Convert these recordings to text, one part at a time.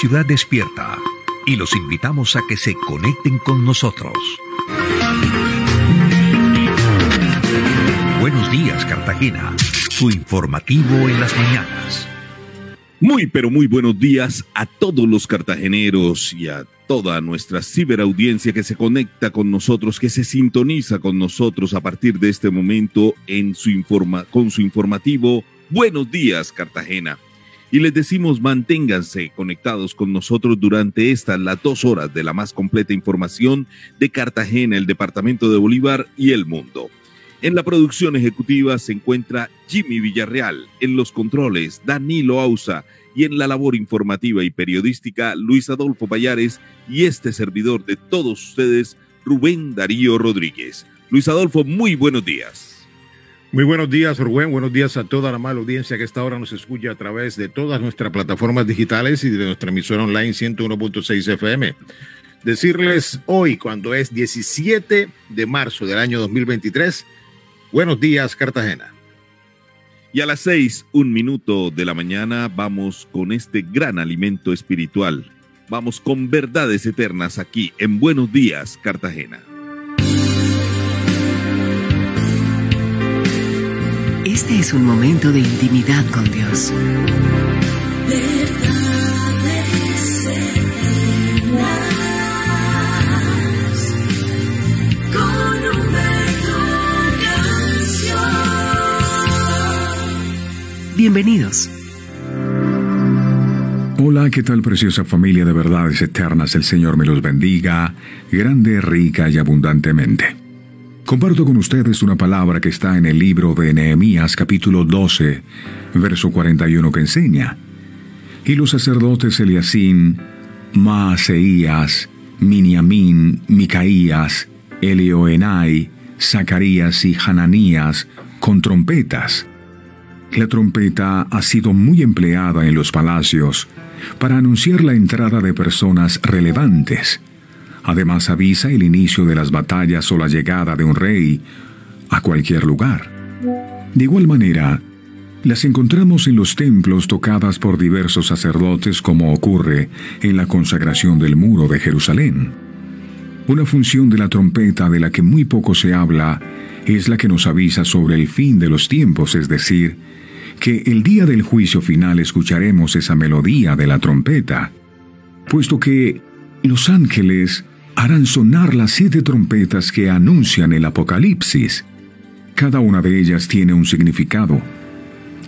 Ciudad despierta y los invitamos a que se conecten con nosotros. Buenos días, Cartagena. Su informativo en las mañanas. Muy, pero muy buenos días a todos los cartageneros y a toda nuestra ciberaudiencia que se conecta con nosotros, que se sintoniza con nosotros a partir de este momento en su informa con su informativo Buenos días, Cartagena. Y les decimos manténganse conectados con nosotros durante estas las dos horas de la más completa información de Cartagena, el departamento de Bolívar y el mundo. En la producción ejecutiva se encuentra Jimmy Villarreal, en los controles Danilo Ausa y en la labor informativa y periodística Luis Adolfo Payares y este servidor de todos ustedes, Rubén Darío Rodríguez. Luis Adolfo, muy buenos días. Muy buenos días, Rubén. Buenos días a toda la mala audiencia que esta hora nos escucha a través de todas nuestras plataformas digitales y de nuestra emisora online 101.6 FM. Decirles hoy, cuando es 17 de marzo del año 2023, buenos días, Cartagena. Y a las seis, un minuto de la mañana, vamos con este gran alimento espiritual. Vamos con verdades eternas aquí en Buenos Días, Cartagena. Este es un momento de intimidad con Dios. Bienvenidos. Hola, ¿qué tal preciosa familia de verdades eternas? El Señor me los bendiga, grande, rica y abundantemente. Comparto con ustedes una palabra que está en el libro de Nehemías capítulo 12, verso 41 que enseña. Y los sacerdotes Eliasín, Maaseías, Miniamín, Micaías, Elioenai, Zacarías y Hananías con trompetas. La trompeta ha sido muy empleada en los palacios para anunciar la entrada de personas relevantes Además avisa el inicio de las batallas o la llegada de un rey a cualquier lugar. De igual manera, las encontramos en los templos tocadas por diversos sacerdotes como ocurre en la consagración del muro de Jerusalén. Una función de la trompeta de la que muy poco se habla es la que nos avisa sobre el fin de los tiempos, es decir, que el día del juicio final escucharemos esa melodía de la trompeta, puesto que los ángeles harán sonar las siete trompetas que anuncian el Apocalipsis. Cada una de ellas tiene un significado.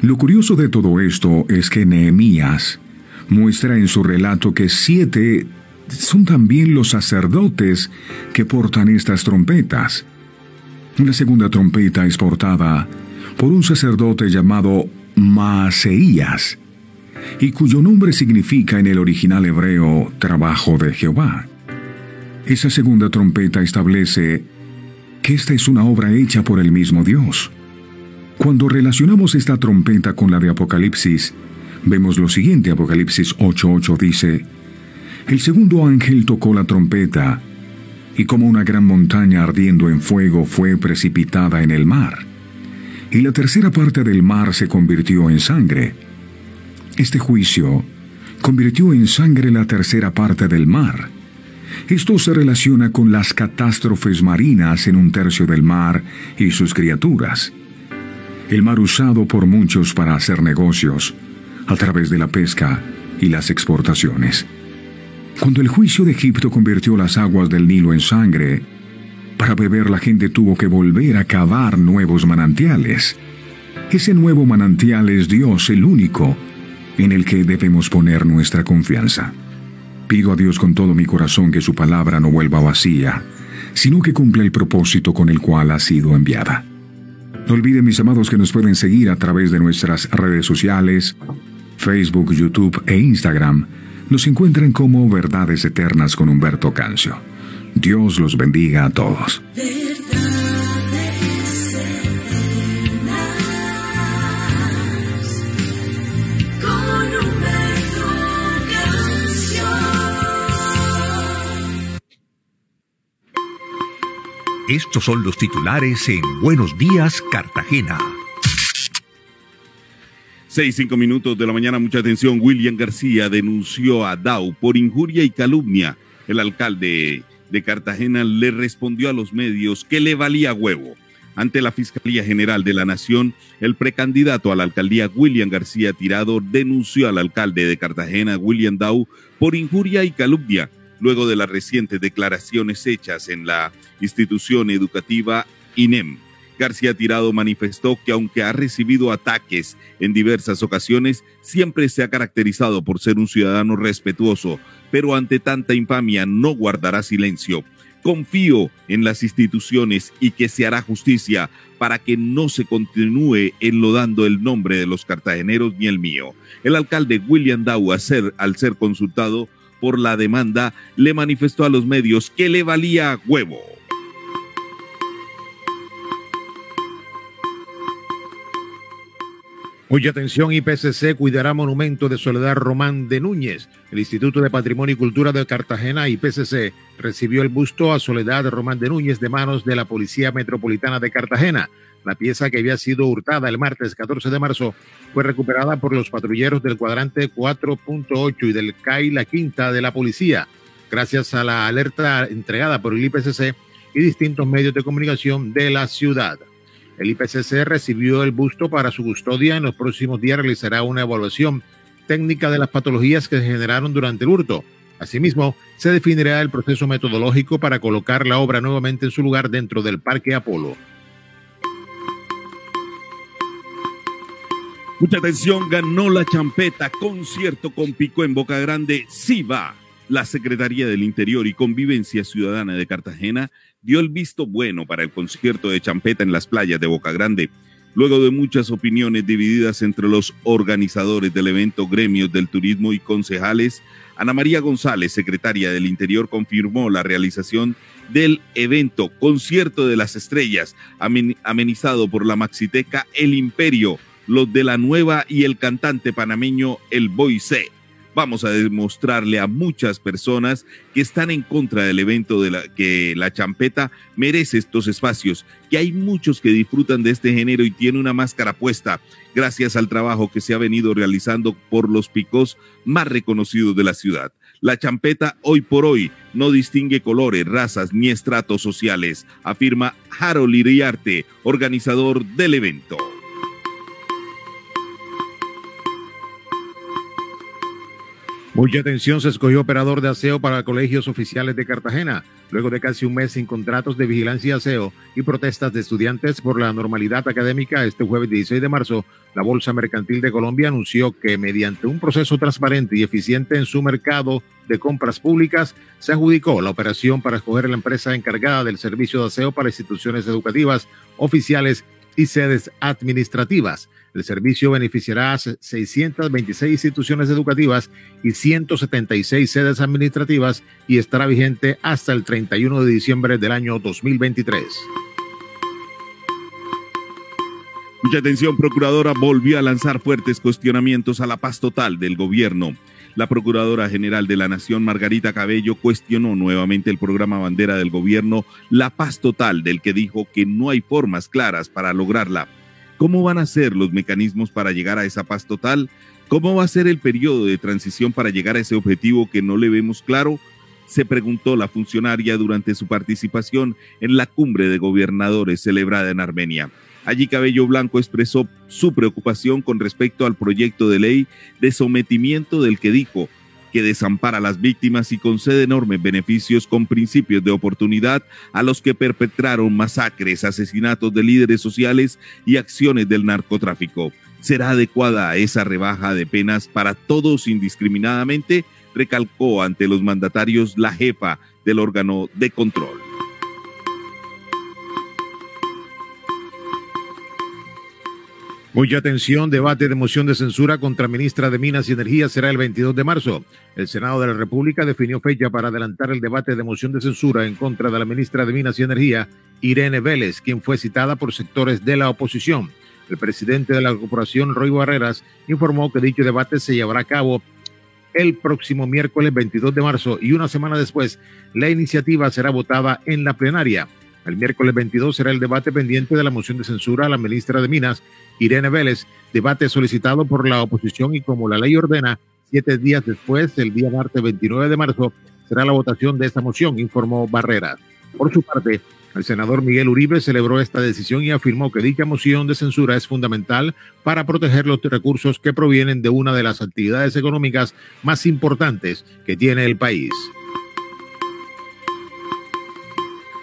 Lo curioso de todo esto es que Nehemías muestra en su relato que siete son también los sacerdotes que portan estas trompetas. La segunda trompeta es portada por un sacerdote llamado Maaseías, y cuyo nombre significa en el original hebreo trabajo de Jehová. Esa segunda trompeta establece que esta es una obra hecha por el mismo Dios. Cuando relacionamos esta trompeta con la de Apocalipsis, vemos lo siguiente, Apocalipsis 8:8 dice, El segundo ángel tocó la trompeta, y como una gran montaña ardiendo en fuego fue precipitada en el mar, y la tercera parte del mar se convirtió en sangre. Este juicio convirtió en sangre la tercera parte del mar, esto se relaciona con las catástrofes marinas en un tercio del mar y sus criaturas. El mar usado por muchos para hacer negocios, a través de la pesca y las exportaciones. Cuando el juicio de Egipto convirtió las aguas del Nilo en sangre, para beber la gente tuvo que volver a cavar nuevos manantiales. Ese nuevo manantial es Dios el único en el que debemos poner nuestra confianza. Pido a Dios con todo mi corazón que su palabra no vuelva vacía, sino que cumpla el propósito con el cual ha sido enviada. No olviden, mis amados, que nos pueden seguir a través de nuestras redes sociales, Facebook, YouTube e Instagram. Nos encuentran como Verdades Eternas con Humberto Cancio. Dios los bendiga a todos. Estos son los titulares en Buenos Días, Cartagena. Seis, cinco minutos de la mañana, mucha atención. William García denunció a Dow por injuria y calumnia. El alcalde de Cartagena le respondió a los medios que le valía huevo. Ante la Fiscalía General de la Nación, el precandidato a la alcaldía William García Tirado denunció al alcalde de Cartagena, William Dow, por injuria y calumnia, luego de las recientes declaraciones hechas en la institución educativa INEM. García Tirado manifestó que aunque ha recibido ataques en diversas ocasiones, siempre se ha caracterizado por ser un ciudadano respetuoso, pero ante tanta infamia no guardará silencio. Confío en las instituciones y que se hará justicia para que no se continúe enlodando el nombre de los cartageneros ni el mío. El alcalde William Dow, al ser, al ser consultado por la demanda, le manifestó a los medios que le valía huevo. Mucha atención, IPCC cuidará monumento de Soledad Román de Núñez. El Instituto de Patrimonio y Cultura de Cartagena, IPCC, recibió el busto a Soledad Román de Núñez de manos de la Policía Metropolitana de Cartagena. La pieza que había sido hurtada el martes 14 de marzo fue recuperada por los patrulleros del cuadrante 4.8 y del CAI La Quinta de la policía, gracias a la alerta entregada por el IPCC y distintos medios de comunicación de la ciudad. El IPCC recibió el busto para su custodia. En los próximos días realizará una evaluación técnica de las patologías que se generaron durante el hurto. Asimismo, se definirá el proceso metodológico para colocar la obra nuevamente en su lugar dentro del Parque Apolo. Mucha atención, ganó la champeta, concierto con pico en Boca Grande, sí va. La Secretaría del Interior y Convivencia Ciudadana de Cartagena dio el visto bueno para el concierto de champeta en las playas de Boca Grande. Luego de muchas opiniones divididas entre los organizadores del evento, gremios del turismo y concejales, Ana María González, secretaria del Interior, confirmó la realización del evento Concierto de las Estrellas, amenizado por la Maxiteca El Imperio, los de la Nueva y el cantante panameño El Boise vamos a demostrarle a muchas personas que están en contra del evento de la que la champeta merece estos espacios, que hay muchos que disfrutan de este género y tiene una máscara puesta gracias al trabajo que se ha venido realizando por los picos más reconocidos de la ciudad. La champeta hoy por hoy no distingue colores, razas ni estratos sociales, afirma Harold Iriarte, organizador del evento. Mucha atención se escogió operador de aseo para colegios oficiales de Cartagena, luego de casi un mes sin contratos de vigilancia y aseo y protestas de estudiantes por la normalidad académica. Este jueves 16 de marzo, la Bolsa Mercantil de Colombia anunció que mediante un proceso transparente y eficiente en su mercado de compras públicas, se adjudicó la operación para escoger la empresa encargada del servicio de aseo para instituciones educativas, oficiales y sedes administrativas. El servicio beneficiará a 626 instituciones educativas y 176 sedes administrativas y estará vigente hasta el 31 de diciembre del año 2023. Mucha atención, Procuradora volvió a lanzar fuertes cuestionamientos a la paz total del gobierno. La Procuradora General de la Nación, Margarita Cabello, cuestionó nuevamente el programa bandera del gobierno La Paz Total, del que dijo que no hay formas claras para lograrla. ¿Cómo van a ser los mecanismos para llegar a esa paz total? ¿Cómo va a ser el periodo de transición para llegar a ese objetivo que no le vemos claro? Se preguntó la funcionaria durante su participación en la cumbre de gobernadores celebrada en Armenia. Allí Cabello Blanco expresó su preocupación con respecto al proyecto de ley de sometimiento del que dijo que desampara a las víctimas y concede enormes beneficios con principios de oportunidad a los que perpetraron masacres, asesinatos de líderes sociales y acciones del narcotráfico. ¿Será adecuada esa rebaja de penas para todos indiscriminadamente? Recalcó ante los mandatarios la jefa del órgano de control. Mucha atención, debate de moción de censura contra ministra de Minas y Energía será el 22 de marzo. El Senado de la República definió fecha para adelantar el debate de moción de censura en contra de la ministra de Minas y Energía, Irene Vélez, quien fue citada por sectores de la oposición. El presidente de la corporación, Roy Barreras, informó que dicho debate se llevará a cabo el próximo miércoles 22 de marzo y una semana después la iniciativa será votada en la plenaria. El miércoles 22 será el debate pendiente de la moción de censura a la ministra de Minas, Irene Vélez, debate solicitado por la oposición y como la ley ordena, siete días después, el día martes 29 de marzo, será la votación de esta moción, informó Barreras. Por su parte, el senador Miguel Uribe celebró esta decisión y afirmó que dicha moción de censura es fundamental para proteger los recursos que provienen de una de las actividades económicas más importantes que tiene el país.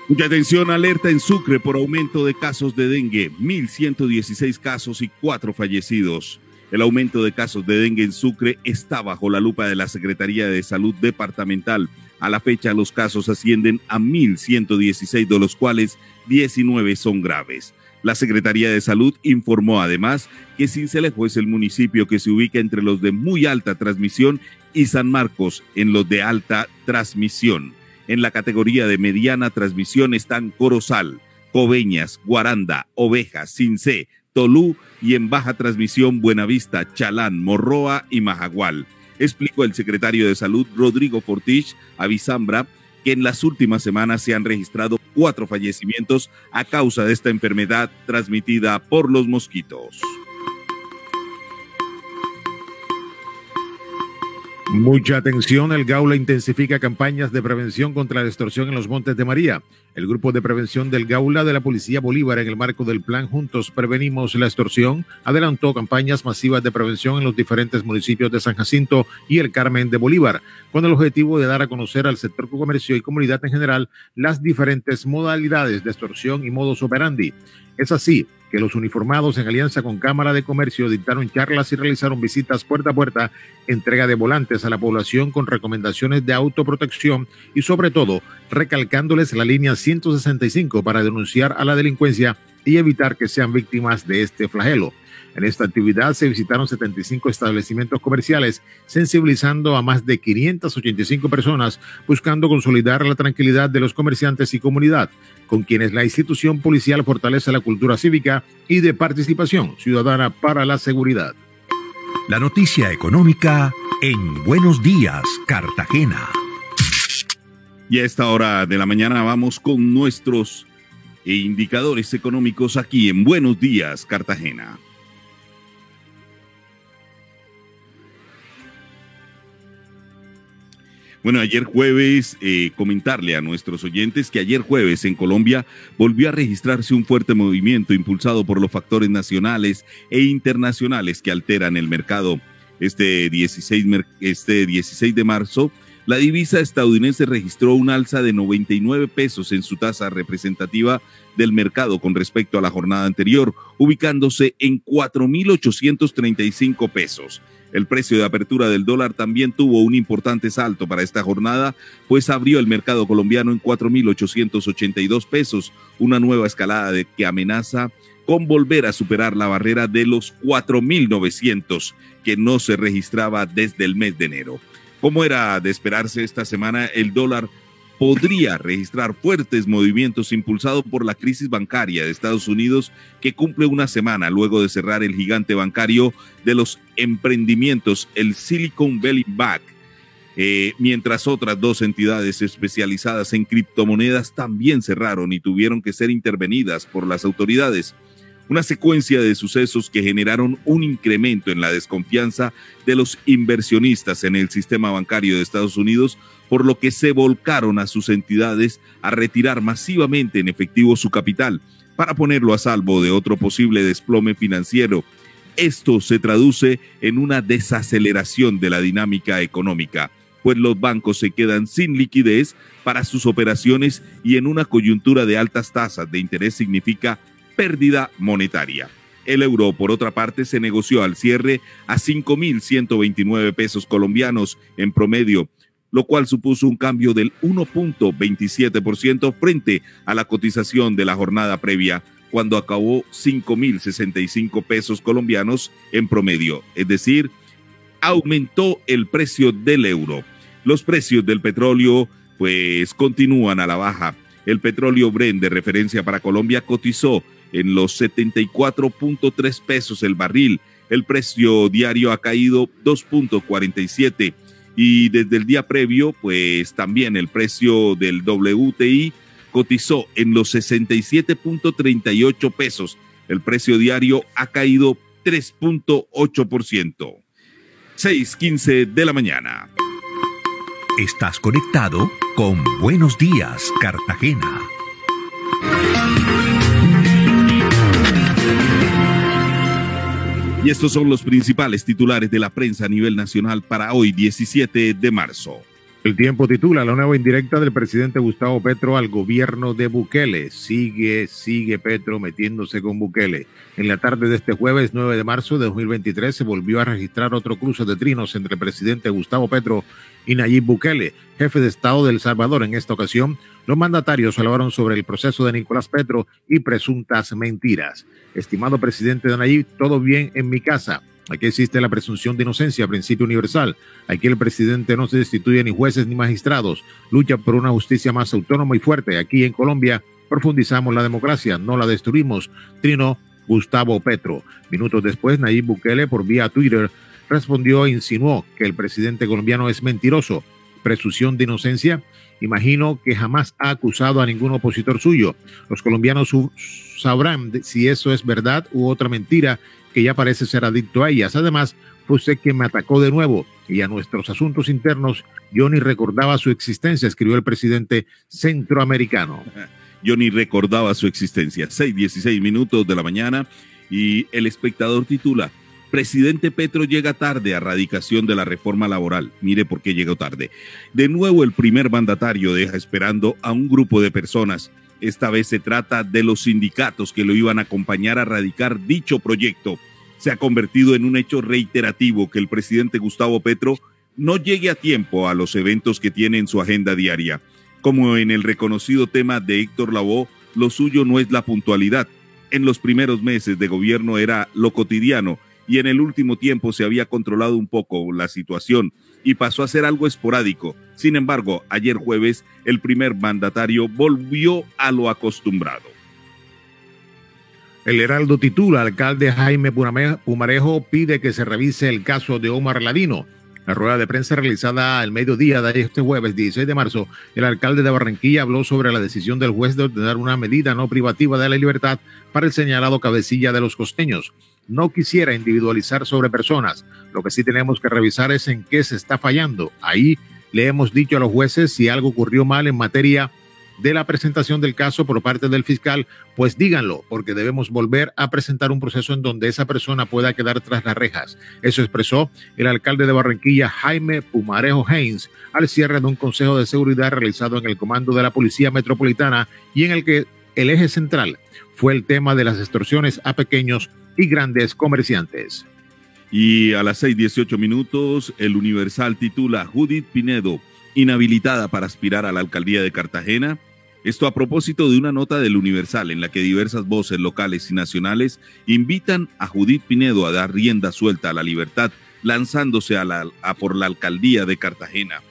Mucha atención, alerta en Sucre por aumento de casos de dengue, 1.116 casos y cuatro fallecidos. El aumento de casos de dengue en Sucre está bajo la lupa de la Secretaría de Salud Departamental. A la fecha, los casos ascienden a 1.116, de los cuales 19 son graves. La Secretaría de Salud informó además que Cincelejo es el municipio que se ubica entre los de muy alta transmisión y San Marcos en los de alta transmisión. En la categoría de mediana transmisión están Corozal, Coveñas, Guaranda, Ovejas, Cincé, Tolú y en baja transmisión Buenavista, Chalán, Morroa y Majagual. Explicó el secretario de Salud Rodrigo Fortich a Bisambra que en las últimas semanas se han registrado cuatro fallecimientos a causa de esta enfermedad transmitida por los mosquitos. Mucha atención, el Gaula intensifica campañas de prevención contra la extorsión en los Montes de María. El grupo de prevención del Gaula de la Policía Bolívar en el marco del plan Juntos Prevenimos la Extorsión adelantó campañas masivas de prevención en los diferentes municipios de San Jacinto y el Carmen de Bolívar, con el objetivo de dar a conocer al sector comercio y comunidad en general las diferentes modalidades de extorsión y modos operandi. Es así que los uniformados en alianza con Cámara de Comercio dictaron charlas y realizaron visitas puerta a puerta, entrega de volantes a la población con recomendaciones de autoprotección y sobre todo recalcándoles la línea 165 para denunciar a la delincuencia y evitar que sean víctimas de este flagelo. En esta actividad se visitaron 75 establecimientos comerciales, sensibilizando a más de 585 personas, buscando consolidar la tranquilidad de los comerciantes y comunidad, con quienes la institución policial fortalece la cultura cívica y de participación ciudadana para la seguridad. La noticia económica en Buenos Días, Cartagena. Y a esta hora de la mañana vamos con nuestros indicadores económicos aquí en Buenos Días, Cartagena. Bueno, ayer jueves, eh, comentarle a nuestros oyentes que ayer jueves en Colombia volvió a registrarse un fuerte movimiento impulsado por los factores nacionales e internacionales que alteran el mercado. Este 16, este 16 de marzo, la divisa estadounidense registró un alza de 99 pesos en su tasa representativa del mercado con respecto a la jornada anterior, ubicándose en 4.835 pesos. El precio de apertura del dólar también tuvo un importante salto para esta jornada, pues abrió el mercado colombiano en 4.882 pesos, una nueva escalada que amenaza con volver a superar la barrera de los 4.900 que no se registraba desde el mes de enero. Como era de esperarse esta semana, el dólar podría registrar fuertes movimientos impulsados por la crisis bancaria de Estados Unidos que cumple una semana luego de cerrar el gigante bancario de los emprendimientos, el Silicon Valley Bank, eh, mientras otras dos entidades especializadas en criptomonedas también cerraron y tuvieron que ser intervenidas por las autoridades una secuencia de sucesos que generaron un incremento en la desconfianza de los inversionistas en el sistema bancario de Estados Unidos, por lo que se volcaron a sus entidades a retirar masivamente en efectivo su capital para ponerlo a salvo de otro posible desplome financiero. Esto se traduce en una desaceleración de la dinámica económica, pues los bancos se quedan sin liquidez para sus operaciones y en una coyuntura de altas tasas de interés significa pérdida monetaria. El euro, por otra parte, se negoció al cierre a 5.129 pesos colombianos en promedio, lo cual supuso un cambio del 1.27% frente a la cotización de la jornada previa, cuando acabó 5.065 pesos colombianos en promedio, es decir, aumentó el precio del euro. Los precios del petróleo pues continúan a la baja. El petróleo Brent de referencia para Colombia cotizó en los 74.3 pesos el barril. El precio diario ha caído 2.47 y desde el día previo, pues también el precio del WTI cotizó en los 67.38 pesos. El precio diario ha caído 3.8%. 6.15 de la mañana. Estás conectado con Buenos Días, Cartagena. Y estos son los principales titulares de la prensa a nivel nacional para hoy, 17 de marzo. El tiempo titula la nueva indirecta del presidente Gustavo Petro al gobierno de Bukele. Sigue, sigue Petro metiéndose con Bukele. En la tarde de este jueves 9 de marzo de 2023 se volvió a registrar otro cruce de trinos entre el presidente Gustavo Petro y Nayib Bukele, jefe de Estado de El Salvador. En esta ocasión, los mandatarios hablaron sobre el proceso de Nicolás Petro y presuntas mentiras. Estimado presidente de Nayib, todo bien en mi casa. Aquí existe la presunción de inocencia, principio universal. Aquí el presidente no se destituye ni jueces ni magistrados. Lucha por una justicia más autónoma y fuerte. Aquí en Colombia profundizamos la democracia, no la destruimos. Trino Gustavo Petro. Minutos después, Nayib Bukele, por vía Twitter, respondió e insinuó que el presidente colombiano es mentiroso. Presunción de inocencia. Imagino que jamás ha acusado a ningún opositor suyo. Los colombianos sabrán si eso es verdad u otra mentira que ya parece ser adicto a ellas. Además, fue usted quien me atacó de nuevo y a nuestros asuntos internos yo ni recordaba su existencia, escribió el presidente centroamericano. Yo ni recordaba su existencia. 6:16 minutos de la mañana y el espectador titula Presidente Petro llega tarde a radicación de la reforma laboral. Mire por qué llegó tarde. De nuevo el primer mandatario deja esperando a un grupo de personas esta vez se trata de los sindicatos que lo iban a acompañar a radicar dicho proyecto. Se ha convertido en un hecho reiterativo que el presidente Gustavo Petro no llegue a tiempo a los eventos que tiene en su agenda diaria. Como en el reconocido tema de Héctor Lavoe, lo suyo no es la puntualidad. En los primeros meses de gobierno era lo cotidiano y en el último tiempo se había controlado un poco la situación y pasó a ser algo esporádico. Sin embargo, ayer jueves el primer mandatario volvió a lo acostumbrado. El Heraldo titula, alcalde Jaime Pumarejo pide que se revise el caso de Omar Ladino. La rueda de prensa realizada al mediodía de este jueves 16 de marzo, el alcalde de Barranquilla habló sobre la decisión del juez de ordenar una medida no privativa de la libertad para el señalado cabecilla de los costeños no quisiera individualizar sobre personas. Lo que sí tenemos que revisar es en qué se está fallando. Ahí le hemos dicho a los jueces si algo ocurrió mal en materia de la presentación del caso por parte del fiscal, pues díganlo, porque debemos volver a presentar un proceso en donde esa persona pueda quedar tras las rejas. Eso expresó el alcalde de Barranquilla, Jaime Pumarejo Haynes, al cierre de un consejo de seguridad realizado en el comando de la Policía Metropolitana y en el que el eje central fue el tema de las extorsiones a pequeños y grandes comerciantes. Y a las 6:18 minutos, el Universal titula Judith Pinedo, inhabilitada para aspirar a la alcaldía de Cartagena. Esto a propósito de una nota del Universal en la que diversas voces locales y nacionales invitan a Judith Pinedo a dar rienda suelta a la libertad, lanzándose a, la, a por la alcaldía de Cartagena.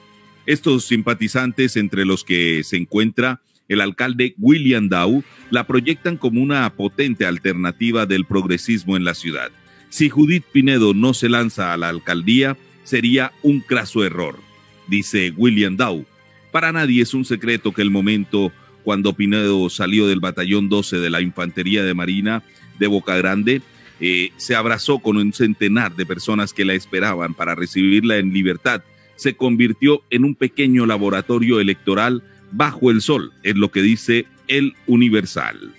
Estos simpatizantes, entre los que se encuentra el alcalde William Dow, la proyectan como una potente alternativa del progresismo en la ciudad. Si Judith Pinedo no se lanza a la alcaldía, sería un craso error, dice William Dow. Para nadie es un secreto que el momento cuando Pinedo salió del batallón 12 de la Infantería de Marina de Boca Grande, eh, se abrazó con un centenar de personas que la esperaban para recibirla en libertad. Se convirtió en un pequeño laboratorio electoral bajo el sol, es lo que dice el Universal.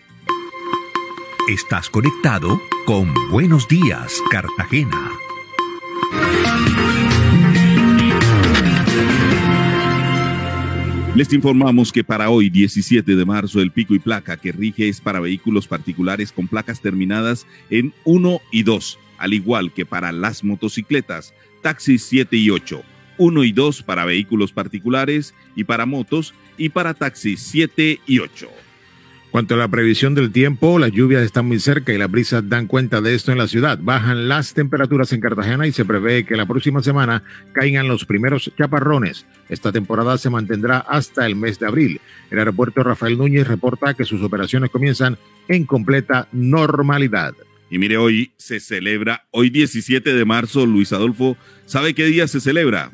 Estás conectado con Buenos Días, Cartagena. Les informamos que para hoy, 17 de marzo, el pico y placa que rige es para vehículos particulares con placas terminadas en 1 y 2, al igual que para las motocicletas, taxis 7 y 8. 1 y 2 para vehículos particulares y para motos y para taxis 7 y 8. Cuanto a la previsión del tiempo, las lluvias están muy cerca y las brisas dan cuenta de esto en la ciudad. Bajan las temperaturas en Cartagena y se prevé que la próxima semana caigan los primeros chaparrones. Esta temporada se mantendrá hasta el mes de abril. El aeropuerto Rafael Núñez reporta que sus operaciones comienzan en completa normalidad. Y mire, hoy se celebra, hoy 17 de marzo, Luis Adolfo, ¿sabe qué día se celebra?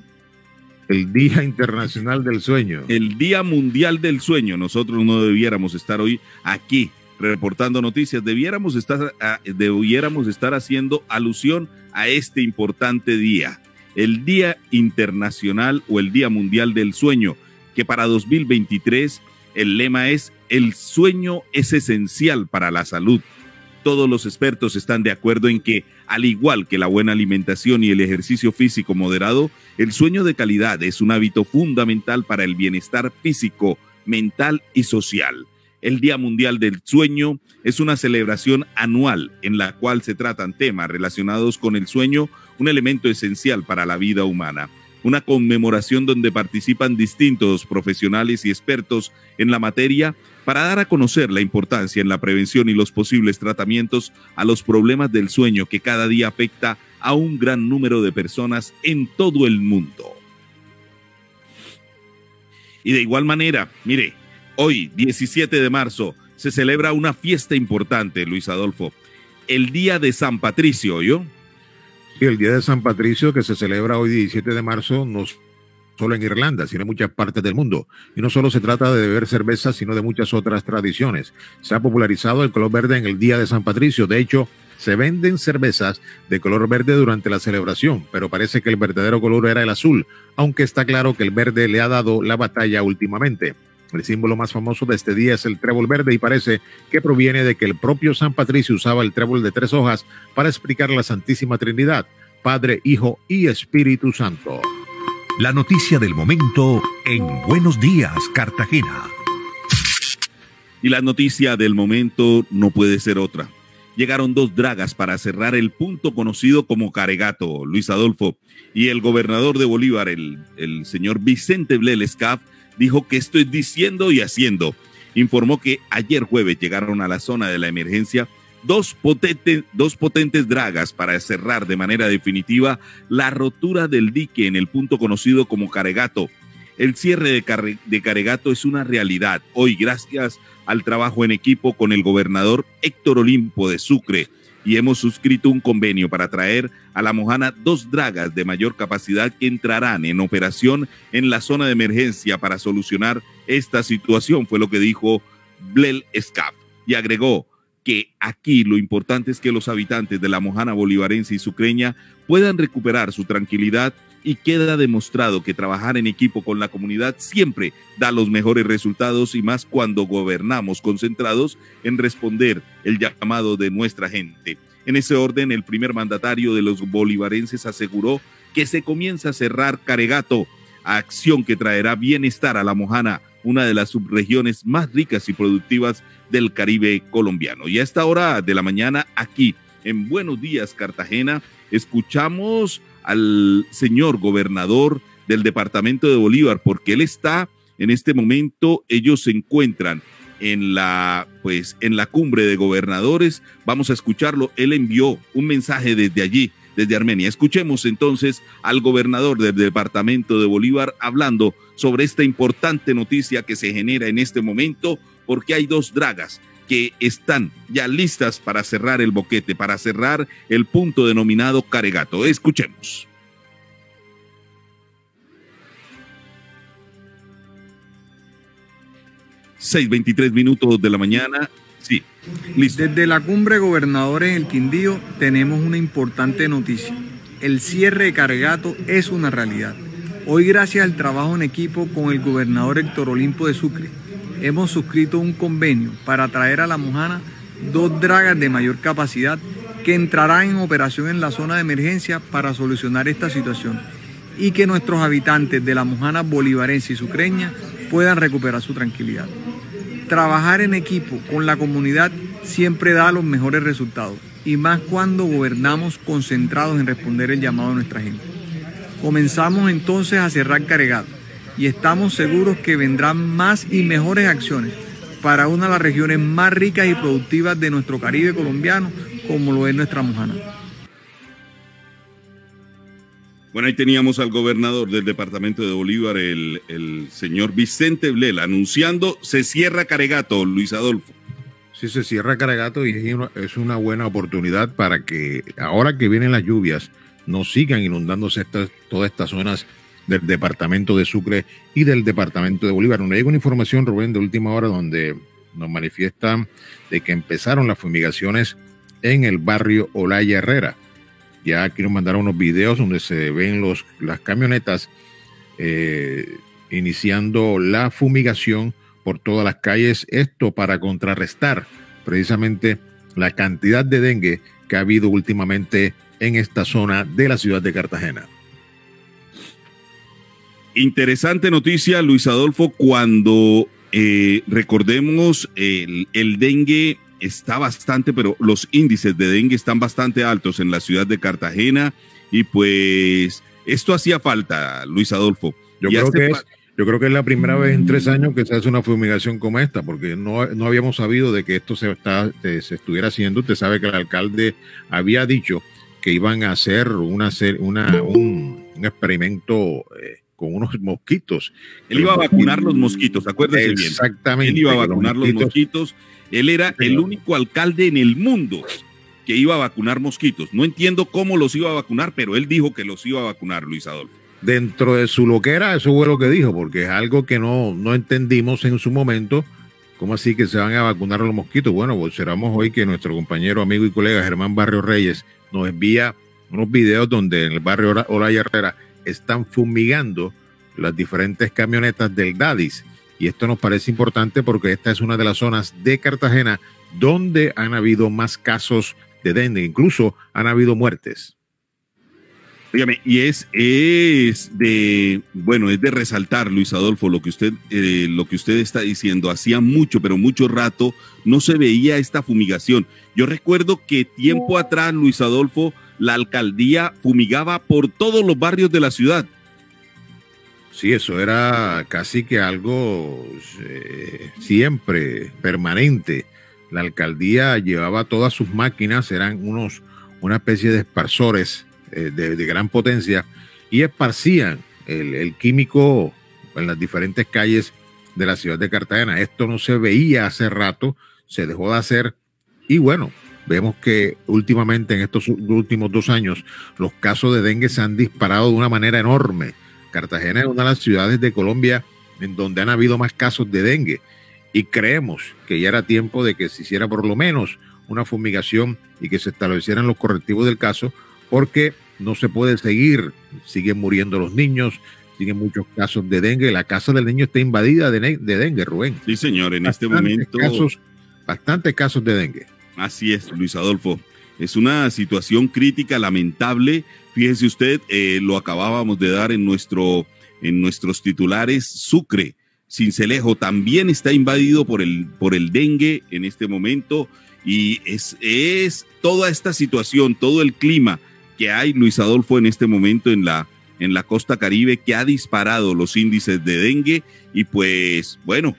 El Día Internacional del Sueño. El Día Mundial del Sueño. Nosotros no debiéramos estar hoy aquí reportando noticias. Debiéramos estar, ah, debiéramos estar haciendo alusión a este importante día. El Día Internacional o el Día Mundial del Sueño, que para 2023 el lema es El sueño es esencial para la salud todos los expertos están de acuerdo en que, al igual que la buena alimentación y el ejercicio físico moderado, el sueño de calidad es un hábito fundamental para el bienestar físico, mental y social. El Día Mundial del Sueño es una celebración anual en la cual se tratan temas relacionados con el sueño, un elemento esencial para la vida humana. Una conmemoración donde participan distintos profesionales y expertos en la materia para dar a conocer la importancia en la prevención y los posibles tratamientos a los problemas del sueño que cada día afecta a un gran número de personas en todo el mundo. Y de igual manera, mire, hoy, 17 de marzo, se celebra una fiesta importante, Luis Adolfo, el Día de San Patricio, ¿yo? Sí, el Día de San Patricio que se celebra hoy 17 de marzo nos solo en Irlanda, sino en muchas partes del mundo. Y no solo se trata de beber cerveza, sino de muchas otras tradiciones. Se ha popularizado el color verde en el Día de San Patricio. De hecho, se venden cervezas de color verde durante la celebración, pero parece que el verdadero color era el azul, aunque está claro que el verde le ha dado la batalla últimamente. El símbolo más famoso de este día es el trébol verde y parece que proviene de que el propio San Patricio usaba el trébol de tres hojas para explicar la Santísima Trinidad, Padre, Hijo y Espíritu Santo. La noticia del momento en Buenos Días, Cartagena. Y la noticia del momento no puede ser otra. Llegaron dos dragas para cerrar el punto conocido como Caregato, Luis Adolfo, y el gobernador de Bolívar, el, el señor Vicente Blelescaf, dijo que estoy diciendo y haciendo. Informó que ayer jueves llegaron a la zona de la emergencia dos, potentes, dos potentes dragas para cerrar de manera definitiva la rotura del dique en el punto conocido como Caregato. El cierre de, de Caregato es una realidad hoy gracias al trabajo en equipo con el gobernador Héctor Olimpo de Sucre y hemos suscrito un convenio para traer a la Mojana dos dragas de mayor capacidad que entrarán en operación en la zona de emergencia para solucionar esta situación, fue lo que dijo Blel Scap. Y agregó, que aquí lo importante es que los habitantes de la Mojana Bolivarense y Sucreña puedan recuperar su tranquilidad y queda demostrado que trabajar en equipo con la comunidad siempre da los mejores resultados y más cuando gobernamos concentrados en responder el llamado de nuestra gente. En ese orden, el primer mandatario de los bolivarenses aseguró que se comienza a cerrar Caregato, acción que traerá bienestar a la Mojana, una de las subregiones más ricas y productivas del Caribe colombiano. Y a esta hora de la mañana, aquí en Buenos Días, Cartagena, escuchamos al señor gobernador del departamento de Bolívar, porque él está en este momento, ellos se encuentran en la pues en la cumbre de gobernadores. Vamos a escucharlo. Él envió un mensaje desde allí desde Armenia. Escuchemos entonces al gobernador del departamento de Bolívar hablando sobre esta importante noticia que se genera en este momento, porque hay dos dragas que están ya listas para cerrar el boquete, para cerrar el punto denominado Caregato. Escuchemos. Seis veintitrés minutos de la mañana. Sí, desde la cumbre gobernadores en el Quindío tenemos una importante noticia. El cierre de Cargato es una realidad. Hoy gracias al trabajo en equipo con el gobernador Héctor Olimpo de Sucre, hemos suscrito un convenio para traer a la Mojana dos dragas de mayor capacidad que entrarán en operación en la zona de emergencia para solucionar esta situación y que nuestros habitantes de la Mojana bolivarense y sucreña puedan recuperar su tranquilidad. Trabajar en equipo con la comunidad siempre da los mejores resultados y más cuando gobernamos concentrados en responder el llamado de nuestra gente. Comenzamos entonces a cerrar Caregado y estamos seguros que vendrán más y mejores acciones para una de las regiones más ricas y productivas de nuestro Caribe colombiano como lo es nuestra Mojana. Bueno, ahí teníamos al gobernador del departamento de Bolívar, el, señor Vicente Blela, anunciando se cierra Caregato, Luis Adolfo. Sí, se cierra Caregato y es una buena oportunidad para que ahora que vienen las lluvias no sigan inundándose todas estas zonas del departamento de Sucre y del departamento de Bolívar. Nos llega una información, Rubén, de última hora donde nos manifiestan de que empezaron las fumigaciones en el barrio Olaya Herrera. Ya aquí nos mandaron unos videos donde se ven los, las camionetas eh, iniciando la fumigación por todas las calles. Esto para contrarrestar precisamente la cantidad de dengue que ha habido últimamente en esta zona de la ciudad de Cartagena. Interesante noticia, Luis Adolfo, cuando eh, recordemos el, el dengue está bastante, pero los índices de dengue están bastante altos en la ciudad de Cartagena y pues esto hacía falta, Luis Adolfo. Yo creo, que es, yo creo que es la primera vez en tres años que se hace una fumigación como esta, porque no, no habíamos sabido de que esto se, está, se estuviera haciendo. Usted sabe que el alcalde había dicho que iban a hacer una, una, un, un experimento eh, con unos mosquitos. Él iba a vacunar los mosquitos, acuérdese bien. Exactamente. Él iba a vacunar los mosquitos. Él era el único alcalde en el mundo que iba a vacunar mosquitos. No entiendo cómo los iba a vacunar, pero él dijo que los iba a vacunar, Luis Adolfo. Dentro de su loquera, eso fue lo que dijo, porque es algo que no, no entendimos en su momento. ¿Cómo así que se van a vacunar los mosquitos? Bueno, observamos hoy que nuestro compañero, amigo y colega Germán Barrio Reyes nos envía unos videos donde en el barrio Olaya Herrera están fumigando las diferentes camionetas del DADIS. Y esto nos parece importante porque esta es una de las zonas de Cartagena donde han habido más casos de dengue, incluso han habido muertes. Dígame, y es, es de, bueno, es de resaltar, Luis Adolfo, lo que usted, eh, lo que usted está diciendo. Hacía mucho, pero mucho rato no se veía esta fumigación. Yo recuerdo que tiempo atrás, Luis Adolfo, la alcaldía fumigaba por todos los barrios de la ciudad. Sí, eso era casi que algo eh, siempre permanente. La alcaldía llevaba todas sus máquinas, eran unos, una especie de esparsores eh, de, gran potencia y esparcían el, el, químico en las diferentes calles de la ciudad de Cartagena. Esto no se veía hace rato, se dejó de hacer y bueno, vemos que últimamente en estos últimos dos años los casos de dengue se han disparado de una manera enorme. Cartagena es una de las ciudades de Colombia en donde han habido más casos de dengue y creemos que ya era tiempo de que se hiciera por lo menos una fumigación y que se establecieran los correctivos del caso porque no se puede seguir, siguen muriendo los niños, siguen muchos casos de dengue, la casa del niño está invadida de, de dengue, Rubén. Sí, señor, en este momento. Casos, bastantes casos de dengue. Así es, Luis Adolfo. Es una situación crítica, lamentable. Fíjese usted, eh, lo acabábamos de dar en, nuestro, en nuestros titulares. Sucre, Cincelejo, también está invadido por el, por el dengue en este momento. Y es, es toda esta situación, todo el clima que hay, Luis Adolfo, en este momento en la, en la costa caribe, que ha disparado los índices de dengue. Y pues, bueno,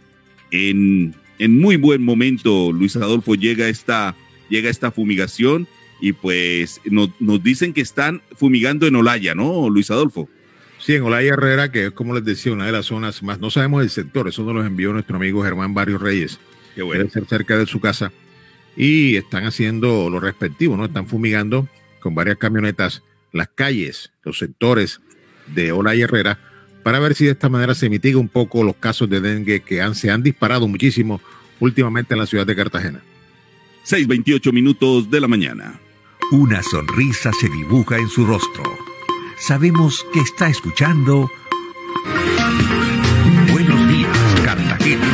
en, en muy buen momento, Luis Adolfo, llega esta, llega esta fumigación y pues nos, nos, dicen que están fumigando en Olaya, ¿no, Luis Adolfo? Sí, en Olaya Herrera, que es como les decía, una de las zonas más, no sabemos el sector, eso nos lo envió nuestro amigo Germán Barrios Reyes. Qué bueno. Debe ser cerca de su casa. Y están haciendo lo respectivo, ¿no? Están fumigando con varias camionetas las calles, los sectores de Olaya Herrera, para ver si de esta manera se mitiga un poco los casos de dengue que han, se han disparado muchísimo últimamente en la ciudad de Cartagena. 6:28 minutos de la mañana. Una sonrisa se dibuja en su rostro. Sabemos que está escuchando Buenos días, Cartagena.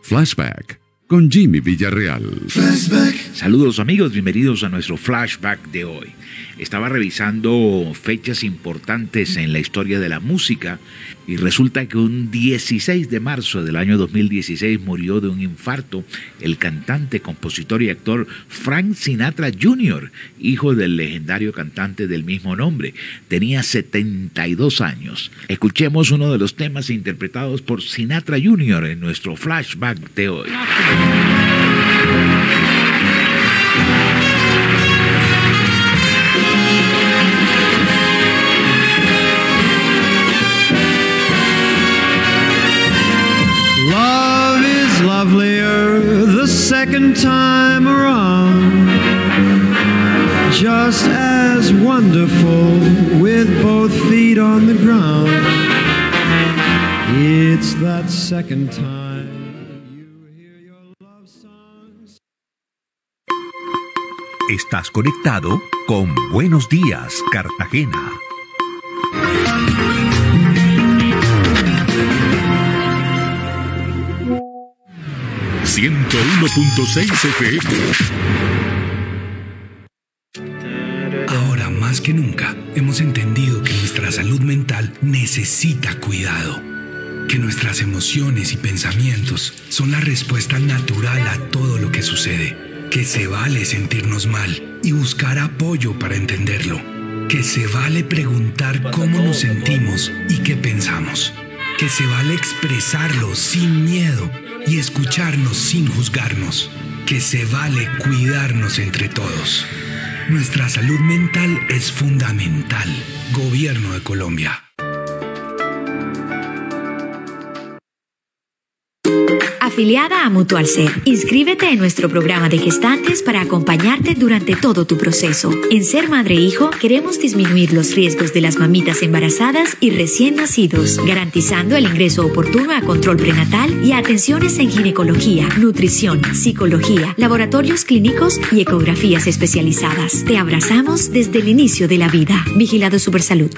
Flashback con Jimmy Villarreal. Flashback. Saludos amigos, bienvenidos a nuestro flashback de hoy. Estaba revisando fechas importantes en la historia de la música y resulta que un 16 de marzo del año 2016 murió de un infarto el cantante, compositor y actor Frank Sinatra Jr., hijo del legendario cantante del mismo nombre. Tenía 72 años. Escuchemos uno de los temas interpretados por Sinatra Jr. en nuestro flashback de hoy. Second time around. Just as feet on the ground. It's that second time. Estás conectado con Buenos Días, Cartagena. ...101.6 FM. Más que nunca hemos entendido que nuestra salud mental necesita cuidado, que nuestras emociones y pensamientos son la respuesta natural a todo lo que sucede, que se vale sentirnos mal y buscar apoyo para entenderlo, que se vale preguntar cómo nos sentimos y qué pensamos, que se vale expresarlo sin miedo y escucharnos sin juzgarnos, que se vale cuidarnos entre todos. Nuestra salud mental es fundamental. Gobierno de Colombia. Afiliada a Mutual Ser, inscríbete en nuestro programa de gestantes para acompañarte durante todo tu proceso. En Ser Madre e Hijo queremos disminuir los riesgos de las mamitas embarazadas y recién nacidos, garantizando el ingreso oportuno a control prenatal y a atenciones en ginecología, nutrición, psicología, laboratorios clínicos y ecografías especializadas. Te abrazamos desde el inicio de la vida. Vigilado Supersalud.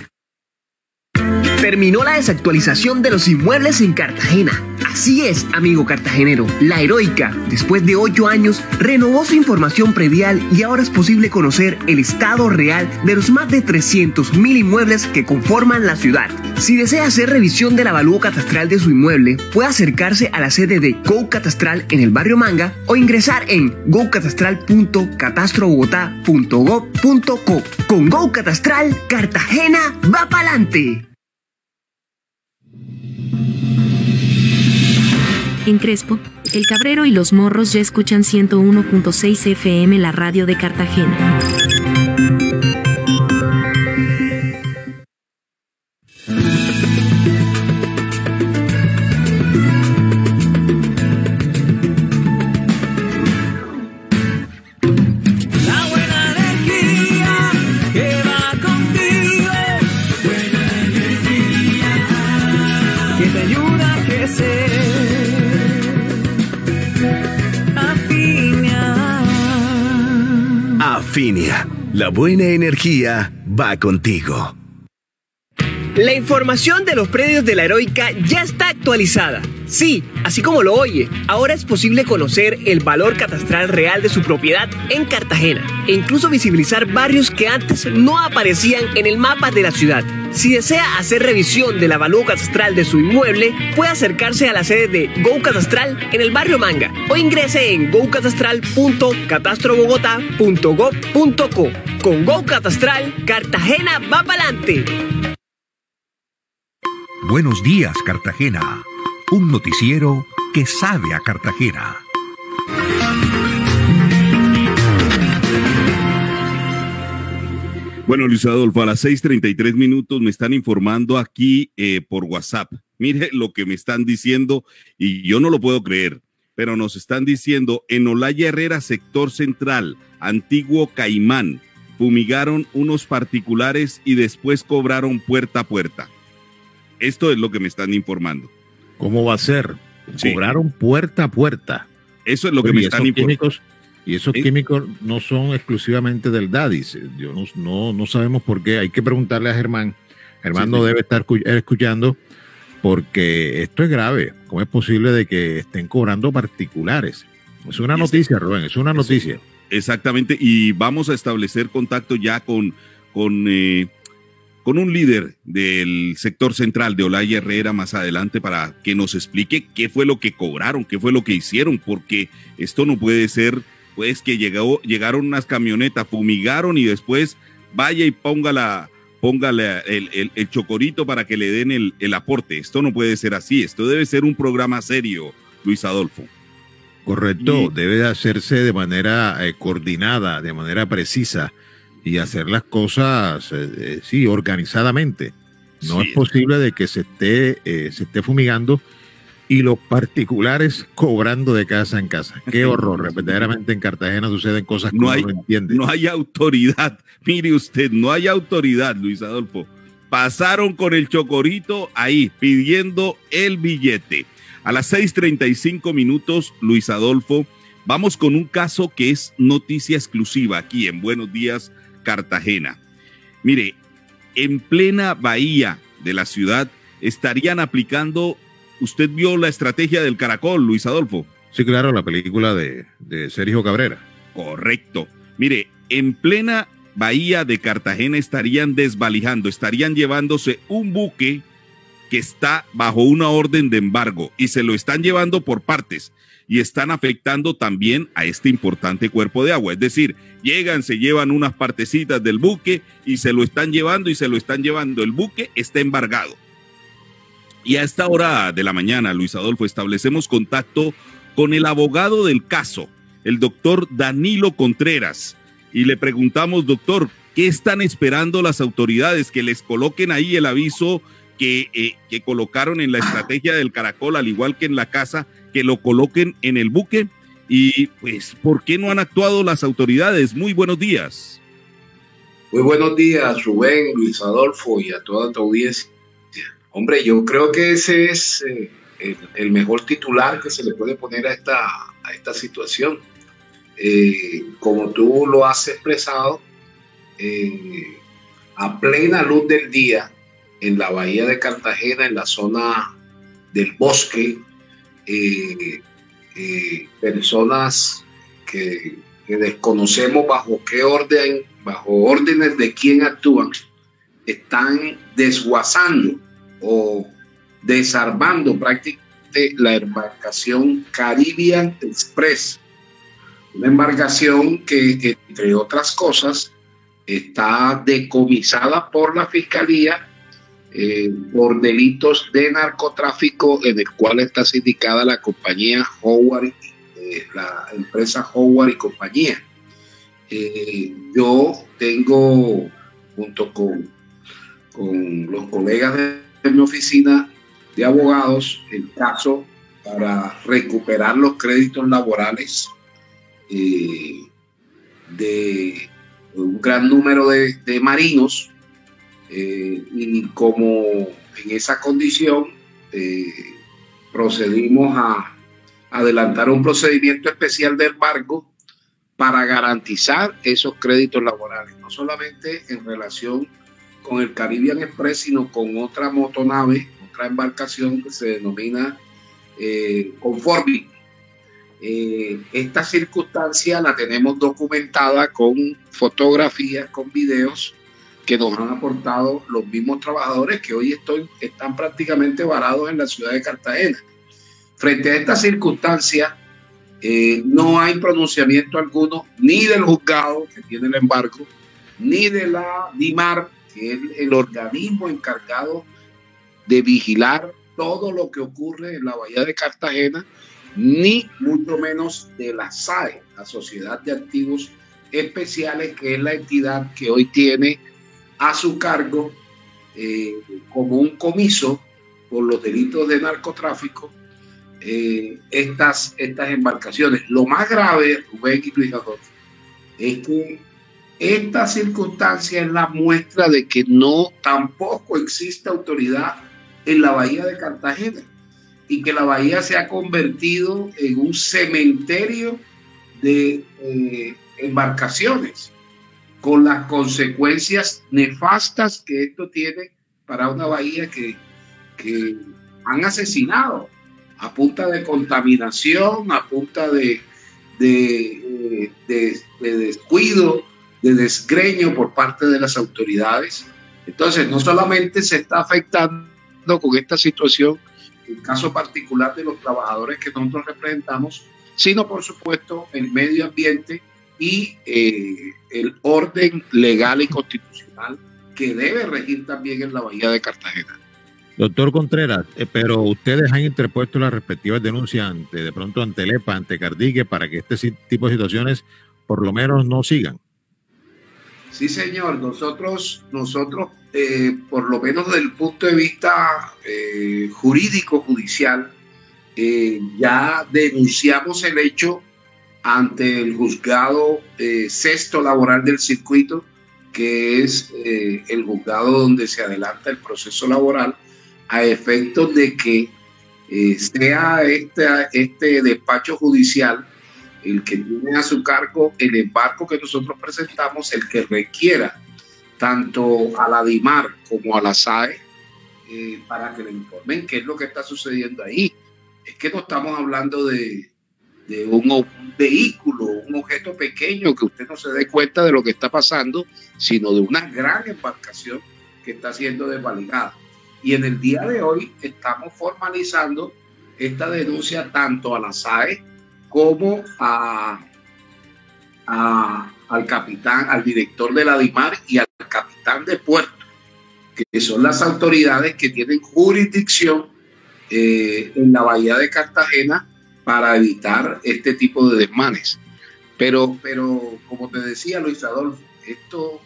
Terminó la desactualización de los inmuebles en Cartagena. Así es, amigo cartagenero. La Heroica, después de ocho años, renovó su información predial y ahora es posible conocer el estado real de los más de 300.000 inmuebles que conforman la ciudad. Si desea hacer revisión del avalúo catastral de su inmueble, puede acercarse a la sede de Go Catastral en el barrio Manga o ingresar en gocatastral.catastrobogotá.gov.co. Con Go Catastral, Cartagena va pa'lante. En Crespo, El Cabrero y los Morros ya escuchan 101.6 FM la radio de Cartagena. La buena energía va contigo. La información de los predios de la Heroica ya está actualizada. Sí, así como lo oye, ahora es posible conocer el valor catastral real de su propiedad en Cartagena e incluso visibilizar barrios que antes no aparecían en el mapa de la ciudad. Si desea hacer revisión del avalúo catastral de su inmueble, puede acercarse a la sede de Go Catastral en el barrio Manga o ingrese en gocatastral.catastrobogotá.gov.co. Con Go Catastral, Cartagena va pa'lante. Buenos días, Cartagena. Un noticiero que sabe a Cartagena. Bueno, Luis Adolfo, a las 6:33 minutos me están informando aquí eh, por WhatsApp. Mire lo que me están diciendo y yo no lo puedo creer, pero nos están diciendo en Olaya Herrera, sector central, antiguo Caimán, fumigaron unos particulares y después cobraron puerta a puerta. Esto es lo que me están informando. ¿Cómo va a ser? Sí. Cobraron puerta a puerta. Eso es lo que me están informando. Y esos químicos no son exclusivamente del DADIS. Yo no, no, no sabemos por qué. Hay que preguntarle a Germán. Germán Sí, no sí. debe estar escu- escuchando porque esto es grave. ¿Cómo es posible de que estén cobrando particulares? Es una este- noticia, Rubén, es una noticia. Exactamente, y vamos a establecer contacto ya con, con, eh, con un líder del sector central de Olaya Herrera más adelante para que nos explique qué fue lo que cobraron, qué fue lo que hicieron, porque esto no puede ser, pues que llegó, llegaron unas camionetas, fumigaron y después vaya y ponga la, ponga la- el, el- el chocorito para que le den el, el aporte. Esto no puede ser así, esto debe ser un programa serio, Luis Adolfo. Correcto, debe de hacerse de manera eh, coordinada, de manera precisa y hacer las cosas, eh, eh, sí, organizadamente. No Sí. es posible de que se esté, eh, se esté fumigando y los particulares cobrando de casa en casa. Qué horror, verdaderamente en Cartagena suceden cosas que No hay, no entiende. no hay autoridad. Mire usted, no hay autoridad, Luis Adolfo. pasaron con el chocorito ahí pidiendo el billete. A las 6:35 minutos, Luis Adolfo, vamos con un caso que es noticia exclusiva aquí en Buenos Días, Cartagena. Mire, en plena bahía de la ciudad estarían aplicando, usted vio la estrategia del caracol, Luis Adolfo. Sí, claro, la película de, de Sergio Cabrera. Correcto. Mire, en plena bahía de Cartagena estarían desvalijando, estarían llevándose un buque que está bajo una orden de embargo y se lo están llevando por partes y están afectando también a este importante cuerpo de agua. Es decir, llegan, se llevan unas partecitas del buque y se lo están llevando y se lo están llevando. El buque está embargado. Y a esta hora de la mañana, Luis Adolfo, establecemos contacto con el abogado del caso, el doctor Danilo Contreras, y le preguntamos, doctor, ¿qué están esperando las autoridades? Que les coloquen ahí el aviso que, eh, que colocaron en la estrategia del caracol, al igual que en la casa, que lo coloquen en el buque. Y pues, ¿por qué no han actuado las autoridades? Muy buenos días. Muy buenos días, Rubén, Luis Adolfo y a toda tu audiencia. Hombre, yo creo que ese es eh, el, el, mejor titular que se le puede poner a esta, a esta situación. Eh, como tú lo has expresado, eh, a plena luz del día, en la bahía de Cartagena, en la zona del bosque, eh, eh, personas que, que, desconocemos bajo qué orden, bajo órdenes de quién actúan, están desguazando o desarmando prácticamente la embarcación Caribbean Express, una embarcación que, entre otras cosas, está decomisada por la Fiscalía eh, por delitos de narcotráfico en el cual está sindicada la compañía Howard, eh, la empresa Howard y compañía. Eh, yo tengo, junto con, con los colegas de, mi oficina de abogados, el caso para recuperar los créditos laborales de un gran número de marinos eh, y como en esa condición eh, procedimos a adelantar un procedimiento especial de embargo para garantizar esos créditos laborales, no solamente en relación con el Caribbean Express, sino con otra motonave, otra embarcación que se denomina eh, Conforming. Eh, esta circunstancia la tenemos documentada con fotografías, con videos que nos han aportado los mismos trabajadores que hoy estoy, están prácticamente varados en la ciudad de Cartagena. Frente a esta circunstancia, eh, no hay pronunciamiento alguno ni del juzgado que tiene el embargo, ni de la DIMAR, que es el organismo encargado de vigilar todo lo que ocurre en la bahía de Cartagena, ni mucho menos de la SAE, la Sociedad de Activos Especiales, que es la entidad que hoy tiene a su cargo eh, como un comiso por los delitos de narcotráfico eh, estas, estas embarcaciones. Lo más grave, Rubén y Luis es que esta circunstancia es la muestra de que no tampoco existe autoridad en la bahía de Cartagena y que la bahía se ha convertido en un cementerio de eh, embarcaciones con las consecuencias nefastas que esto tiene para una bahía que, que han asesinado a punta de contaminación, a punta de, de, de, de, descuido, de desgreño por parte de las autoridades. Entonces, no solamente se está afectando con esta situación el caso particular de los trabajadores que nosotros representamos, sino por supuesto el medio ambiente y eh, el orden legal y constitucional que debe regir también en la Bahía de Cartagena. Doctor Contreras, eh, pero ustedes han interpuesto las respectivas denuncias ante, de pronto ante el EPA, ante Cardique, para que este tipo de situaciones por lo menos no sigan. Sí, señor. Nosotros, nosotros eh, por lo menos desde el punto de vista eh, jurídico, judicial, eh, ya denunciamos el hecho ante el juzgado sexto laboral del circuito que es eh, el juzgado donde se adelanta el proceso laboral, a efectos de que eh, sea este, este despacho judicial el que tiene a su cargo el embarco que nosotros presentamos, el que requiera tanto a la DIMAR como a la SAE eh, para que le informen qué es lo que está sucediendo ahí. Es que no estamos hablando de, de un, vehículo, un objeto pequeño que usted no se dé cuenta de lo que está pasando, sino de una gran embarcación que está siendo desvalijada. Y en el día de hoy estamos formalizando esta denuncia tanto a la SAE como a, a, al capitán, al director de la DIMAR y al capitán de puerto, que son las autoridades que tienen jurisdicción eh, en la bahía de Cartagena para evitar este tipo de desmanes. Pero, pero como te decía Luis Adolfo, esto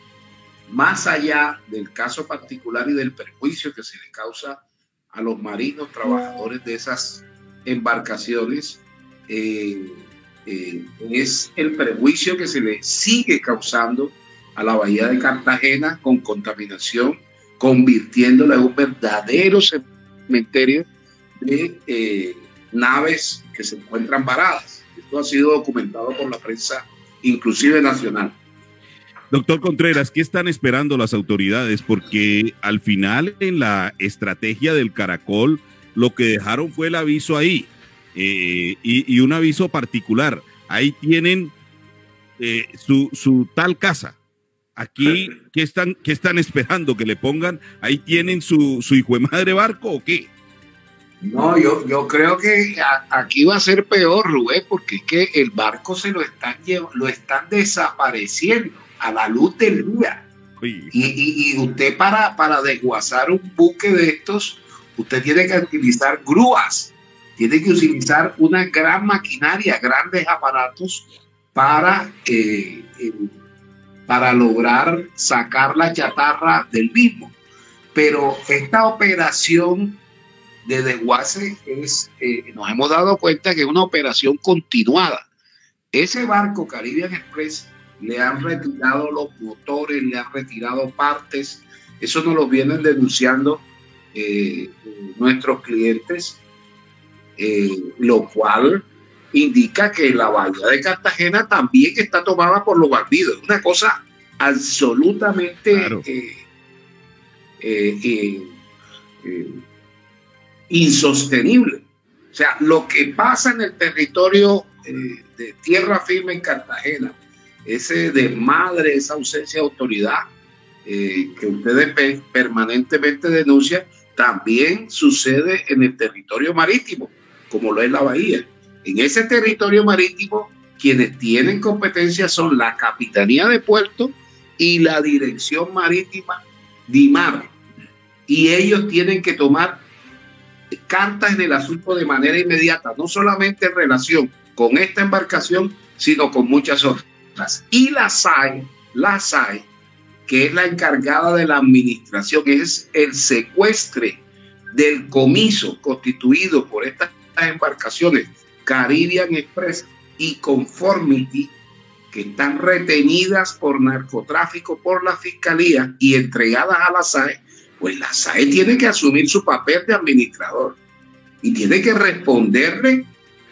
más allá del caso particular y del perjuicio que se le causa a los marinos trabajadores de esas embarcaciones, eh, eh, es el perjuicio que se le sigue causando a la bahía de Cartagena con contaminación, convirtiéndola en un verdadero cementerio de eh, naves que se encuentran varadas. Esto ha sido documentado por la prensa, inclusive nacional. Doctor Contreras, ¿qué están esperando las autoridades? Porque al final en la estrategia del caracol, lo que dejaron fue el aviso ahí eh, y, un aviso particular. Ahí tienen eh, su, su, tal casa. Aquí, ¿qué están, ¿qué están esperando? ¿Que le pongan? ¿Ahí tienen su, su hijo de madre barco o qué? No, yo, yo creo que aquí va a ser peor, Rubén, porque es que el barco se lo están, lo están desapareciendo a la luz del día. Y, y, y, usted para, para desguazar un buque de estos, usted tiene que utilizar grúas, tiene que utilizar una gran maquinaria, grandes aparatos para, eh, eh, para lograr sacar la chatarra del mismo. Pero esta operación de desguace es, eh, nos hemos dado cuenta que es una operación continuada. Ese barco Caribbean Express le han retirado los motores, le han retirado partes, eso nos lo vienen denunciando eh, nuestros clientes, eh, lo cual indica que la bahía de Cartagena también está tomada por los bandidos. Una cosa absolutamente claro. eh, insostenible. O sea, lo que pasa en el territorio de tierra firme en Cartagena, ese desmadre, esa ausencia de autoridad eh, que ustedes permanentemente denuncian, también sucede en el territorio marítimo, como lo es la bahía. En ese territorio marítimo, quienes tienen competencia son la Capitanía de Puerto y la Dirección Marítima DIMAR. Y ellos tienen que tomar cartas en el asunto de manera inmediata, no solamente en relación con esta embarcación, sino con muchas otras. Y la SAE, la SAE, que es la encargada de la administración, es el secuestre del comiso constituido por estas embarcaciones Caribbean Express y Conformity, que están retenidas por narcotráfico por la fiscalía y entregadas a la SAE, pues la SAE tiene que asumir su papel de administrador y tiene que responderle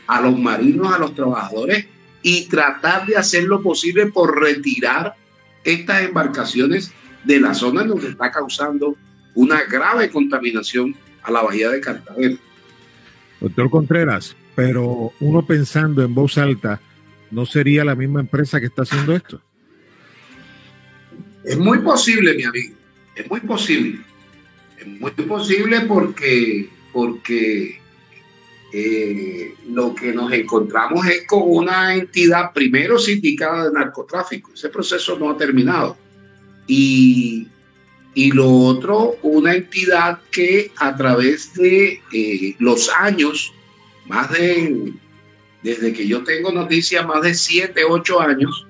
a los marinos, a los trabajadores y tratar de hacer lo posible por retirar estas embarcaciones de la zona donde está causando una grave contaminación a la bahía de Cartagena. Doctor Contreras, pero uno pensando en voz alta, ¿no sería la misma empresa que está haciendo esto? Es muy posible, mi amigo, es muy posible. Muy posible porque, porque eh, lo que nos encontramos es con una entidad primero sindicada de narcotráfico. Ese proceso no ha terminado. Y, y lo otro, una entidad que a través de eh, los años, más de, desde que yo tengo noticia, más de 7, 8 años,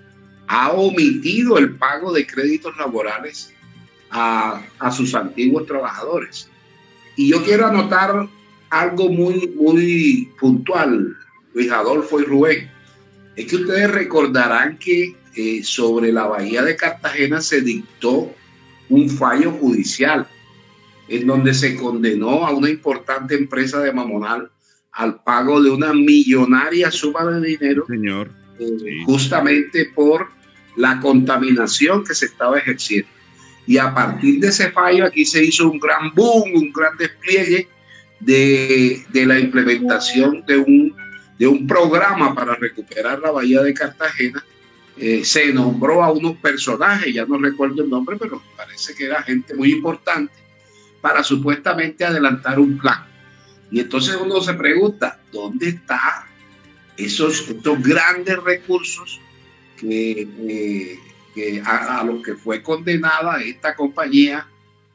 ha omitido el pago de créditos laborales a, a sus antiguos trabajadores. Y yo quiero anotar algo muy, muy puntual, Luis Adolfo y Rubén, es que ustedes recordarán que eh, sobre la bahía de Cartagena se dictó un fallo judicial en donde se condenó a una importante empresa de Mamonal al pago de una millonaria suma de dinero, señor, eh, justamente por la contaminación que se estaba ejerciendo. Y a partir de ese fallo aquí se hizo un gran boom, un gran despliegue de, de la implementación de un, de un programa para recuperar la bahía de Cartagena. Eh, se nombró a unos personajes, ya no recuerdo el nombre, pero parece que era gente muy importante, para supuestamente adelantar un plan. Y entonces uno se pregunta, ¿dónde están esos, estos grandes recursos que, eh, a, a, los que fue condenada esta compañía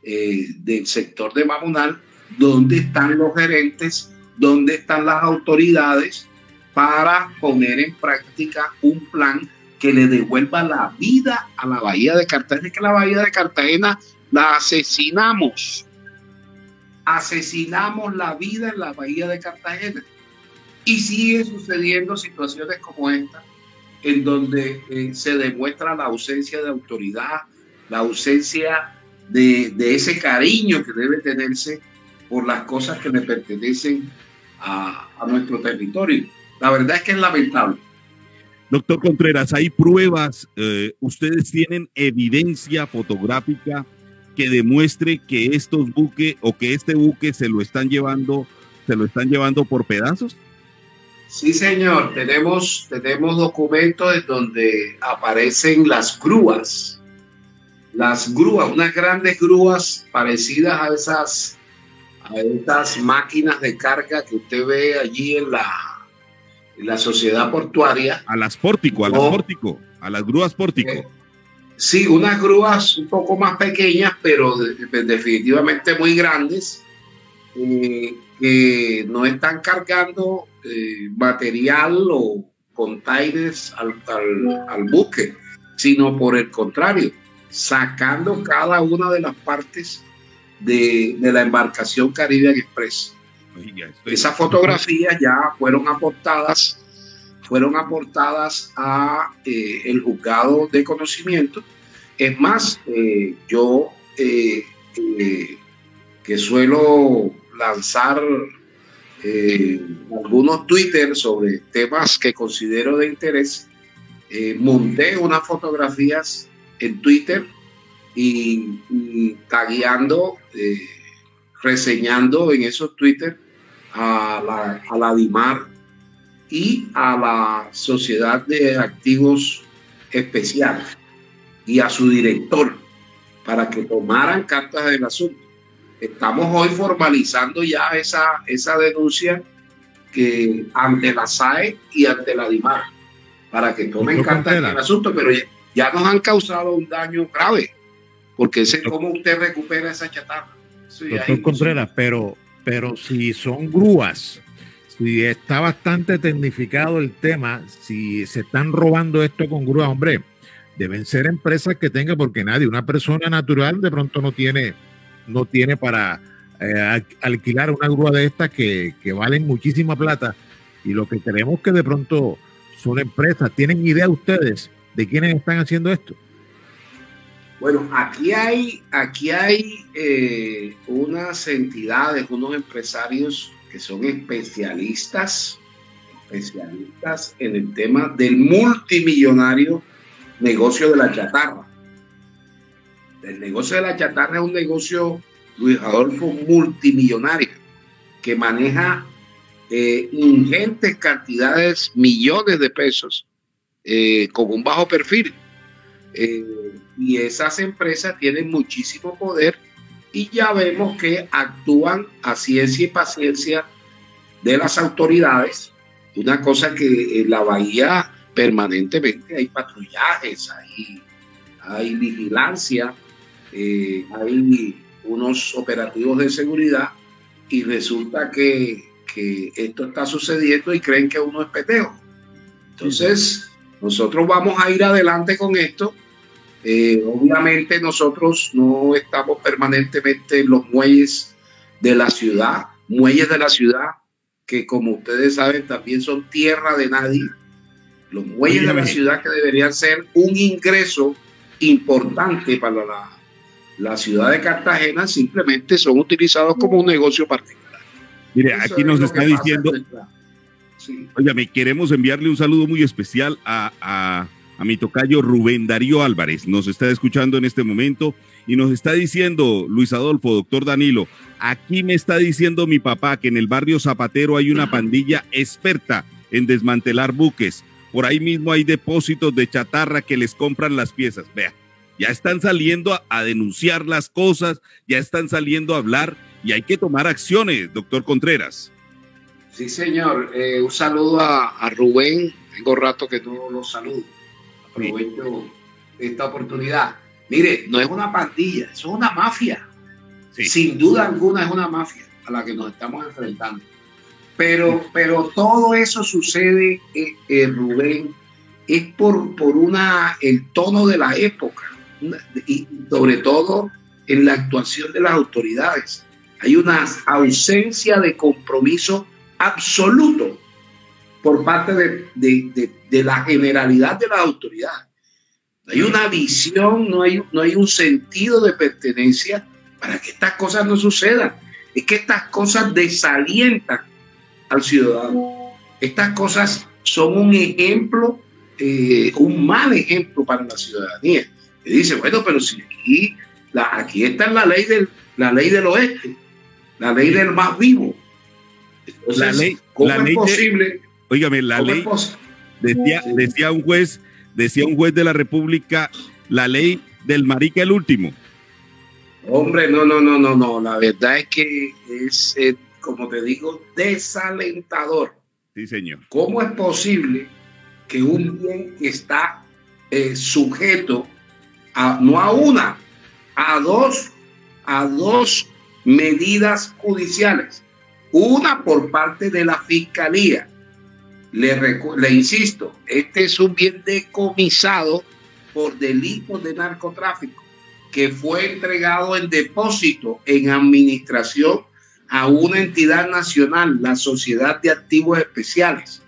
eh, del sector de Mamonal? ¿Dónde están los gerentes? ¿Dónde están las autoridades para poner en práctica un plan que le devuelva la vida a la bahía de Cartagena? Es que la bahía de Cartagena la asesinamos asesinamos la vida en la bahía de Cartagena. Y sigue sucediendo situaciones como esta, en donde eh, se demuestra la ausencia de autoridad, la ausencia de, ese cariño que debe tenerse por las cosas que le pertenecen a, a nuestro territorio. La verdad es que es lamentable. Doctor Contreras, hay pruebas, eh, ustedes tienen evidencia fotográfica que demuestre que estos buques o que este buque se lo están llevando, se lo están llevando por pedazos? Sí, señor. Tenemos, tenemos documentos en donde aparecen las grúas. Las grúas, unas grandes grúas parecidas a esas, a estas máquinas de carga que usted ve allí en la, en la sociedad portuaria. A las pórtico, a las oh. pórtico, a las grúas pórtico. Eh, Sí, unas grúas un poco más pequeñas, pero de, de, definitivamente muy grandes, eh, que no están cargando eh, material o containers al, al, al, buque, sino por el contrario, sacando cada una de las partes de, de la embarcación Caribbean Express. Oiga, Esas fotografías ya fueron aportadas fueron aportadas a eh, el juzgado de conocimiento. Es más, eh, yo que suelo lanzar algunos Twitter sobre temas que considero de interés, monté unas fotografías en Twitter y, y tagueando, reseñando en esos Twitter a la, a la DIMAR y a la Sociedad de Activos Especiales y a su director para que tomaran cartas del asunto. Estamos hoy formalizando ya esa, esa denuncia que ante la SAE y ante la DIMAR para que tomen cartas del asunto, pero ya, ya, nos han causado un daño grave, porque sé cómo usted recupera esa chatarra. Sí, Doctor Contreras, pero, pero si son grúas si está bastante tecnificado el tema, si se están robando esto con grúa, hombre, deben ser empresas que tengan, porque nadie, una persona natural de pronto no tiene, no tiene para eh, alquilar una grúa de estas que, que valen muchísima plata. Y lo que queremos que de pronto son empresas. ¿Tienen idea ustedes de quiénes están haciendo esto? Bueno, aquí hay, aquí hay eh, unas entidades, unos empresarios que son especialistas, especialistas en el tema del multimillonario negocio de la chatarra. El negocio de la chatarra es un negocio, Luis Adolfo, multimillonario, que maneja eh, ingentes cantidades, millones de pesos, eh, con un bajo perfil. Eh, y esas empresas tienen muchísimo poder y ya vemos que actúan a ciencia y paciencia de las autoridades. Una cosa que en la bahía permanentemente hay patrullajes, hay, hay vigilancia, eh, hay unos operativos de seguridad y resulta que, que, esto está sucediendo y creen que uno es peteo. Entonces, nosotros vamos a ir adelante con esto eh, obviamente nosotros no estamos permanentemente en los muelles de la ciudad, muelles de la ciudad que como ustedes saben también son tierra de nadie. Los muelles de la ciudad que deberían ser un ingreso importante para la, la ciudad de Cartagena simplemente son utilizados como un negocio particular. Mire, Eso aquí nos está diciendo, Sí. Queremos enviarle un saludo muy especial a, a, a mi tocayo Rubén Darío Álvarez. Nos está escuchando en este momento y nos está diciendo, Luis Adolfo, doctor Danilo, aquí me está diciendo mi papá que en el barrio Zapatero hay una pandilla experta en desmantelar buques. Por ahí mismo hay depósitos de chatarra que les compran las piezas. Vea, ya están saliendo a, a denunciar las cosas, ya están saliendo a hablar y hay que tomar acciones, doctor Contreras. Sí, señor. Eh, un saludo a, a Rubén. Tengo rato que no lo saludo. Aprovecho esta oportunidad. Mire, no es una pandilla, es una mafia. Sin duda alguna es una mafia a la que nos estamos enfrentando. Pero, pero todo eso sucede, eh, eh, Rubén, es por, por una, el tono de la época y sobre todo en la actuación de las autoridades. Hay una ausencia de compromiso absoluto por parte de, de- de- la generalidad de las autoridades. Hay una visión, no hay, no hay un sentido de pertenencia para que estas cosas no sucedan. Es que estas cosas desalientan al ciudadano. Estas cosas son un ejemplo, eh, un mal ejemplo para la ciudadanía. Que dice, bueno, pero si aquí, la- aquí está la ley, del, la ley del oeste, la ley del más vivo. Entonces, la ley, ¿cómo la es ley de- posible? Óigame, la ¿Cómo es ley decía, decía un juez, decía un juez de la República, la ley del marica el último. Hombre, no, no, no, no, no. La verdad es que es, eh, como te digo, desalentador. Sí, señor. ¿Cómo es posible que un bien que está eh, sujeto no a una, a dos, a dos medidas judiciales? Una por parte de la fiscalía. Le, le insisto, este es un bien decomisado por delitos de narcotráfico que fue entregado en depósito en administración a una entidad nacional, la Sociedad de Activos Especiales,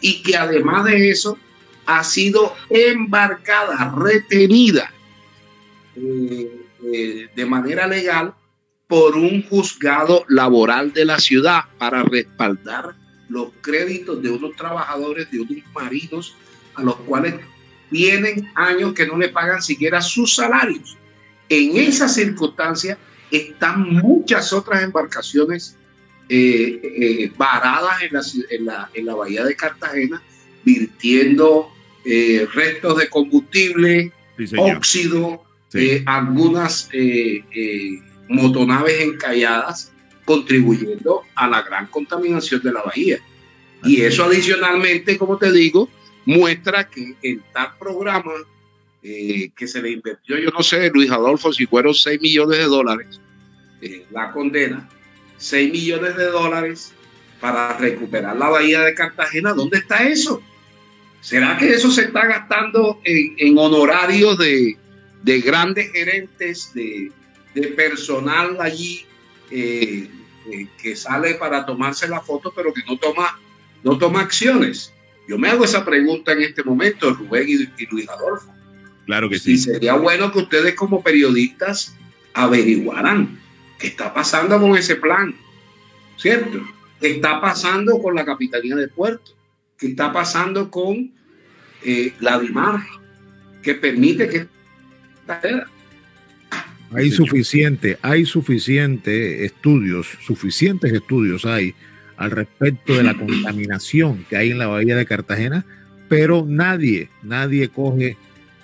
y que además de eso ha sido embarcada, retenida eh, eh, de manera legal por un juzgado laboral de la ciudad para respaldar los créditos de unos trabajadores, de unos marinos, a los cuales tienen años que no le pagan siquiera sus salarios. En esas circunstancias están muchas otras embarcaciones eh, eh, varadas en la, en, la, en la bahía de Cartagena, virtiendo eh, restos de combustible, Sí, óxido, Sí. eh, algunas eh, eh, motonaves encalladas, contribuyendo a la gran contaminación de la bahía. Y eso adicionalmente, como te digo, muestra que en tal programa eh, que se le invirtió, yo no sé, Luis Adolfo, si fueron 6 millones de dólares, eh, la condena, 6 millones de dólares para recuperar la bahía de Cartagena, ¿dónde está eso? ¿Será que eso se está gastando en, en honorarios de, de grandes gerentes, de, de personal allí eh, eh, que sale para tomarse la foto, pero que no toma, no toma acciones? Yo me hago esa pregunta en este momento, Rubén y, y Luis Adolfo. Claro que Y sí. sería bueno que ustedes como periodistas averiguaran qué está pasando con ese plan, ¿cierto? ¿Qué está pasando con la Capitanía de Puerto? ¿Qué está pasando con eh, la DIMAR? Que permite que Hay suficiente, hay suficiente estudios, suficientes estudios hay al respecto de la contaminación que hay en la bahía de Cartagena, pero nadie, nadie coge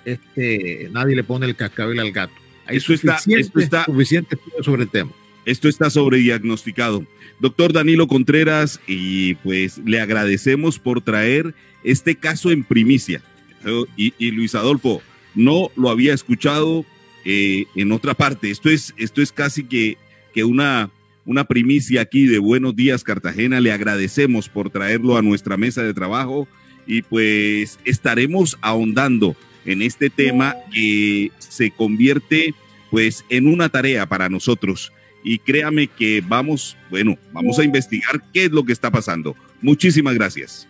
este, nadie le pone el cascabel al gato. Hay Esto está- suficiente, esto está- suficiente estudio sobre el tema. Esto está sobrediagnosticado. Doctor Danilo Contreras, y pues le agradecemos por traer este caso en primicia. Y, y Luis Adolfo, no lo había escuchado eh, en otra parte. Esto es, esto es casi que, que una, una primicia aquí de Buenos Días Cartagena. Le agradecemos por traerlo a nuestra mesa de trabajo y pues estaremos ahondando en este tema que se convierte pues en una tarea para nosotros y créame que vamos, bueno, vamos a investigar qué es lo que está pasando. Muchísimas gracias.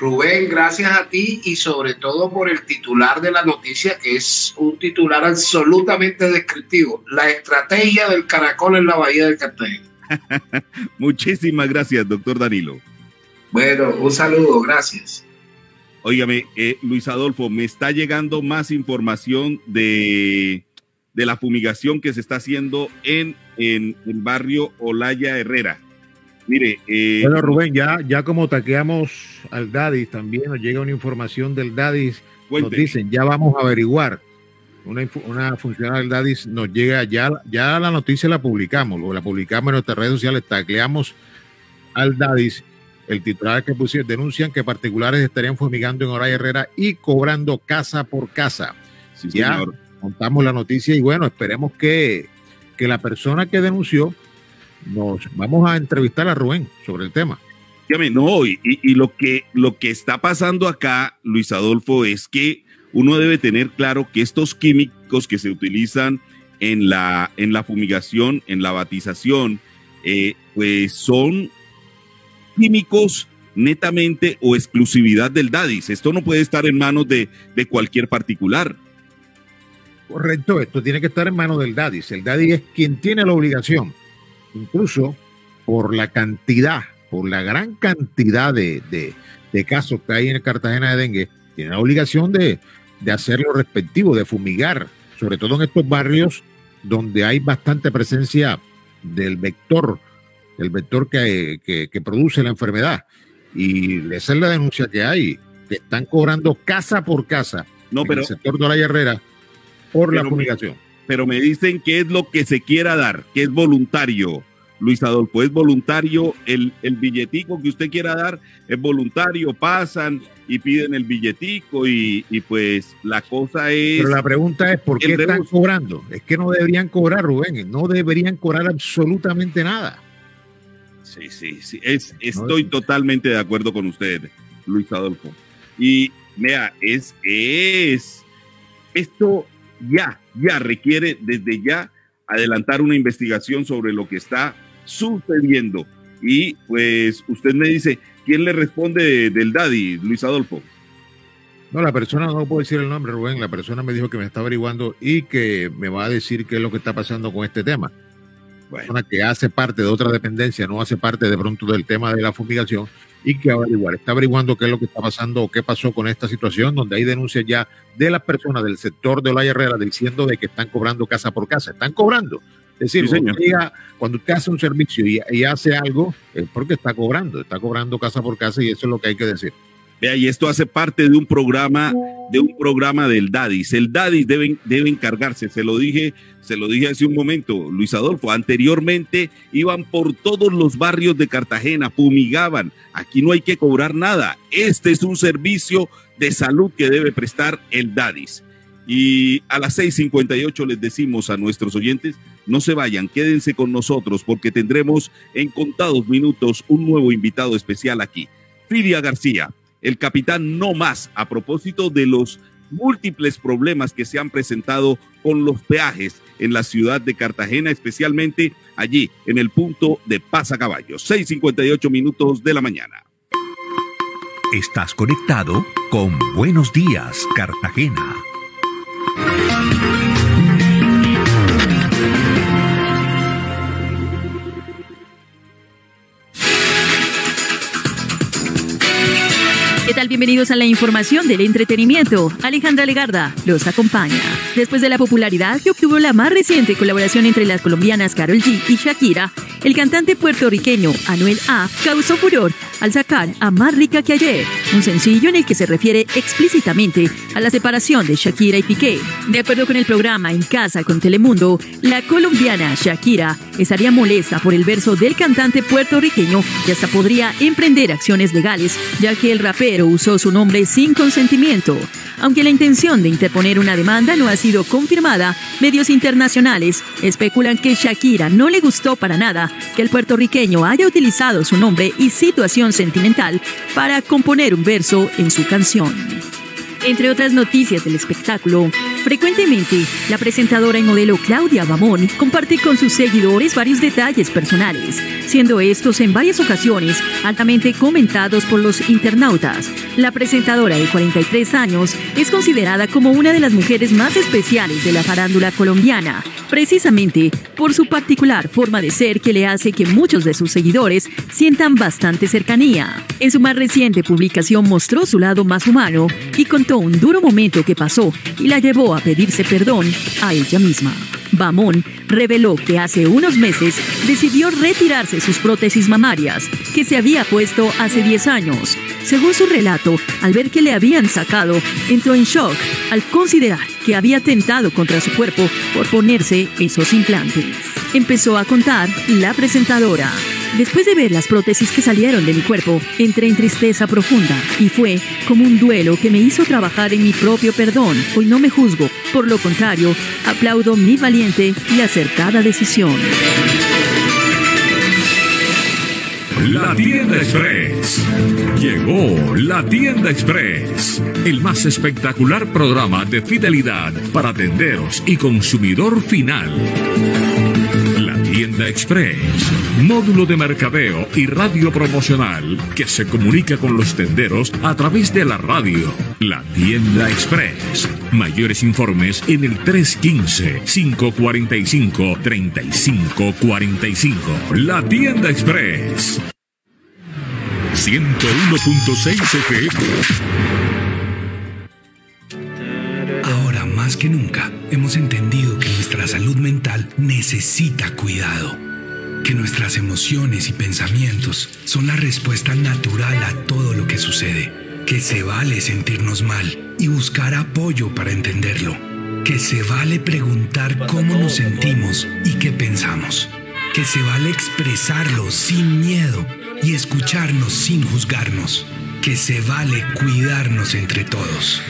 Rubén, gracias a ti y sobre todo por el titular de la noticia, que es un titular absolutamente descriptivo. La estrategia del caracol en la bahía del Cartagena. Muchísimas gracias, doctor Danilo. Bueno, un saludo, gracias. Óigame, eh, Luis Adolfo, me está llegando más información de, de la fumigación que se está haciendo en, en el barrio Olaya Herrera. Mire, eh, bueno, Rubén, ya, ya como taqueamos al Dadis, también nos llega una información del Dadis. Nos dicen, ya vamos a averiguar. Una, una funcionaria del Dadis nos llega, ya, ya la noticia la publicamos, la publicamos en nuestras redes sociales, tacleamos al Dadis. El titular que pusieron denuncian que particulares estarían fumigando en Oraya Herrera y cobrando casa por casa. ya contamos la noticia y bueno, esperemos que, que la persona que denunció nos vamos a entrevistar a Rubén sobre el tema. No, y, y, lo, que, lo que está pasando acá, Luis Adolfo, es que uno debe tener claro que estos químicos que se utilizan en la, en la fumigación, en la batización, eh, pues son químicos netamente o exclusividad del DADIS. Esto no puede estar en manos de, de cualquier particular. Correcto, esto tiene que estar en manos del DADIS. El DADIS es quien tiene la obligación incluso por la cantidad, por la gran cantidad de, casos que hay en Cartagena de dengue, tiene la obligación de, hacer lo respectivo, de fumigar, sobre todo en estos barrios donde hay bastante presencia del vector, el vector que, que, produce la enfermedad. Y esa es la denuncia que hay, que están cobrando casa por casa no, pero, en el sector de la Herrera por la fumigación pero me dicen que es lo que se quiera dar, que es voluntario. Luis Adolfo, es voluntario, el, el billetico que usted quiera dar es voluntario, pasan y piden el billetico y, pues la cosa es... Pero la pregunta es, ¿por qué están cobrando? Es que no deberían cobrar, Rubén, no deberían cobrar absolutamente nada. Sí, sí, sí, es, estoy totalmente de acuerdo con usted, Luis Adolfo. Y vea, es, es, esto ya, ya requiere desde ya adelantar una investigación sobre lo que está sucediendo. Y pues usted me dice, ¿quién le responde del daddy, Luis Adolfo? No, la persona, no puedo decir el nombre, Rubén, la persona me dijo que me está averiguando y que me va a decir qué es lo que está pasando con este tema. Bueno. Persona que hace parte de otra dependencia, no hace parte de pronto del tema de la fumigación, y que averiguar. Está averiguando qué es lo que está pasando o qué pasó con esta situación, donde hay denuncias ya de las personas del sector de la Herrera diciendo de que están cobrando casa por casa. Están cobrando. Es decir, cuando, usted hace un servicio y, hace algo, es porque está cobrando, está cobrando casa por casa y eso es lo que hay que decir. Vea, y esto hace parte de un programa, de un programa del DADIS. El DADIS debe, debe encargarse, se lo dije, se lo dije hace un momento, Luis Adolfo. Anteriormente iban por todos los barrios de Cartagena, fumigaban. Aquí no hay que cobrar nada. Este es un servicio de salud que debe prestar el DADIS. Y a las 6:58 les decimos a nuestros oyentes, no se vayan, quédense con nosotros porque tendremos en contados minutos un nuevo invitado especial aquí. Fidia García, el capitán no más a propósito de los múltiples problemas que se han presentado con los peajes en la ciudad de Cartagena, especialmente allí en el punto de Pasacaballos, 6:58 minutos de la mañana. Estás conectado con Buenos Días, Cartagena. ¿Qué tal? Bienvenidos a la información del entretenimiento. Alejandra Legarda los acompaña. Después de la popularidad que obtuvo la más reciente colaboración entre las colombianas Carol G y Shakira, el cantante puertorriqueño Anuel A causó furor al sacar a Más rica que ayer, un sencillo en el que se refiere explícitamente a la separación de Shakira y Piqué. De acuerdo con el programa En Casa con Telemundo, la colombiana Shakira estaría molesta por el verso del cantante puertorriqueño y hasta podría emprender acciones legales, ya que el rapero usó su nombre sin consentimiento. Aunque la intención de interponer una demanda no ha sido confirmada, medios internacionales especulan que Shakira no le gustó para nada que el puertorriqueño haya utilizado su nombre y situación sentimental para componer un verso en su canción. Entre otras noticias del espectáculo, Frecuentemente, la presentadora y modelo Claudia Bamón comparte con sus seguidores varios detalles personales, siendo estos en varias ocasiones altamente comentados por los internautas. La presentadora de 43 años es considerada como una de las mujeres más especiales de la farándula colombiana, precisamente por su particular forma de ser que le hace que muchos de sus seguidores sientan bastante cercanía. En su más reciente publicación mostró su lado más humano y un duro momento que pasó y la llevó a pedirse perdón a ella misma. Bamón reveló que hace unos meses decidió retirarse sus prótesis mamarias, que se había puesto hace 10 años. Según su relato, al ver que le habían sacado, entró en shock al considerar que había tentado contra su cuerpo por ponerse esos implantes. Empezó a contar la presentadora. Después de ver las prótesis que salieron de mi cuerpo, entré en tristeza profunda y fue como un duelo que me hizo trabajar en mi propio perdón. Hoy no me juzgo, por lo contrario, aplaudo mi valiente y acertada decisión. La Tienda Express. Llegó la Tienda Express, el más espectacular programa de fidelidad para tenderos y consumidor final. La Tienda Express, módulo de mercadeo y radio promocional que se comunica con los tenderos a través de la radio. La Tienda Express. Mayores informes en el 315-545-3545. La Tienda Express. 101.6 FM. Ahora más que nunca hemos entendido que nuestra salud mental necesita cuidado, que nuestras emociones y pensamientos son la respuesta natural a todo lo que sucede, que se vale sentirnos mal y buscar apoyo para entenderlo, que se vale preguntar cómo nos sentimos y qué pensamos, que se vale expresarlo sin miedo y escucharnos sin juzgarnos, que se vale cuidarnos entre todos.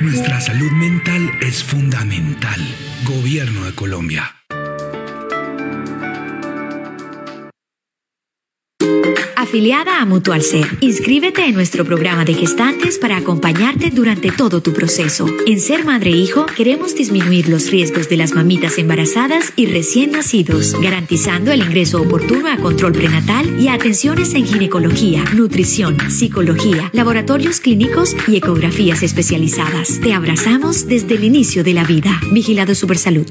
Nuestra salud mental es fundamental. Gobierno de Colombia. Afiliada a Mutual Ser, inscríbete en nuestro programa de gestantes para acompañarte durante todo tu proceso. En Ser Madre e Hijo queremos disminuir los riesgos de las mamitas embarazadas y recién nacidos, garantizando el ingreso oportuno a control prenatal y a atenciones en ginecología, nutrición, psicología, laboratorios clínicos y ecografías especializadas. Te abrazamos desde el inicio de la vida. Vigilado Supersalud.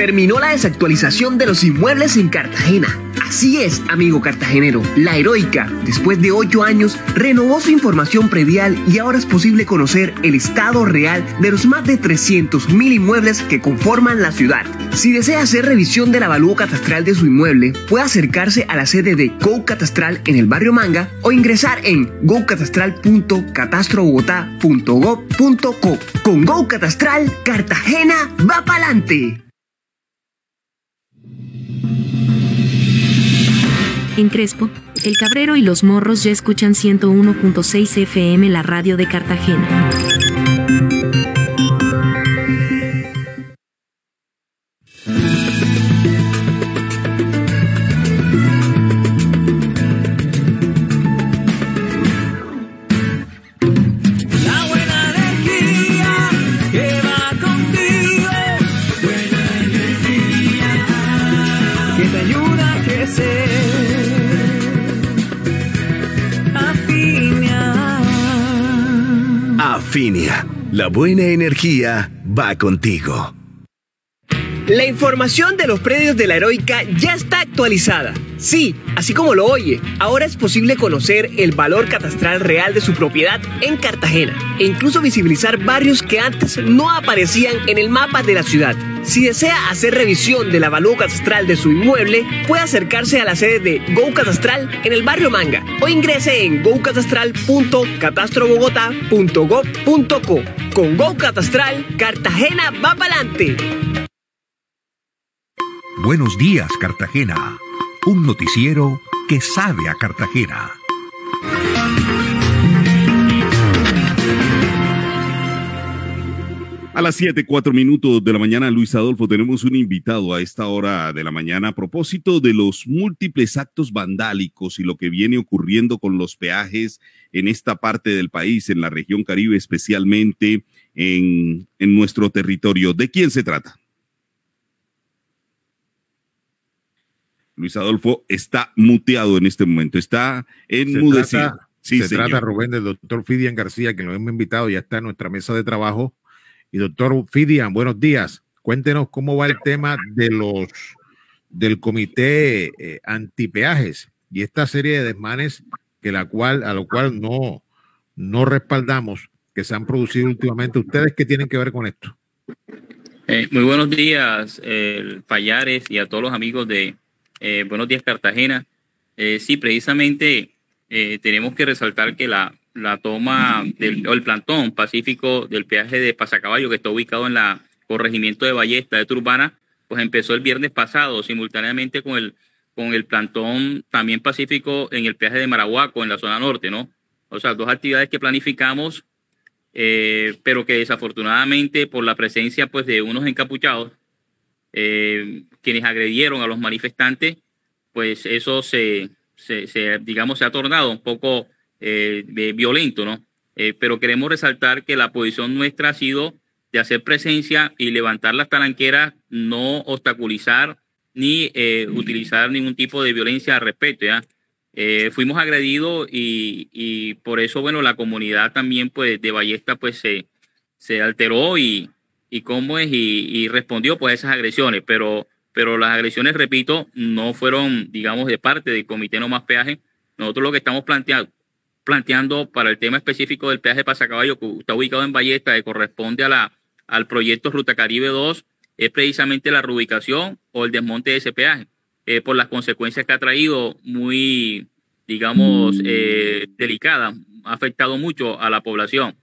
Terminó la desactualización de los inmuebles en Cartagena. Así es, amigo cartagenero. La Heroica, después de ocho años, renovó su información predial y ahora es posible conocer el estado real de los más de 300.000 inmuebles que conforman la ciudad. Si desea hacer revisión del avalúo catastral de su inmueble, puede acercarse a la sede de Go Catastral en el barrio Manga o ingresar en gocatastral.catastrobogotá.gov.co. Con Go Catastral, Cartagena va pa'lante. En Crespo, El Cabrero y los Morros ya escuchan 101.6 FM la radio de Cartagena. Afinia, la buena energía va contigo. La información de los predios de la Heroica ya está actualizada. Sí, así como lo oye, ahora es posible conocer el valor catastral real de su propiedad en Cartagena e incluso visibilizar barrios que antes no aparecían en el mapa de la ciudad. Si desea hacer revisión del avalúo catastral de su inmueble, puede acercarse a la sede de Go Catastral en el barrio Manga o ingrese en gocatastral.catastrobogotá.gov.co. Con Go Catastral, Cartagena va pa'lante. Buenos días, Cartagena. Un noticiero que sabe a Cartagena. A las 7, 4 minutos de la mañana, Luis Adolfo, tenemos un invitado a esta hora de la mañana a propósito de los múltiples actos vandálicos y lo que viene ocurriendo con los peajes en esta parte del país, en la región Caribe, especialmente en, en nuestro territorio. ¿De quién se trata? Luis Adolfo está muteado en este momento, está enmudecido. Se trata, Sí, se señor. trata, Rubén, del doctor Fidian García, que lo hemos invitado, ya está en nuestra mesa de trabajo. Y doctor Fidian, buenos días. Cuéntenos cómo va el tema de los del comité eh, antipeajes y esta serie de desmanes que la cual, a lo cual no, no respaldamos que se han producido últimamente. ¿Ustedes qué tienen que ver con esto? Eh, muy buenos días, eh, Payares, y a todos los amigos de eh, Buenos Días Cartagena. Eh, sí, precisamente eh, tenemos que resaltar que la, la toma del o el plantón pacífico del peaje de Pasacaballo, que está ubicado en la corregimiento de Ballesta de Turbana, pues empezó el viernes pasado, simultáneamente con el, con el plantón también pacífico en el peaje de Marahuaco, en la zona norte, ¿no? O sea, dos actividades que planificamos pero que desafortunadamente por la presencia pues de unos encapuchados eh, quienes agredieron a los manifestantes pues eso se, se, se, digamos se ha tornado un poco eh, violento no Eh, pero queremos resaltar que la posición nuestra ha sido de hacer presencia y levantar las talanqueras no obstaculizar ni eh, utilizar ningún tipo de violencia al respecto ya eh, fuimos agredidos y, y por eso, bueno, la comunidad también pues de Ballesta pues se, se alteró y, y cómo es y, y respondió pues a esas agresiones, pero, pero las agresiones, repito, no fueron, digamos, de parte del Comité No Más Peaje. Nosotros lo que estamos planteando, planteando para el tema específico del peaje Pasacaballo, que está ubicado en Ballesta, que corresponde a la, al proyecto Ruta Caribe 2, es precisamente la reubicación o el desmonte de ese peaje eh, por las consecuencias que ha traído muy, digamos, eh, delicada, ha afectado mucho a la población.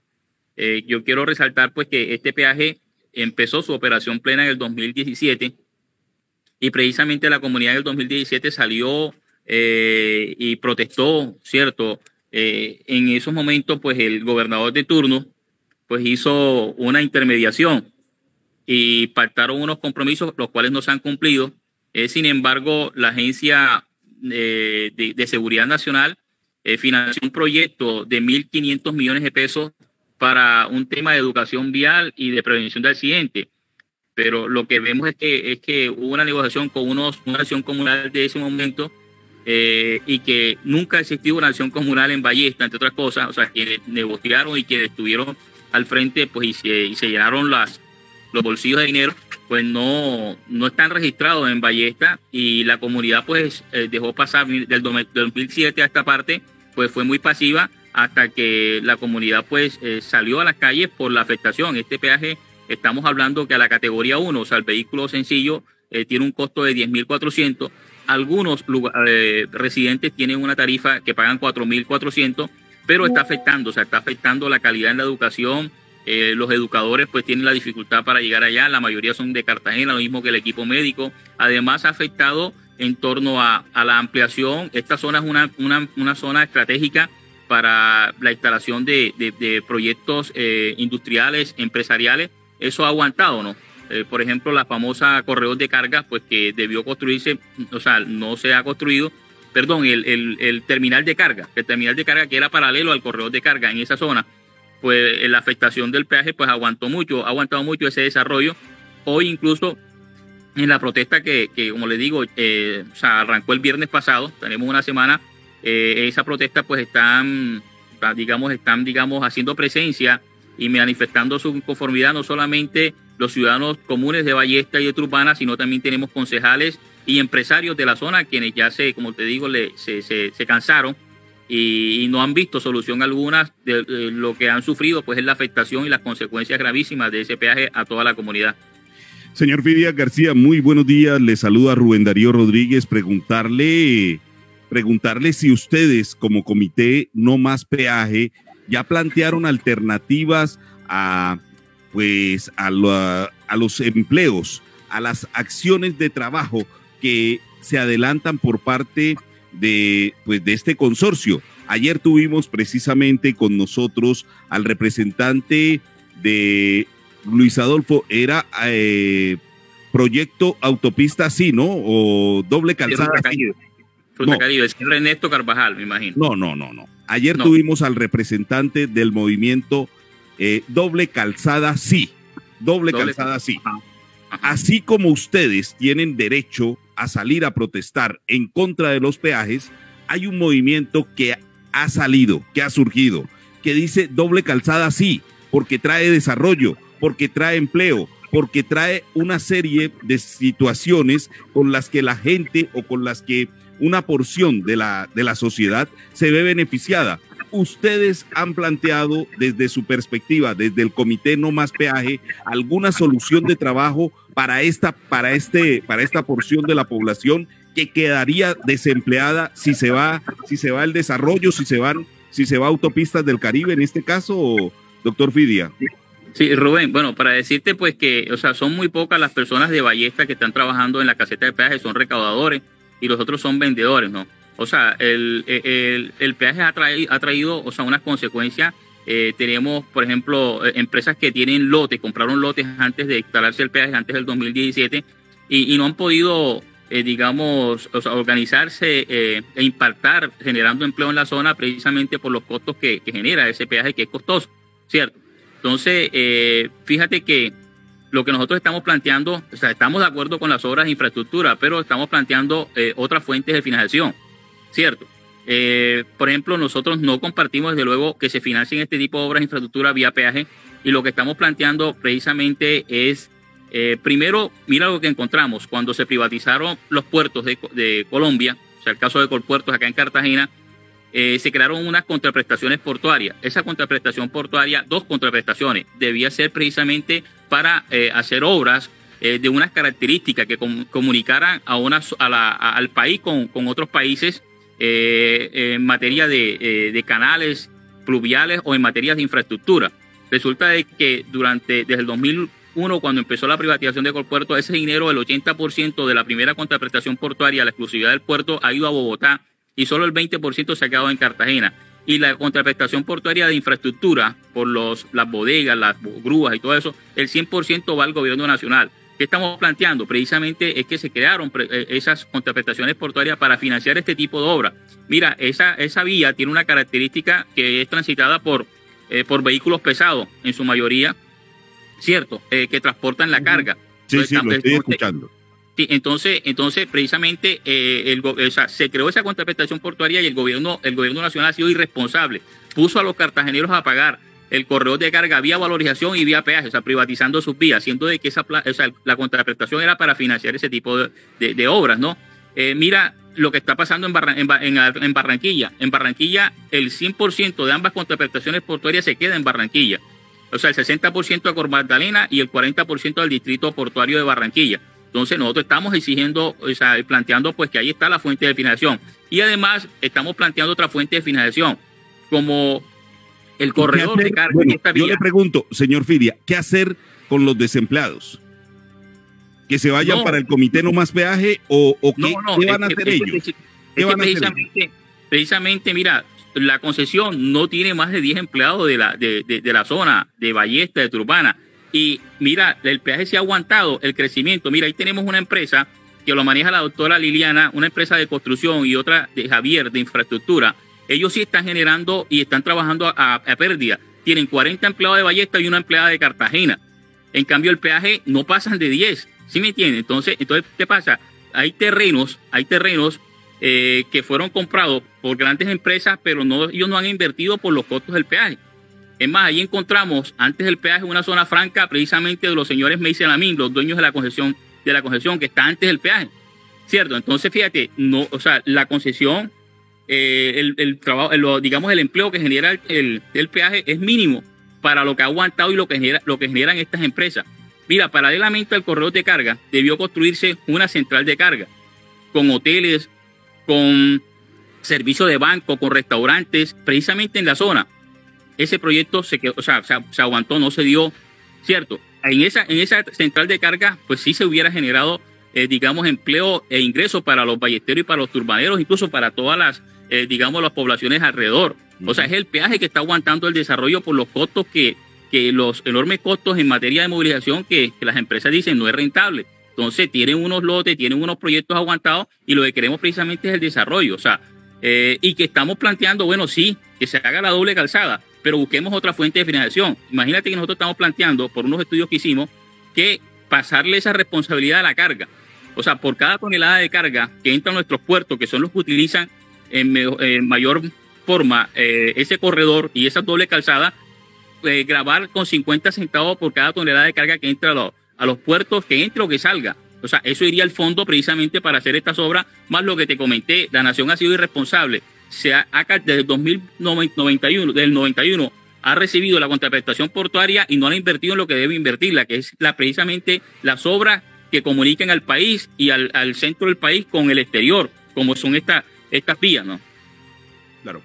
Eh, yo quiero resaltar pues que este peaje empezó su operación plena en el 2017 y precisamente la comunidad del 2017 salió eh, y protestó, ¿cierto? Eh, en esos momentos pues el gobernador de turno pues hizo una intermediación y pactaron unos compromisos los cuales no se han cumplido. Eh, sin embargo, la Agencia eh, de, de Seguridad Nacional financió un proyecto de 1.500 millones de pesos para un tema de educación vial y de prevención de accidentes. Pero lo que vemos es que, es que hubo una negociación con unos, una acción comunal de ese momento eh, y que nunca ha existido una acción comunal en Ballesta, entre otras cosas, o sea, que negociaron y que estuvieron al frente pues, y, se, y se llenaron las, los bolsillos de dinero, pues no, no están registrados en Ballesta y la comunidad pues eh, dejó pasar del 2007 a esta parte, pues fue muy pasiva hasta que la comunidad pues eh, salió a las calles por la afectación. Este peaje, estamos hablando que a la categoría 1, o sea, el vehículo sencillo, eh, tiene un costo de 10.400. Algunos eh, residentes tienen una tarifa que pagan 4.400, pero está afectando, o sea, está afectando la calidad en la educación. Eh, los educadores pues tienen la dificultad para llegar allá, la mayoría son de Cartagena, lo mismo que el equipo médico. Además ha afectado en torno a, a la ampliación. Esta zona es una, una, una zona estratégica para la instalación de, de- proyectos industriales, empresariales. Eso ha aguantado, ¿no? Eh, por ejemplo, la famosa corredor de carga, pues que debió construirse, o sea, no se ha construido. Perdón, el, el- el terminal de carga, el terminal de carga que era paralelo al corredor de carga en esa zona, pues eh, la afectación del peaje pues aguantó mucho, ha aguantado mucho ese desarrollo. Hoy incluso en la protesta que, que, como le digo, eh, o sea, arrancó el viernes pasado, tenemos una semana, esa protesta pues están, está, digamos, están, digamos, haciendo presencia y manifestando su inconformidad no solamente los ciudadanos comunes de Ballesta y de Turbana, sino también tenemos concejales y empresarios de la zona quienes ya se, como te digo, se, se, se cansaron y, no han visto solución alguna de, de lo que han sufrido, pues es la afectación y las consecuencias gravísimas de ese peaje a toda la comunidad. Señor Fidia García, muy buenos días. Le saluda Rubén Darío Rodríguez. Preguntarle, preguntarle si ustedes como comité no más peaje ya plantearon alternativas a pues a, la- a los empleos, a las acciones de trabajo que se adelantan por parte de pues de este consorcio. Ayer tuvimos precisamente con nosotros al representante de Luis Adolfo, era eh, proyecto autopista sí, ¿no? O doble calzada. Caribe. Ruta Caribe, es Ernesto Carvajal, me imagino. No, no, no, no. Ayer No. tuvimos al representante del movimiento eh, doble calzada sí. Doble, Doble- calzada sí. Así como ustedes tienen derecho a salir a protestar en contra de los peajes, hay un movimiento que ha salido, que ha surgido, que dice doble calzada sí, porque trae desarrollo, porque trae empleo, porque trae una serie de situaciones con las que la gente o con las que una porción de la, de la sociedad se ve beneficiada. Ustedes han planteado desde su perspectiva, desde el comité No Más Peaje, alguna solución de trabajo para esta, para este, para esta porción de la población que quedaría desempleada si se va, si se va el desarrollo, si se van, si se va a autopistas del Caribe en este caso, doctor Fidia. Sí, Rubén, bueno, para decirte pues que, o sea, son muy pocas las personas de Ballesta que están trabajando en la caseta de peaje, son recaudadores y los otros son vendedores, ¿no? O sea, el, el, peaje ha traído, ha traído, o sea, unas consecuencias. Eh, tenemos, por ejemplo, eh, empresas que tienen lotes, compraron lotes antes de instalarse el peaje, antes del 2017, y, y no han podido, eh, digamos, o sea, organizarse eh, e impactar generando empleo en la zona precisamente por los costos que, que genera ese peaje que es costoso, ¿cierto? Entonces, eh, fíjate que lo que nosotros estamos planteando, o sea, estamos de acuerdo con las obras de infraestructura, pero estamos planteando eh, otras fuentes de financiación, ¿cierto? Eh, por ejemplo, nosotros no compartimos, desde luego, que se financien este tipo de obras de infraestructura vía peaje, y lo que estamos planteando precisamente es, eh, primero, mira lo que encontramos, cuando se privatizaron los puertos de, Colombia, o sea, el caso de Colpuertos acá en Cartagena, eh, se crearon unas contraprestaciones portuarias. Esa contraprestación portuaria, dos contraprestaciones, debía ser precisamente para eh, hacer obras eh, de unas características que com- comunicaran a una, a la- a- al país con, otros países eh, en materia de, de canales pluviales o en materia de infraestructura. Resulta de que durante desde el 2001, cuando empezó la privatización de Colpuerto, ese dinero, el 80% de la primera contraprestación portuaria, la exclusividad del puerto, ha ido a Bogotá y solo el 20% se ha quedado en Cartagena. Y la contraprestación portuaria de infraestructura por los, las bodegas, las grúas y todo eso, el 100% va al gobierno nacional. ¿Qué estamos planteando? Precisamente es que se crearon eh, esas contraprestaciones portuarias para financiar este tipo de obras. Mira, esa, esa vía tiene una característica que es transitada por, eh, por vehículos pesados, en su mayoría, ¿cierto? Eh, que transportan la carga. Sí, Entonces, sí, lo estoy escuchando. Entonces, entonces precisamente eh, se creó esa contraprestación portuaria y el gobierno, el gobierno nacional ha sido irresponsable. Puso a los cartageneros a pagar el correo de carga vía valorización y vía peaje, o sea, privatizando sus vías, siendo de que esa la contraprestación era para financiar ese tipo de, obras, ¿no? Eh, mira lo que está pasando en, en Ba- en- en Barranquilla. En Barranquilla, el 100% de ambas contraprestaciones portuarias se queda en Barranquilla. O sea, el 60% de Cor Magdalena y el 40% del distrito portuario de Barranquilla. Entonces nosotros estamos exigiendo, o sea, planteando pues que ahí está la fuente de financiación. Y además estamos planteando otra fuente de financiación, como el corredor ¿Qué de carga Bueno, en esta yo le pregunto, señor Fidia, ¿qué hacer con los desempleados? ¿Que se vayan No. para el comité no más peaje o, o qué, No, no, qué es van a que- hacer es que ellos? preci- ¿Qué es que van a hacer ellos? precisamente, precisamente, mira, la concesión no tiene más de 10 empleados de la, de, de- de la zona, de Ballesta, de Turbana. Y mira, el peaje se ha aguantado, el crecimiento. Mira, ahí tenemos una empresa que lo maneja la doctora Liliana, una empresa de construcción y otra de Javier, de infraestructura. Ellos sí están generando y están trabajando a, pérdida. Tienen 40 empleados de Ballesta y una empleada de Cartagena. En cambio, el peaje no pasan de 10. ¿Sí me entiendes? Entonces, entonces, ¿qué pasa? Hay terrenos, hay terrenos eh, que fueron comprados por grandes empresas, pero no, ellos no han invertido por los costos del peaje. Es más, ahí encontramos antes del peaje una zona franca precisamente de los señores Meiselamin, los dueños de la concesión, de la concesión que está antes del peaje. ¿Cierto? Entonces, fíjate, no, o sea, la concesión, eh, el, el trabajo, digamos, el empleo que genera el, el- el peaje es mínimo para lo que ha aguantado y lo que, genera, lo que generan estas empresas. Mira, paralelamente al correo de carga, debió construirse una central de carga con hoteles, con servicio de banco, con restaurantes, precisamente en la zona. Ese proyecto se, quedó, o sea, se, se aguantó, no se dio, ¿cierto? En esa, en esa central de carga, pues sí se hubiera generado, eh, digamos, empleo e ingresos para los ballesteros y para los turbaneros, incluso para todas las, eh, digamos, las poblaciones alrededor. O sea, es el peaje que está aguantando el desarrollo por los costos que, que los enormes costos en materia de movilización que, que las empresas dicen no es rentable. Entonces tienen unos lotes, tienen unos proyectos aguantados y lo que queremos precisamente es el desarrollo. O sea, eh, y que estamos planteando, bueno, sí, que se haga la doble calzada, pero busquemos otra fuente de financiación. Imagínate que nosotros estamos planteando, por unos estudios que hicimos, que pasarle esa responsabilidad a la carga. O sea, por cada tonelada de carga que entra a nuestros puertos, que son los que utilizan en, mayor forma eh, ese corredor y esa doble calzada, eh, grabar con 50 centavos por cada tonelada de carga que entra a los, a los puertos, que entre o que salga. O sea, eso iría al fondo precisamente para hacer estas obras, más lo que te comenté, la nación ha sido irresponsable. Se ha, desde el 2091, del 91, ha recibido la contraprestación portuaria y no ha invertido en lo que debe invertirla, que es la, precisamente las obras que comunican al país y al, al centro del país con el exterior, como son estas estas vías, ¿no? Claro.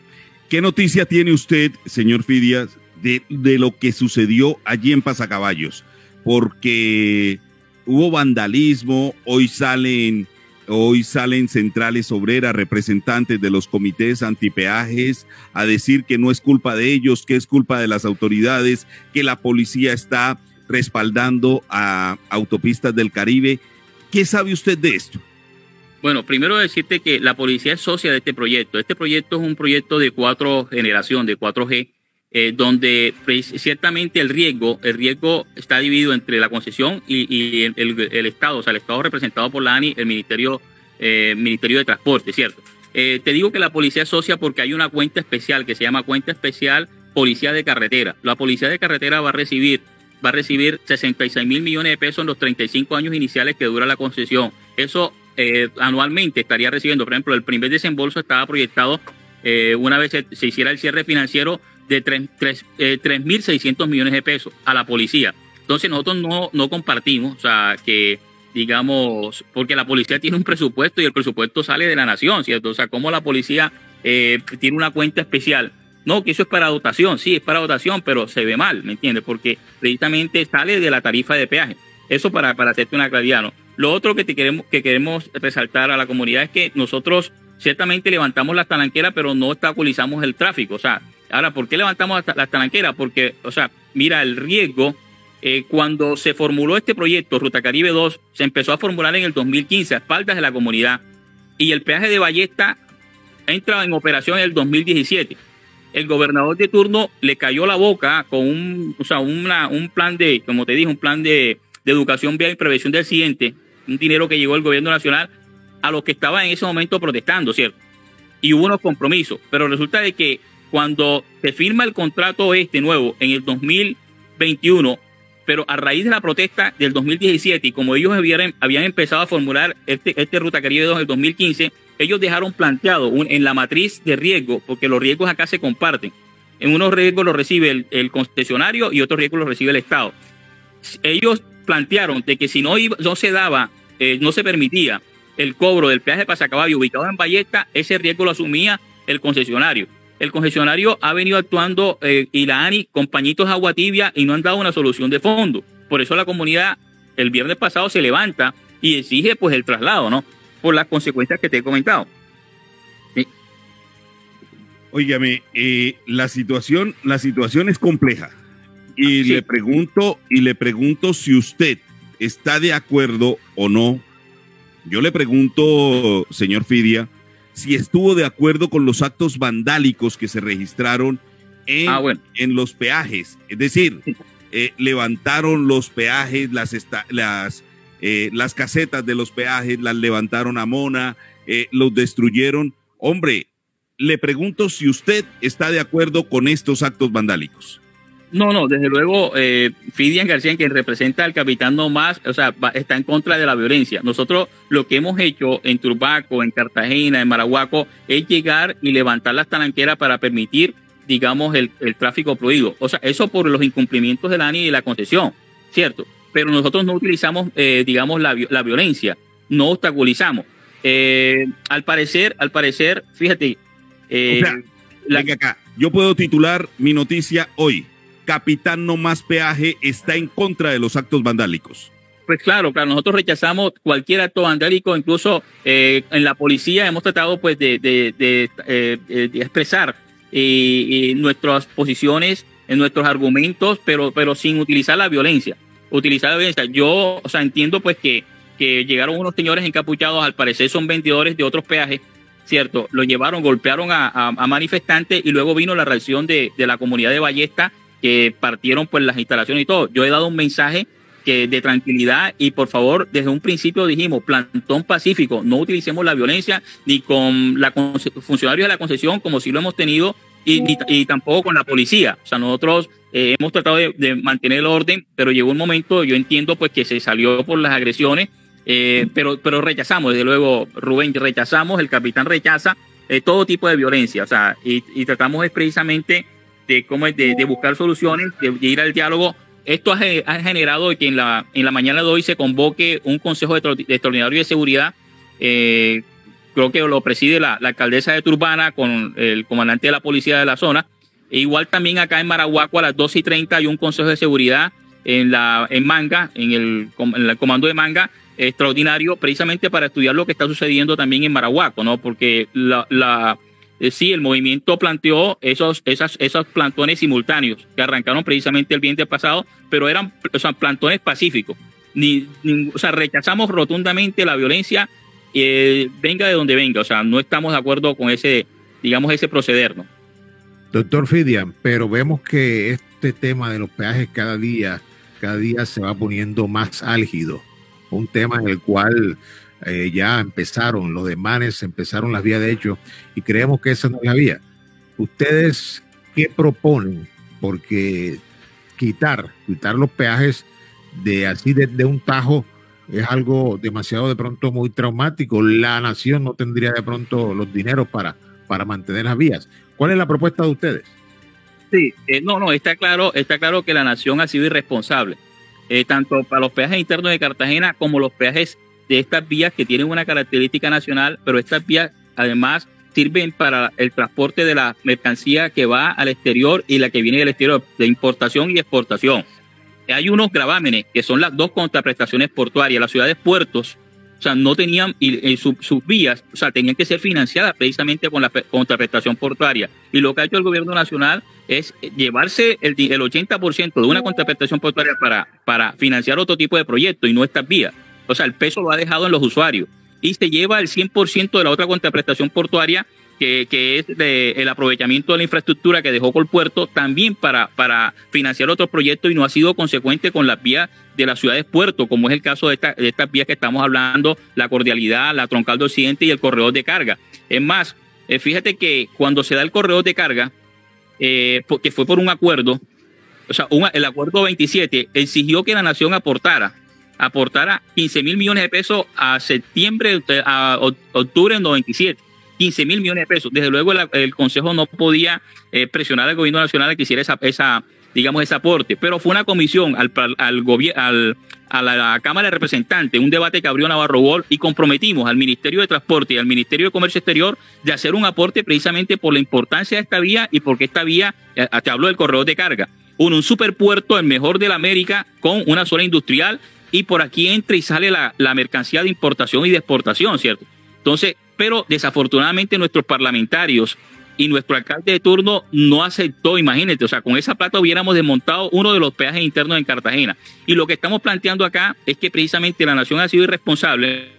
¿Qué noticia tiene usted, señor Fidias, de, de lo que sucedió allí en Pasacaballos? Porque hubo vandalismo, hoy salen, hoy salen centrales obreras, representantes de los comités antipeajes, a decir que no es culpa de ellos, que es culpa de las autoridades, que la policía está respaldando a autopistas del Caribe. ¿Qué sabe usted de esto? Bueno, primero decirte que la policía es socia de este proyecto. Este proyecto es un proyecto de cuatro generación, de 4G, eh, donde ciertamente el riesgo, el riesgo está dividido entre la concesión y, el, el- Estado, o sea, el Estado representado por la ANI, el Ministerio, eh, Ministerio de Transporte, ¿cierto? Eh, te digo que la policía es socia porque hay una cuenta especial que se llama cuenta especial Policía de Carretera. La Policía de Carretera va a recibir va a recibir 66 mil millones de pesos en los 35 años iniciales que dura la concesión. Eso eh, anualmente estaría recibiendo, por ejemplo, el primer desembolso estaba proyectado una vez se hiciera el cierre financiero de tres- tres- eh, 3.600 millones de pesos a la policía. Entonces nosotros no, no compartimos, o sea, que digamos, porque la policía tiene un presupuesto y el presupuesto sale de la nación, ¿cierto? O sea, como la policía eh, tiene una cuenta especial. No, que eso es para dotación, sí, es para dotación, pero se ve mal, ¿me entiendes? Porque precisamente sale de la tarifa de peaje. Eso para, para hacerte una claridad, ¿no? Lo otro que, te queremos, que queremos resaltar a la comunidad es que nosotros ciertamente levantamos las talanqueras, pero no obstaculizamos el tráfico. O sea, ahora, ¿por qué levantamos las ta- las talanqueras? Porque, o sea, mira, el riesgo, eh, cuando se formuló este proyecto, Ruta Caribe 2, se empezó a formular en el 2015 a espaldas de la comunidad. Y el peaje de Ballesta entra en operación en el 2017. El gobernador de turno le cayó la boca con un, o sea, un plan de, como te dije, un plan de, educación vial y prevención del accidente, un dinero que llegó el gobierno nacional a los que estaban en ese momento protestando, ¿cierto? Y hubo unos compromisos, pero resulta de que cuando se firma el contrato este nuevo en el 2021, pero a raíz de la protesta del 2017 y como ellos habían, habían empezado a formular este, este Ruta Caribe 2 en el 2015, ellos dejaron planteado en la matriz de riesgo, porque los riesgos acá se comparten. En unos riesgos los recibe el, concesionario y otros riesgos los recibe el Estado. Ellos plantearon de que si no, iba- no se daba, eh, no se permitía el cobro del peaje de pasacaballo ubicado en Valleta, ese riesgo lo asumía el concesionario. El concesionario ha venido actuando eh, y la ANI con pañitos agua tibia y no han dado una solución de fondo. Por eso la comunidad el viernes pasado se levanta y exige pues el traslado, ¿no? Por las consecuencias que te he comentado. Óigame, eh, la situación, la situación es compleja. Y le pregunto, y le pregunto si usted está de acuerdo o no. Yo le pregunto, señor Fidia, si estuvo de acuerdo con los actos vandálicos que se registraron en, en los peajes. Es decir, eh, levantaron los peajes, las, esta- las, eh, las casetas de los peajes, las levantaron a Mona, eh, los destruyeron. Hombre, le pregunto si usted está de acuerdo con estos actos vandálicos. No, no, desde luego, eh, Fidian García, quien representa al capitán No Más, o sea, va- está en contra de la violencia. Nosotros lo que hemos hecho en Turbaco, en Cartagena, en Marahuaco, es llegar y levantar las talanqueras para permitir, digamos, el, el tráfico fluido. O sea, eso por los incumplimientos de la ANI y de la concesión, ¿cierto? Pero nosotros no utilizamos, eh, digamos, la, la violencia, no obstaculizamos. Eh, al parecer, al parecer, fíjate, eh, O sea, venga acá, yo puedo titular mi noticia hoy. Capitán No Más Peaje está en contra de los actos vandálicos. Pues claro, claro, nosotros rechazamos cualquier acto vandálico, incluso eh, en la policía hemos tratado pues de, de- eh, eh, expresar nuestras posiciones en nuestros argumentos, pero, pero sin utilizar la violencia. Utilizar la violencia. Yo, o sea, entiendo pues que, que llegaron unos señores encapuchados, al parecer son vendedores de otros peajes, ¿cierto? Lo llevaron, golpearon a manifestantes y luego vino la reacción de, de la comunidad de Ballesta que partieron pues las instalaciones y todo. Yo he dado un mensaje que de tranquilidad y por favor, desde un principio dijimos, plantón pacífico, no utilicemos la violencia ni con la funcionarios de la concesión como si lo hemos tenido y, ni- tampoco con la policía. O sea, nosotros eh, hemos tratado de, de mantener el orden, pero llegó un momento, yo entiendo pues que se salió por las agresiones, eh, pero, pero rechazamos, desde luego, Rubén, rechazamos, el capitán rechaza eh, todo tipo de violencia, o sea, y, y tratamos es precisamente de cómo es de, de buscar soluciones, de, de ir al diálogo. Esto ha, ha generado que en la, en la mañana de hoy se convoque un consejo de, extraordinario de seguridad. eh, creo que lo preside la, la alcaldesa de Turbana con el comandante de la policía de la zona. E igual también acá en Marahuaco a las 12 y 30 hay un consejo de seguridad en, la, en Manga, en el, en el comando de Manga, extraordinario, precisamente para estudiar lo que está sucediendo también en Marahuaco, ¿no? Porque la, la, eh, sí, el movimiento planteó esos, esas, esos plantones simultáneos que arrancaron precisamente el viernes pasado, pero eran o sea, plantones pacíficos. Ni, ni- o sea, rechazamos rotundamente la violencia, eh, venga de donde venga. O sea, no estamos de acuerdo con ese, digamos, ese proceder, ¿no? Doctor Fidian, pero vemos que este tema de los peajes cada día, cada día se va poniendo más álgido. Un tema en el cual eh, ya empezaron los demanes, empezaron las vías de hecho, y creemos que esa no es la vía. ¿Ustedes qué proponen? Porque quitar, quitar los peajes de así de, de un tajo es algo demasiado de pronto muy traumático. La nación no tendría de pronto los dineros para, para mantener las vías. ¿Cuál es la propuesta de ustedes? Sí, eh, no, no, está claro, está claro que la nación ha sido irresponsable, eh, tanto para los peajes internos de Cartagena como los peajes de estas vías que tienen una característica nacional, pero estas vías además sirven para el transporte de la mercancía que va al exterior y la que viene del exterior, de importación y exportación. Hay unos gravámenes que son las dos contraprestaciones portuarias. Las ciudades puertos, o sea, no tenían y, y su- sus vías, o sea, tenían que ser financiadas precisamente con la contraprestación portuaria. Y lo que ha hecho el gobierno nacional es llevarse el, el 80% de una contraprestación portuaria para, para financiar otro tipo de proyectos y no estas vías. O sea, el peso lo ha dejado en los usuarios. Y se lleva el 100% de la otra contraprestación portuaria, que, que es el aprovechamiento de la infraestructura que dejó Colpuerto, también para, para financiar otros proyectos y no ha sido consecuente con las vías de las ciudades puerto, como es el caso de, esta- de estas vías que estamos hablando, la cordialidad, la troncal de occidente y el corredor de carga. Es más, eh, fíjate que cuando se da el corredor de carga, eh, porque fue por un acuerdo, o sea, un- el acuerdo 27 exigió que la nación aportara, aportara 15 mil millones de pesos a septiembre, a oc- octubre del 97. 15 mil millones de pesos. Desde luego el, el Consejo no podía eh, presionar al gobierno nacional a que hiciera esa, esa, digamos, ese aporte, pero fue una comisión al, al, al a la, Cámara de Representantes, un debate que abrió Navarro Bol y comprometimos al Ministerio de Transporte y al Ministerio de Comercio Exterior de hacer un aporte precisamente por la importancia de esta vía y porque esta vía, eh, te hablo del corredor de carga, un superpuerto, el mejor de la América, con una zona industrial y por aquí entra y sale la, la mercancía de importación y de exportación, ¿cierto? Entonces, pero desafortunadamente nuestros parlamentarios y nuestro alcalde de turno no aceptó, imagínate, o sea, con esa plata hubiéramos desmontado uno de los peajes internos en Cartagena. Y lo que estamos planteando acá es que precisamente la nación ha sido irresponsable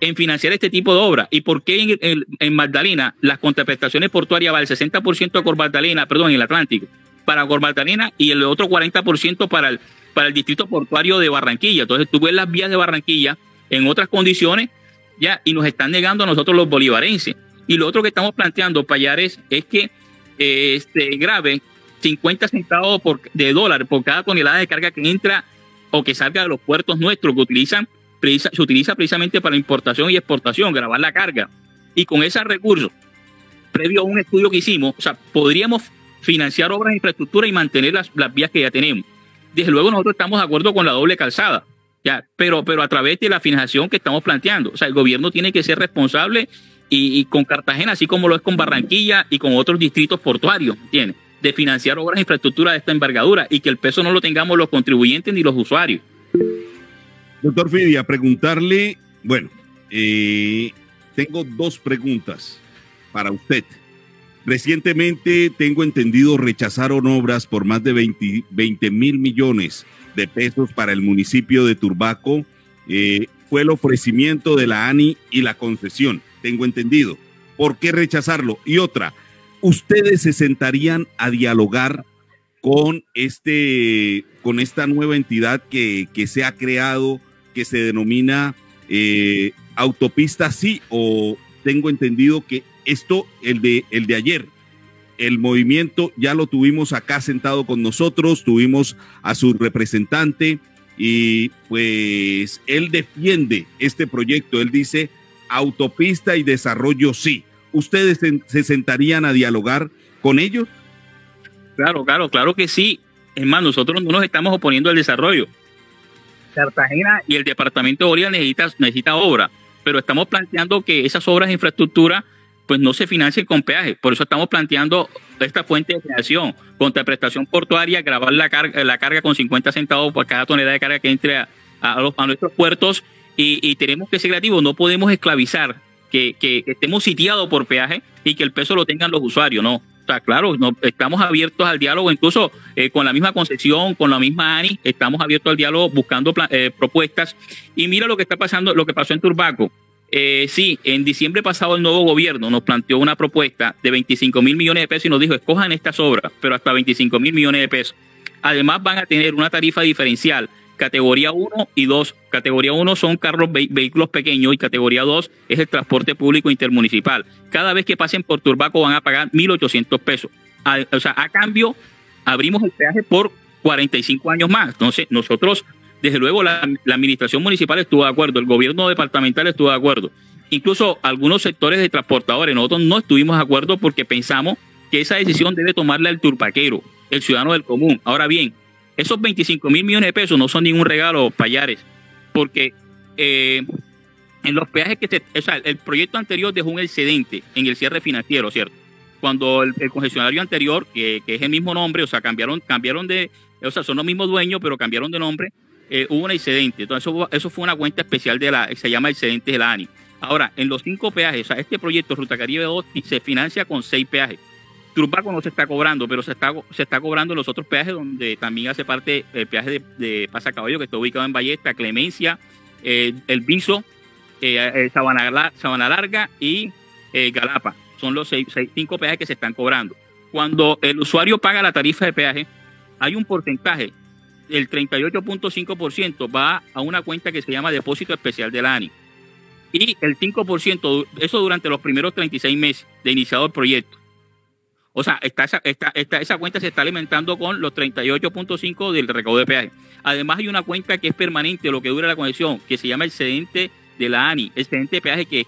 en financiar este tipo de obras. ¿Y por qué en, en- en Magdalena las contraprestaciones portuarias va el 60% a Magdalena, perdón, en el Atlántico, para Cor Magdalena y el otro 40% para el, para el distrito portuario de Barranquilla? Entonces tú ves las vías de Barranquilla en otras condiciones ya y nos están negando a nosotros los bolivarenses. Y lo otro que estamos planteando, Payares, es que eh, este grave 50 centavos por, de dólar por cada tonelada de carga que entra o que salga de los puertos nuestros que utilizan, se utiliza precisamente para importación y exportación, grabar la carga. Y con esos recursos, previo a un estudio que hicimos, o sea, podríamos financiar obras de infraestructura y mantener las, las vías que ya tenemos. Desde luego nosotros estamos de acuerdo con la doble calzada, ya, pero, pero a través de la financiación que estamos planteando. O sea, el gobierno tiene que ser responsable y, con Cartagena, así como lo es con Barranquilla y con otros distritos portuarios, ¿entiendes? De financiar obras de infraestructura de esta envergadura y que el peso no lo tengamos los contribuyentes ni los usuarios. Doctor Fidia, preguntarle, bueno, eh, tengo dos preguntas para usted. Recientemente, tengo entendido, rechazaron obras por más de 20 mil millones de pesos para el municipio de Turbaco. Eh, fue el ofrecimiento de la ANI y la concesión, tengo entendido. ¿Por qué rechazarlo? Y otra, ¿ustedes se sentarían a dialogar con, este, con esta nueva entidad que, que se ha creado, que se denomina eh, autopista sí? O tengo entendido que esto, el de, el de ayer, el movimiento ya lo tuvimos acá sentado con nosotros, tuvimos a su representante y pues él defiende este proyecto, él dice autopista y desarrollo sí. ¿Ustedes se, se sentarían a dialogar con ellos? Claro, claro, claro que sí. Es más, nosotros no nos estamos oponiendo al desarrollo. Cartagena y el departamento de Bolívar necesita, necesita obra, pero estamos planteando que esas obras de infraestructura pues no se financien con peaje. Por eso estamos planteando esta fuente de financiación, contraprestación portuaria, grabar la carga, la carga con 50 centavos por cada tonelada de carga que entre a, a, nuestros puertos y, tenemos que ser creativos, no podemos esclavizar que, que, estemos sitiados por peaje y que el peso lo tengan los usuarios, no. Claro, no, estamos abiertos al diálogo, incluso eh, con la misma concesión, con la misma ANI, estamos abiertos al diálogo buscando eh, propuestas. Y mira lo que está pasando, lo que pasó en Turbaco. Eh, sí, en diciembre pasado el nuevo gobierno nos planteó una propuesta de 25 mil millones de pesos y nos dijo, escojan estas obras, pero hasta 25 mil millones de pesos. Además van a tener una tarifa diferencial, categoría 1 y 2. Categoría 1 son carros, vehículos pequeños y categoría 2 es el transporte público intermunicipal. Cada vez que pasen por Turbaco van a pagar 1.800 pesos. O sea, a cambio abrimos el peaje por 45 años más. Entonces, nosotros desde luego, la, administración municipal estuvo de acuerdo, el gobierno departamental estuvo de acuerdo. Incluso algunos sectores de transportadores, nosotros no estuvimos de acuerdo porque pensamos que esa decisión debe tomarla el turpaquero, el ciudadano del común. Ahora bien, esos 25 mil millones de pesos no son ningún regalo, payares, porque eh, en los peajes que se, o sea, el proyecto anterior dejó un excedente en el cierre financiero, ¿cierto? Cuando el, el concesionario anterior, que, que, es el mismo nombre, o sea, cambiaron, cambiaron de, o sea, son los mismos dueños, pero cambiaron de nombre, eh, hubo un excedente. Entonces, eso, eso, fue una cuenta especial de la, se llama excedente de la ANI. Ahora, en los cinco peajes, o sea, este proyecto Ruta Caribe 2 se financia con seis peajes. Turbaco no se está cobrando, pero se está, se está cobrando los otros peajes donde también hace parte el peaje de, de Pasacaballo, que está ubicado en Ballesta, Clemencia, eh, El Viso, eh, Sabana, Sabana, Larga y eh, Galapa. Son los seis, seis, cinco peajes que se están cobrando. Cuando el usuario paga la tarifa de peaje, hay un porcentaje el 38.5% va a una cuenta que se llama depósito especial de la ANI. Y el 5%, eso durante los primeros 36 meses de iniciado el proyecto. O sea, esta, esa, esta, esta, esa cuenta se está alimentando con los 38.5 del recaudo de peaje. Además hay una cuenta que es permanente, lo que dura la conexión, que se llama el excedente de la ANI, excedente de peaje que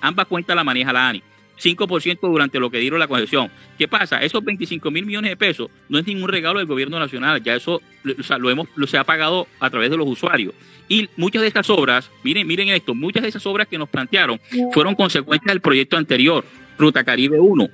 ambas cuentas la maneja la ANI. 5% durante lo que dieron la concesión. ¿Qué pasa? Esos 25 mil millones de pesos no es ningún regalo del gobierno nacional, ya eso lo hemos lo se ha pagado a través de los usuarios. Y muchas de estas obras, miren, miren esto, muchas de esas obras que nos plantearon fueron consecuencias del proyecto anterior, Ruta Caribe 1.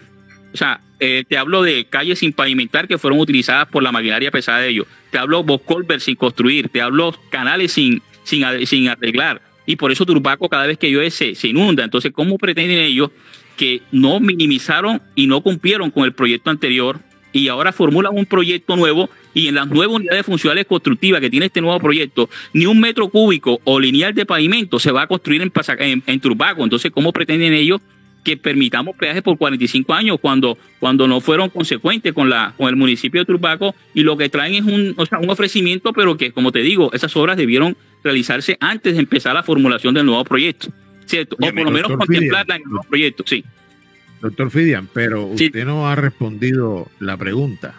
O sea, eh, te hablo de calles sin pavimentar que fueron utilizadas por la maquinaria pesada de ellos. Te hablo Boscolver sin construir. Te hablo canales sin, sin, sin arreglar. Y por eso Turbaco cada vez que llueve se inunda. Entonces, ¿cómo pretenden ellos que no minimizaron y no cumplieron con el proyecto anterior y ahora formulan un proyecto nuevo y en las nuevas unidades funcionales constructivas que tiene este nuevo proyecto, ni un metro cúbico o lineal de pavimento se va a construir en, en, Turbaco. Entonces, ¿cómo pretenden ellos que permitamos peajes por 45 años cuando, cuando no fueron consecuentes con, la, con el municipio de Turbaco y lo que traen es un, o sea, un ofrecimiento, pero que, como te digo, esas obras debieron realizarse antes de empezar la formulación del nuevo proyecto. ¿Cierto? o por lo menos contemplarla en el proyecto, sí. Doctor Fidian, pero usted sí. no ha respondido la pregunta.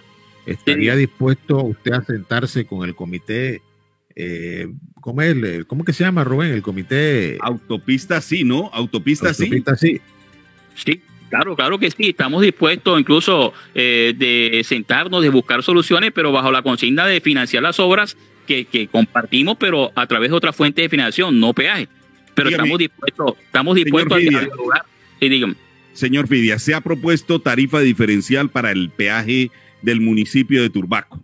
¿Estaría sí. dispuesto usted a sentarse con el comité? Eh, ¿cómo, es el, ¿Cómo que se llama, Rubén? El comité. Autopista sí, ¿no? Autopista, Autopista sí. Sí, claro, claro que sí. Estamos dispuestos incluso eh, de sentarnos, de buscar soluciones, pero bajo la consigna de financiar las obras que, que compartimos, pero a través de otra fuente de financiación, no peaje pero dígame, estamos dispuestos, estamos dispuestos a dialogar. Sí, dígame. Señor Fidia, se ha propuesto tarifa diferencial para el peaje del municipio de Turbaco.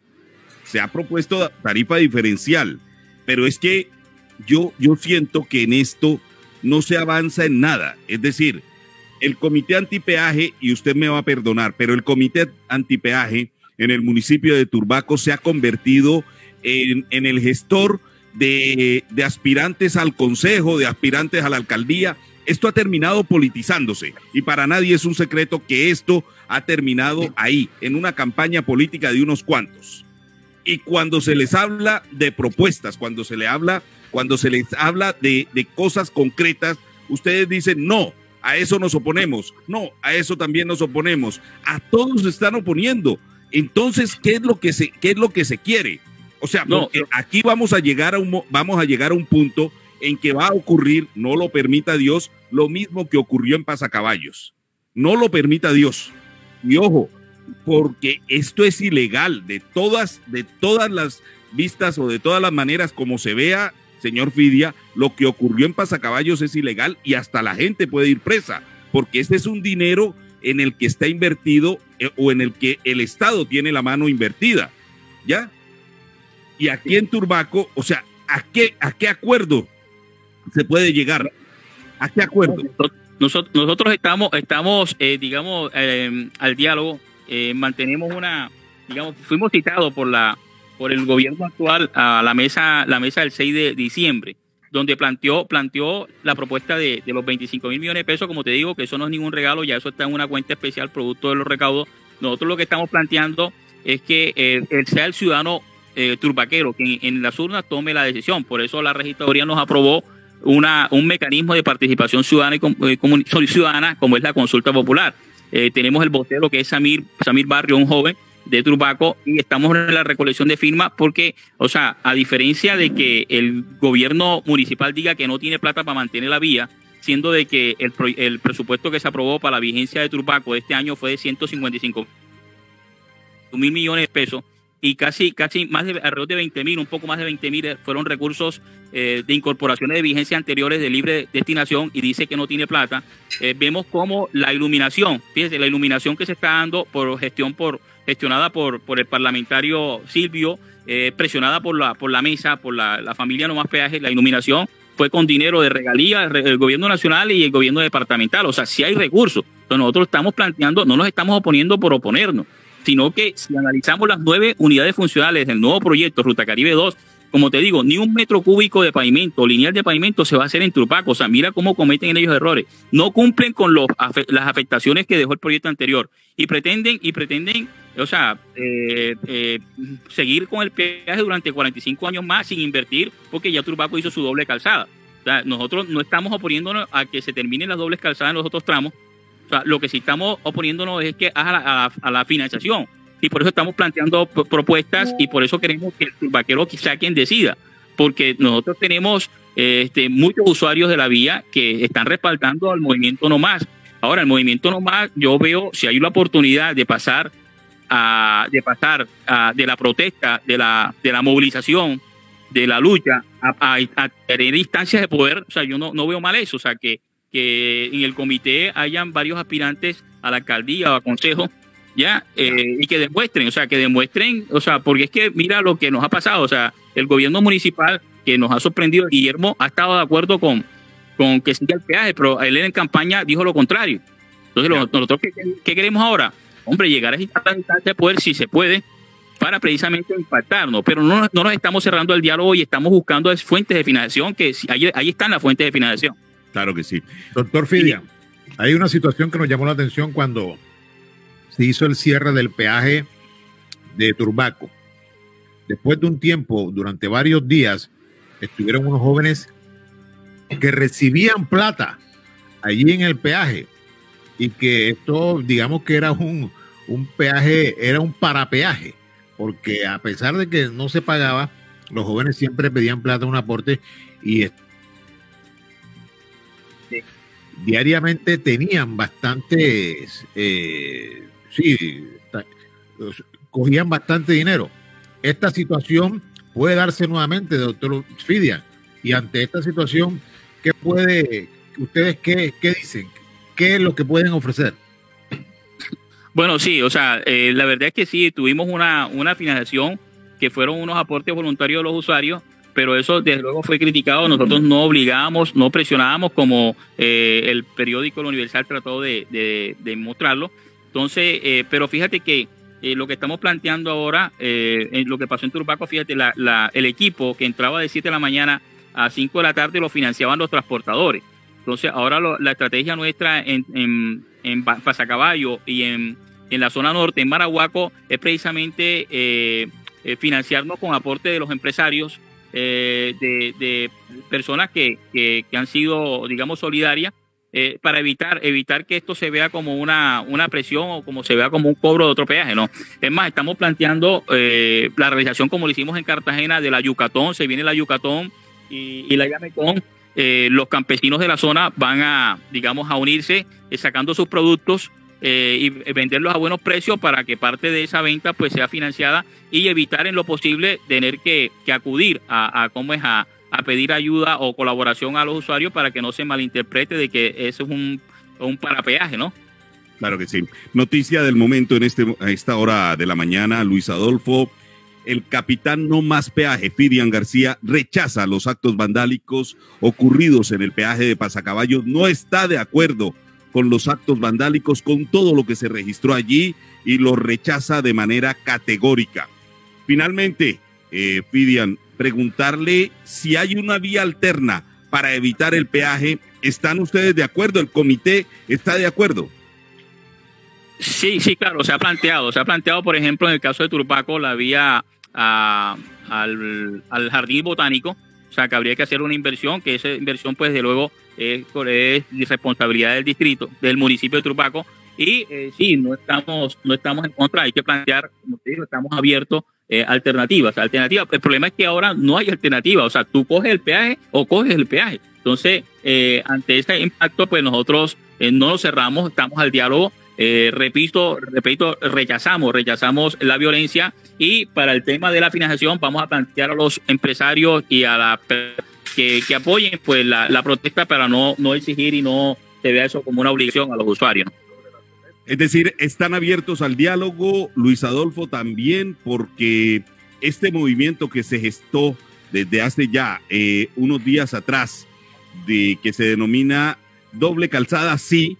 Se ha propuesto tarifa diferencial, pero es que yo, yo siento que en esto no se avanza en nada. Es decir, el comité antipeaje, y usted me va a perdonar, pero el comité antipeaje en el municipio de Turbaco se ha convertido en, en el gestor de, aspirantes al consejo, de aspirantes a la alcaldía. Esto ha terminado politizándose y para nadie es un secreto que esto ha terminado ahí, en una campaña política de unos cuantos. Y cuando se les habla de propuestas, cuando se les habla, cuando se les habla de, de cosas concretas, ustedes dicen no, a eso nos oponemos, no, a eso también nos oponemos, a todos se están oponiendo. Entonces, ¿qué es lo que se, qué es lo que se quiere? O sea, No, porque aquí vamos a llegar a un mo- vamos a llegar a un punto en que va a ocurrir, no lo permita Dios, lo mismo que ocurrió en Pasacaballos. No lo permita Dios. Y ojo, porque esto es ilegal de todas de todas las vistas o de todas las maneras como se vea, señor Fidia, lo que ocurrió en Pasacaballos es ilegal y hasta la gente puede ir presa, porque este es un dinero en el que está invertido eh, o en el que el Estado tiene la mano invertida. ¿Ya? Y aquí en Turbaco, o sea, ¿a qué, a qué acuerdo se puede llegar? ¿A qué acuerdo? Nosotros, nosotros estamos, estamos eh, digamos, eh, al diálogo, eh, mantenemos una, digamos, fuimos citados por la por el gobierno actual a la mesa, la mesa del 6 de diciembre, donde planteó, planteó la propuesta de, de los 25 mil millones de pesos, como te digo, que eso no es ningún regalo, ya eso está en una cuenta especial producto de los recaudos. Nosotros lo que estamos planteando es que eh, sea el ciudadano eh, turbaquero que en, las urnas tome la decisión. Por eso la registraduría nos aprobó una, un mecanismo de participación ciudadana, y com- eh, ciudadana como es la consulta popular. Eh, tenemos el vocero que es Samir, Samir Barrio, un joven de Turbaco, y estamos en la recolección de firmas porque, o sea, a diferencia de que el gobierno municipal diga que no tiene plata para mantener la vía, siendo de que el, el presupuesto que se aprobó para la vigencia de Turbaco este año fue de 155 mil millones de pesos y casi, casi más de alrededor de 20 mil, un poco más de 20 mil fueron recursos eh, de incorporaciones de vigencia anteriores de libre destinación y dice que no tiene plata. Eh, vemos como la iluminación, fíjese, la iluminación que se está dando por gestión por gestionada por, por el parlamentario Silvio, eh, presionada por la, por la mesa, por la, la familia No Más Peajes, la iluminación fue con dinero de regalía re- el gobierno nacional y el gobierno departamental. O sea, si hay recursos. Entonces nosotros estamos planteando, no nos estamos oponiendo por oponernos, sino que si analizamos las nueve unidades funcionales del nuevo proyecto Ruta Caribe 2, como te digo, ni un metro cúbico de pavimento, lineal de pavimento se va a hacer en Turpaco. O sea, mira cómo cometen ellos errores. No cumplen con los, las afectaciones que dejó el proyecto anterior y pretenden, y pretenden, o sea, eh, eh, seguir con el peaje durante 45 años más sin invertir, porque ya Turbaco hizo su doble calzada. O sea, nosotros no estamos oponiéndonos a que se terminen las dobles calzadas en los otros tramos. Lo que sí estamos oponiéndonos es que a la, a la- financiación. Y por eso estamos planteando propuestas y por eso queremos que el turbaquero sea quien decida. Porque nosotros tenemos eh, este, muchos usuarios de la vía que están respaldando al movimiento No Más. Ahora, el movimiento No Más, yo veo si hay la oportunidad de pasar a, de pasar de la protesta, de la, de la movilización, de la lucha, a tener instancias de poder, o sea, yo no, no veo mal eso, o sea, que, que en el comité hayan varios aspirantes a la alcaldía o a consejo, ya, eh, y que demuestren, o sea, que demuestren, o sea, porque es que mira lo que nos ha pasado, o sea, el gobierno municipal que nos ha sorprendido, Guillermo ha estado de acuerdo con, con que siga el peaje, pero él en campaña dijo lo contrario. Entonces, lo- nosotros, ¿qué, qué queremos ahora? Hombre, llegar a esta instancia de poder, si se puede, para precisamente impactarnos, pero no, no nos estamos cerrando el diálogo y estamos buscando es fuentes de financiación, que ahí, ahí están las fuentes de financiación. Claro que sí. Doctor Fidia, hay una situación que nos llamó la atención cuando se hizo el cierre del peaje de Turbaco. Después de un tiempo, durante varios días, estuvieron unos jóvenes que recibían plata allí en el peaje y que esto, digamos que era un, un peaje, era un parapeaje, porque a pesar de que no se pagaba, los jóvenes siempre pedían plata, un aporte y diariamente tenían bastantes, eh, sí, cogían bastante dinero. Esta situación puede darse nuevamente, doctor Fidia, y ante esta situación, ¿qué puede, ustedes qué, qué dicen? ¿Qué es lo que pueden ofrecer? Bueno, sí, o sea, eh, la verdad es que sí, tuvimos una, una financiación que fueron unos aportes voluntarios de los usuarios, pero eso desde luego fue criticado. Nosotros no obligábamos, no presionábamos como eh, el periódico El Universal trató de, de, mostrarlo. Entonces, eh, pero fíjate que eh, lo que estamos planteando ahora, en lo que pasó en Turbaco, fíjate, la, la, el equipo que entraba de 7 de la mañana a 5 de la tarde lo financiaban los transportadores. Entonces, ahora la estrategia nuestra en, en, en Pasacaballo y en, en la zona norte, en Marahuaco, es precisamente financiarnos con aporte de los empresarios, eh, de, de, personas que, que, que, han sido, digamos, solidarias, eh, para evitar, evitar que esto se vea como una, una presión o como se vea como un cobro de otro peaje, ¿no? Es más, estamos planteando eh, la realización como lo hicimos en Cartagena de la Yucatón, se viene la Yucatón y, y la Yametón, eh, los campesinos de la zona van a, digamos, a unirse eh, sacando sus productos eh, y venderlos a buenos precios para que parte de esa venta pues sea financiada y evitar en lo posible tener que, que acudir a, a, ¿cómo es? A, a, pedir ayuda o colaboración a los usuarios para que no se malinterprete de que eso es un, un parapeaje, ¿no? Claro que sí. Noticia del momento en este, a esta hora de la mañana, Luis Adolfo. El capitán no más peaje, Fidian García, rechaza los actos vandálicos ocurridos en el peaje de Pasacaballo. No está de acuerdo con los actos vandálicos, con todo lo que se registró allí y lo rechaza de manera categórica. Finalmente, eh, Fidian, preguntarle si hay una vía alterna para evitar el peaje. ¿Están ustedes de acuerdo? ¿El comité está de acuerdo? Sí, sí, claro, se ha planteado. Se ha planteado, por ejemplo, en el caso de Turpaco, la vía al, al, jardín botánico. O sea, que habría que hacer una inversión, que esa inversión, pues, de luego es, es responsabilidad del distrito, del municipio de Turpaco. Y eh, sí, no estamos, no estamos en contra, hay que plantear, como te digo, estamos abiertos eh, alternativas, alternativas. El problema es que ahora no hay alternativa, o sea, tú coges el peaje o coges el peaje. Entonces, eh, ante este impacto, pues nosotros eh, no lo cerramos, estamos al diálogo. Repito, repito, rechazamos, rechazamos la violencia y para el tema de la financiación vamos a plantear a los empresarios y a la que, que apoyen pues la, la, protesta para no, no exigir y no se vea eso como una obligación a los usuarios. Es decir, están abiertos al diálogo, Luis Adolfo también, porque este movimiento que se gestó desde hace ya eh, unos días atrás, de que se denomina doble calzada sí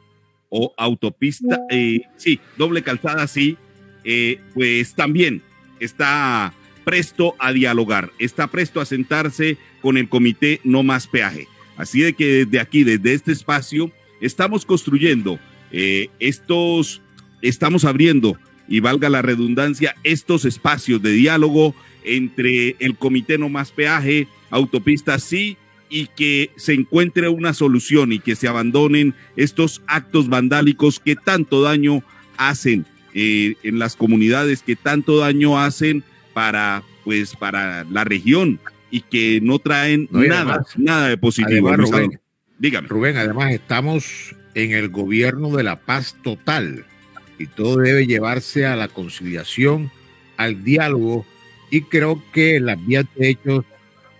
o autopista, eh, sí, doble calzada sí, eh, pues también está presto a dialogar, está presto a sentarse con el comité No Más Peaje. Así de que desde aquí, desde este espacio, estamos construyendo eh, estos, estamos abriendo, y valga la redundancia, estos espacios de diálogo entre el comité No Más Peaje, Autopista Sí, y que se encuentre una solución y que se abandonen estos actos vandálicos que tanto daño hacen eh, en las comunidades, que tanto daño hacen para, pues, para la región y que no traen no, nada, además, nada de positivo. Además, Rubén, Dígame. Rubén, además estamos en el gobierno de la paz total y todo debe llevarse a la conciliación, al diálogo y creo que las vías de hechos,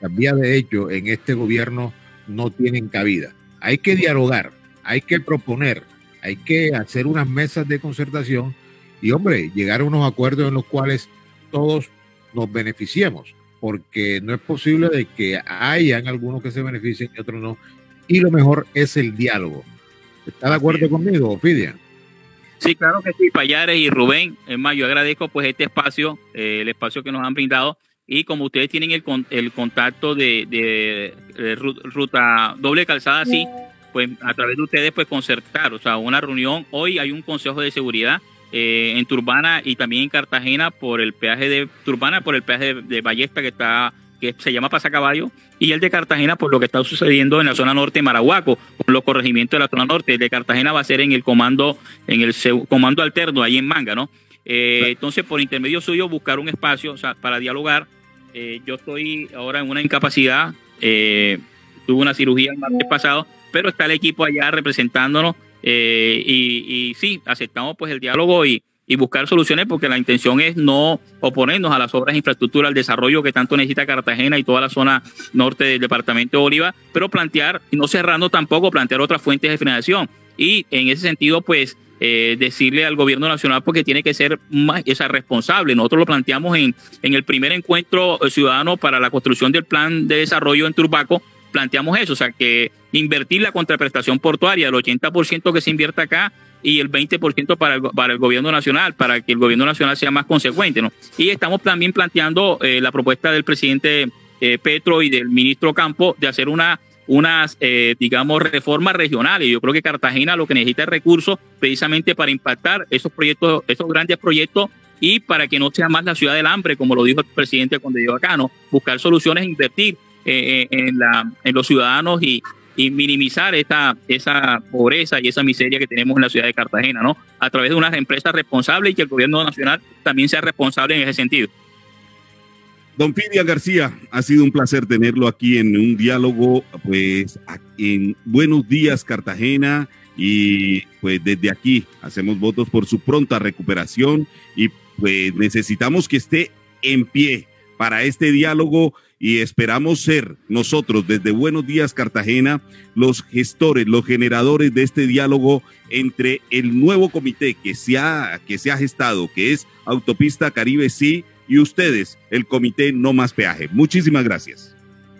las vías de hecho en este gobierno no tienen cabida. Hay que dialogar, hay que proponer, hay que hacer unas mesas de concertación y hombre, llegar a unos acuerdos en los cuales todos nos beneficiemos, porque no es posible de que hayan algunos que se beneficien y otros no. Y lo mejor es el diálogo. ¿Está de acuerdo conmigo, Fidia? Sí, claro que sí, Payares y Rubén. Es más, yo agradezco pues este espacio, eh, el espacio que nos han brindado. Y como ustedes tienen el, el contacto de, de, de, ruta doble calzada, sí, pues a través de ustedes pues concertar, o sea, una reunión. Hoy hay un consejo de seguridad eh, en Turbana y también en Cartagena por el peaje de Turbana, por el peaje de, de Ballesta que está que se llama Pasacaballo, y el de Cartagena por lo que está sucediendo en la zona norte de Marahuaco, con los corregimientos de la zona norte. El de Cartagena va a ser en el comando, en el comando alterno, ahí en Manga, ¿no? Eh, entonces, por intermedio suyo, buscar un espacio o sea, para dialogar. Eh, yo estoy ahora en una incapacidad, eh, tuve una cirugía el martes pasado, pero está el equipo allá representándonos y, y sí, aceptamos pues el diálogo y, y buscar soluciones porque la intención es no oponernos a las obras de infraestructura, al desarrollo que tanto necesita Cartagena y toda la zona norte del departamento de Bolívar, pero plantear, no cerrando tampoco, plantear otras fuentes de financiación. Y en ese sentido, pues, eh, decirle al gobierno nacional porque tiene que ser más esa responsable. Nosotros lo planteamos en, en el primer encuentro ciudadano para la construcción del plan de desarrollo en Turbaco, planteamos eso, o sea, que invertir la contraprestación portuaria, el 80% que se invierta acá y el 20% para el, para el gobierno nacional, para que el gobierno nacional sea más consecuente, ¿no? Y estamos también planteando eh, la propuesta del presidente eh, Petro y del ministro Campo de hacer una unas, eh, digamos, reformas regionales. Yo creo que Cartagena lo que necesita es recursos precisamente para impactar esos proyectos, esos grandes proyectos y para que no sea más la ciudad del hambre, como lo dijo el presidente cuando llegó acá, ¿no? Buscar soluciones, invertir eh, en, la, en los ciudadanos y, y minimizar esta, esa pobreza y esa miseria que tenemos en la ciudad de Cartagena, ¿no? A través de unas empresas responsables y que el gobierno nacional también sea responsable en ese sentido. Don Pidia García, ha sido un placer tenerlo aquí en un diálogo, pues en Buenos Días Cartagena y pues desde aquí hacemos votos por su pronta recuperación y pues necesitamos que esté en pie para este diálogo y esperamos ser nosotros desde Buenos Días Cartagena los gestores, los generadores de este diálogo entre el nuevo comité que se ha, que se ha gestado, que es Autopista Caribe Sí, y ustedes, el comité No Más Peaje. Muchísimas gracias.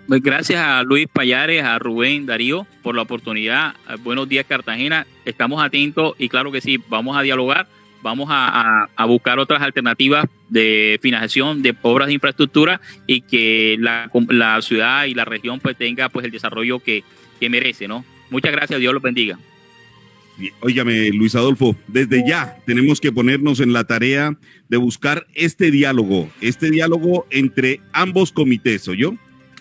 Pues gracias a Luis Payares, a Rubén Darío por la oportunidad. Buenos días Cartagena. Estamos atentos y claro que sí, vamos a dialogar, vamos a, a, a buscar otras alternativas de financiación de obras de infraestructura y que la, la ciudad y la región pues tenga pues el desarrollo que, que merece, ¿no? Muchas gracias, Dios los bendiga. Óigame, Luis Adolfo, desde ya tenemos que ponernos en la tarea de buscar este diálogo, este diálogo entre ambos comités, ¿o yo?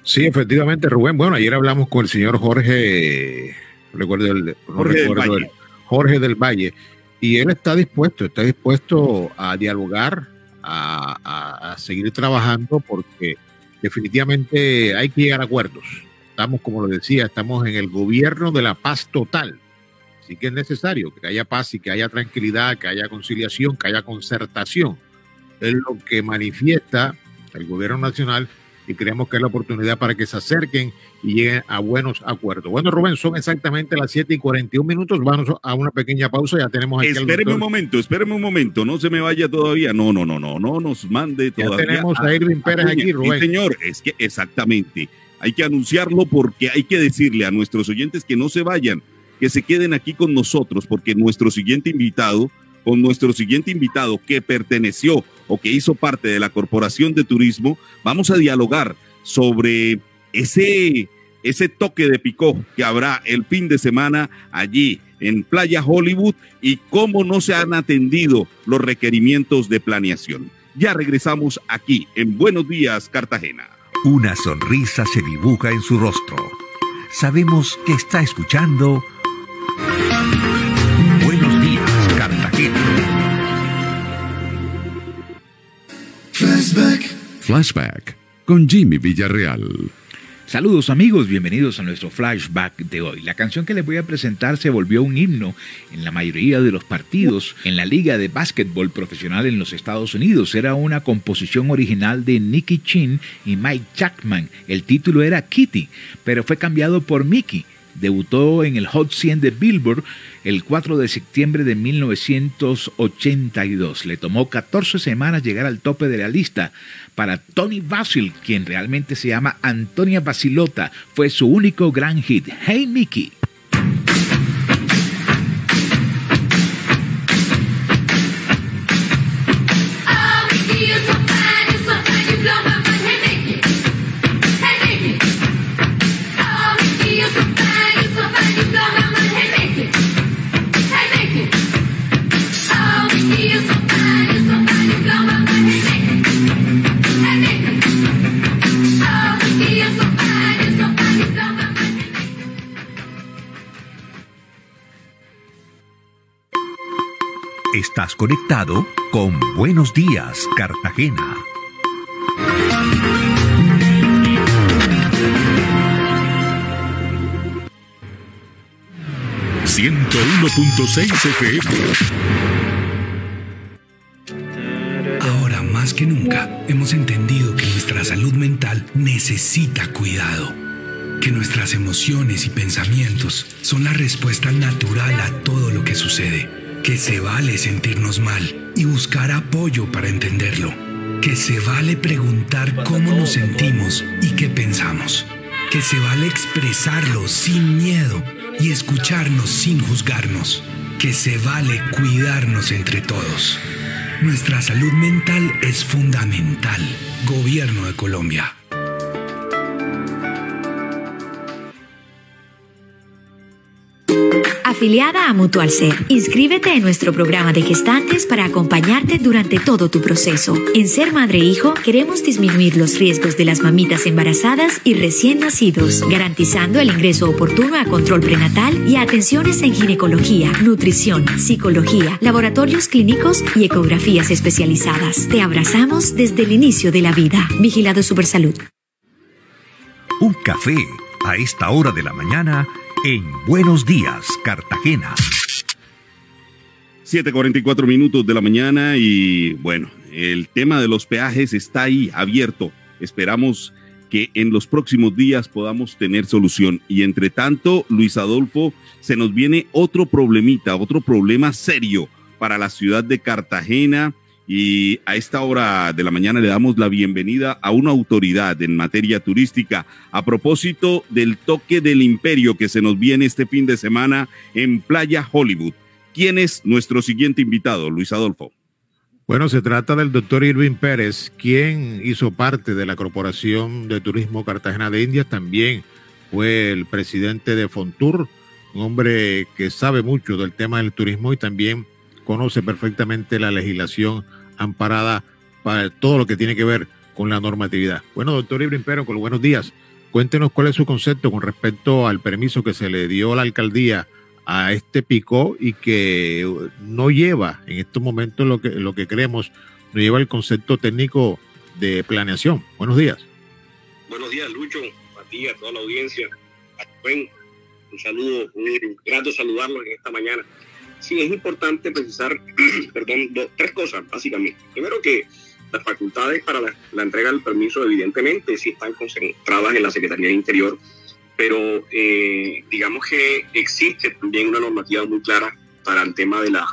Sí, efectivamente, Rubén. Bueno, ayer hablamos con el señor Jorge, recuerdo el, Jorge, recuerdo del Valle. el- Jorge del Valle, y él está dispuesto, está dispuesto a dialogar, a, a- a seguir trabajando, porque definitivamente hay que llegar a acuerdos. Estamos, como lo decía, estamos en el gobierno de la paz total. Así que es necesario que haya paz y que haya tranquilidad, que haya conciliación, que haya concertación. Es lo que manifiesta el gobierno nacional y creemos que es la oportunidad para que se acerquen y lleguen a buenos acuerdos. Bueno, Rubén, son exactamente las 7 y 41 minutos. Vamos a una pequeña pausa. Ya tenemos aquí Espéreme un momento, espéreme un momento, no se me vaya todavía. No, no, no, no, no nos mande Ya todavía. tenemos a Irving Pérez aquí, Rubén. Sí, señor, es que exactamente. Hay que anunciarlo porque hay que decirle a nuestros oyentes que no se vayan, que se queden aquí con nosotros, porque nuestro siguiente invitado, con nuestro siguiente invitado que perteneció o que hizo parte de la Corporación de Turismo, vamos a dialogar sobre ese, ese toque de picó que habrá el fin de semana allí en Playa Hollywood y cómo no se han atendido los requerimientos de planeación. Ya regresamos aquí en Buenos Días, Cartagena. Una sonrisa se dibuja en su rostro. Sabemos que está escuchando Flashback. Flashback con Jimmy Villarreal. Saludos amigos, bienvenidos a nuestro flashback de hoy. La canción que les voy a presentar se volvió un himno en la mayoría de los partidos en la Liga de Básquetbol Profesional en los Estados Unidos. Era una composición original de Nicky Chin y Mike Chapman. El título era Kitty, pero fue cambiado por Mickey. Debutó en el Hot 100 de Billboard el 4 de septiembre de 1982. Le tomó 14 semanas llegar al tope de la lista. Para Tony Basil, quien realmente se llama Antonia Basilota, fue su único gran hit. Hey Mickey. Estás conectado con Buenos Días, Cartagena. FM. Ahora más que nunca hemos entendido que nuestra salud mental necesita cuidado, que nuestras emociones y pensamientos son la respuesta natural a todo lo que sucede que se vale sentirnos mal y buscar apoyo para entenderlo, que se vale preguntar cómo nos sentimos y qué pensamos, que se vale expresarlo sin miedo y escucharnos sin juzgarnos, que se vale cuidarnos entre todos. Nuestra salud mental es fundamental. Gobierno de Colombia. Afiliada a Mutual Ser, inscríbete en nuestro programa de gestantes para acompañarte durante todo tu proceso. En Ser Madre e Hijo queremos disminuir los riesgos de las mamitas embarazadas y recién nacidos, garantizando el ingreso oportuno a control prenatal y a atenciones en ginecología, nutrición, psicología, laboratorios clínicos y ecografías especializadas. Te abrazamos desde el inicio de la vida. Vigilado Supersalud. Un café a esta hora de la mañana en Buenos Días, Cartagena. 7:44 minutos de la mañana y bueno, el tema de los peajes está ahí abierto. Esperamos que en los próximos días podamos tener solución. Y entre tanto, Luis Adolfo, se nos viene otro problemita, otro problema serio para la ciudad de Cartagena. Y a esta hora de la mañana le damos la bienvenida a una autoridad en materia turística a propósito del toque del imperio que se nos viene este fin de semana en Playa Hollywood. ¿Quién es nuestro siguiente invitado, Luis Adolfo? Bueno, se trata del doctor Irving Pérez, quien hizo parte de la Corporación de Turismo Cartagena de Indias, también fue el presidente de Fontour, un hombre que sabe mucho del tema del turismo y también conoce perfectamente la legislación amparada para todo lo que tiene que ver con la normatividad. Bueno, doctor Pérez, con los buenos días. Cuéntenos cuál es su concepto con respecto al permiso que se le dio a la alcaldía a este pico y que no lleva en estos momentos lo que, lo que creemos, no lleva el concepto técnico de planeación. Buenos días. Buenos días, Lucho, a toda la audiencia. Un saludo, un grato saludarlos en esta mañana. Sí, es importante precisar, perdón, dos, tres cosas, básicamente. Primero que las facultades para la, la, entrega del permiso, evidentemente, sí están concentradas en la Secretaría de Interior, pero eh, digamos que existe también una normativa muy clara para el tema de la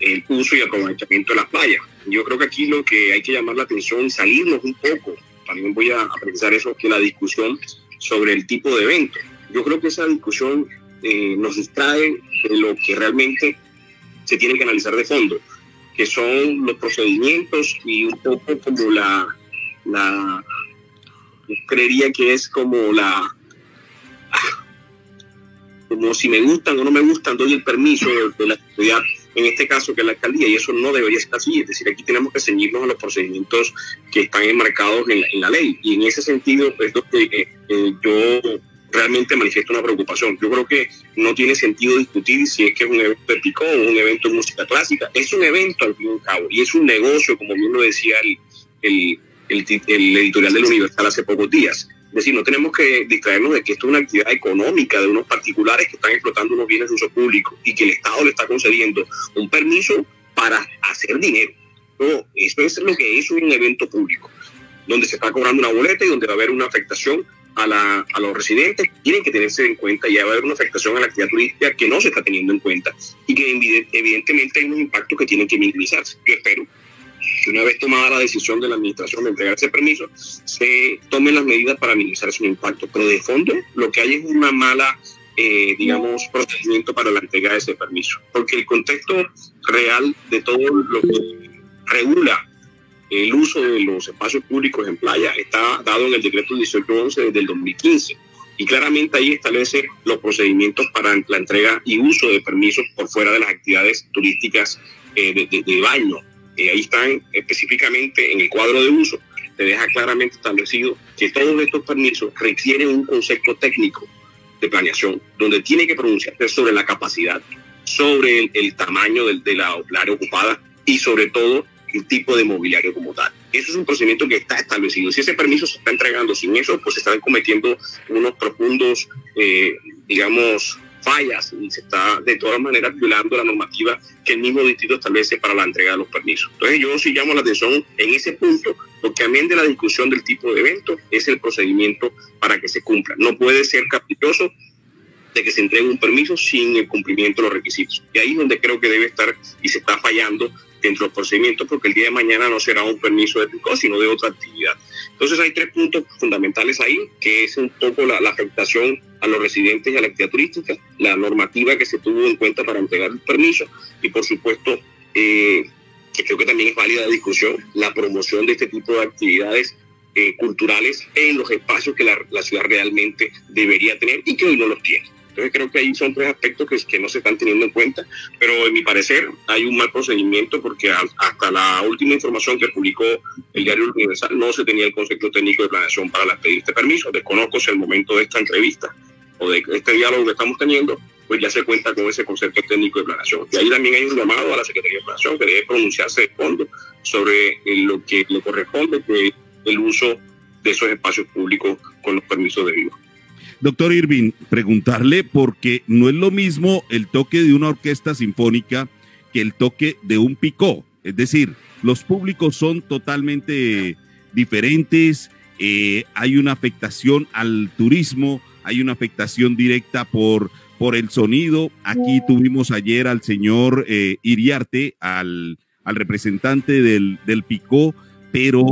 el uso y aprovechamiento de las playas. Yo creo que aquí lo que hay que llamar la atención, salirnos un poco, también voy a, precisar eso, que la discusión sobre el tipo de evento. Yo creo que esa discusión eh, nos distrae de lo que realmente se tiene que analizar de fondo, que son los procedimientos y un poco como la, la creería que es como la, como si me gustan o no me gustan, doy el permiso de la actividad, en este caso que es la alcaldía, y eso no debería estar así, es decir, aquí tenemos que ceñirnos a los procedimientos que están enmarcados en la, en la ley, y en ese sentido es lo que eh, eh, yo realmente manifiesta una preocupación. Yo creo que no tiene sentido discutir si es que es un evento de un evento de música clásica. Es un evento al fin y al cabo y es un negocio, como bien lo decía el, el, el, el editorial del Universal hace pocos días. Es decir, no tenemos que distraernos de que esto es una actividad económica de unos particulares que están explotando unos bienes de uso público y que el Estado le está concediendo un permiso para hacer dinero. No, eso es lo que es un evento público, donde se está cobrando una boleta y donde va a haber una afectación a, la, a, los residentes tienen que tenerse en cuenta y va a haber una afectación a la actividad turística que no se está teniendo en cuenta y que evidentemente hay unos impactos que tienen que minimizarse. Yo espero que una vez tomada la decisión de la administración de entregar ese permiso, se tomen las medidas para minimizar esos impactos. Pero de fondo lo que hay es una mala, eh, digamos, procedimiento para la entrega de ese permiso, porque el contexto real de todo lo que regula el uso de los espacios públicos en playa está dado en el decreto 1811 desde el 2015 y claramente ahí establece los procedimientos para la entrega y uso de permisos por fuera de las actividades turísticas eh, de, de, de, baño. Eh, ahí están específicamente en el cuadro de uso, te deja claramente establecido que todos estos permisos requieren un concepto técnico de planeación, donde tiene que pronunciarse sobre la capacidad, sobre el, el tamaño del, de la área ocupada y sobre todo el tipo de mobiliario como tal. Eso es un procedimiento que está establecido. Si ese permiso se está entregando sin eso, pues se están cometiendo unos profundos, eh, digamos, fallas y se está de todas maneras violando la normativa que el mismo distrito establece para la entrega de los permisos. Entonces yo sí llamo la atención en ese punto, porque amén de la discusión del tipo de evento, es el procedimiento para que se cumpla. No puede ser caprichoso de que se entregue un permiso sin el cumplimiento de los requisitos. Y ahí es donde creo que debe estar y se está fallando dentro del procedimiento porque el día de mañana no será un permiso de picó, sino de otra actividad. Entonces hay tres puntos fundamentales ahí, que es un poco la, afectación a los residentes y a la actividad turística, la normativa que se tuvo en cuenta para entregar el permiso y por supuesto, eh, creo que también es válida la discusión, la promoción de este tipo de actividades eh, culturales en los espacios que la, la ciudad realmente debería tener y que hoy no los tiene. Entonces creo que ahí son tres aspectos que, que, no se están teniendo en cuenta, pero en mi parecer hay un mal procedimiento porque hasta la última información que publicó el diario Universal no se tenía el concepto técnico de planeación para pedir este permiso. Desconozco si el momento de esta entrevista o de este diálogo que estamos teniendo, pues ya se cuenta con ese concepto técnico de planeación. Y ahí también hay un llamado a la Secretaría de Planeación que debe pronunciarse de fondo sobre lo que le corresponde, que el uso de esos espacios públicos con los permisos debidos. Doctor Irving, preguntarle porque no es lo mismo el toque de una orquesta sinfónica que el toque de un picó. Es decir, los públicos son totalmente diferentes, eh, hay una afectación al turismo, hay una afectación directa por, por el sonido. Aquí tuvimos ayer al señor eh, Iriarte, al, al representante del, del Picó, pero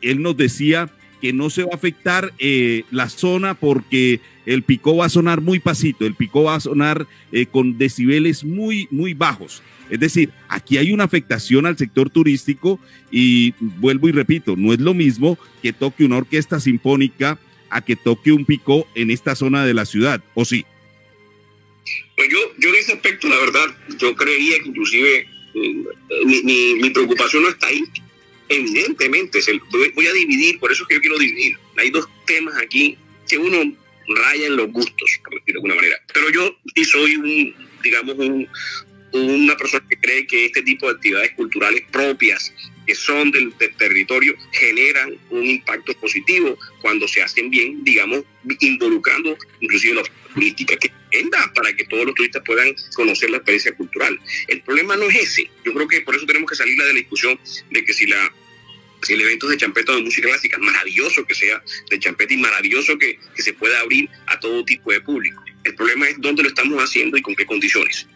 él nos decía que no se va a afectar eh, la zona porque el picó va a sonar muy pasito, el picó va a sonar eh, con decibeles muy, muy bajos. Es decir, aquí hay una afectación al sector turístico y vuelvo y repito, no es lo mismo que toque una orquesta sinfónica a que toque un picó en esta zona de la ciudad, ¿o sí? Pues yo, yo en ese aspecto, la verdad, yo creía que inclusive eh, mi, preocupación no está ahí evidentemente, se, voy a dividir, por eso es que yo quiero dividir. Hay dos temas aquí que uno raya en los gustos, por decirlo de alguna manera. Pero yo sí soy un, digamos, un, una persona que cree que este tipo de actividades culturales propias que son del, del, territorio generan un impacto positivo cuando se hacen bien, digamos, involucrando inclusive la política que venda para que todos los turistas puedan conocer la experiencia cultural. El problema no es ese. Yo creo que por eso tenemos que salir de la discusión de que si la si el evento de champeta de música clásica, maravilloso que sea de champeta y maravilloso que, que se pueda abrir a todo tipo de público. El problema es dónde lo estamos haciendo y con qué condiciones.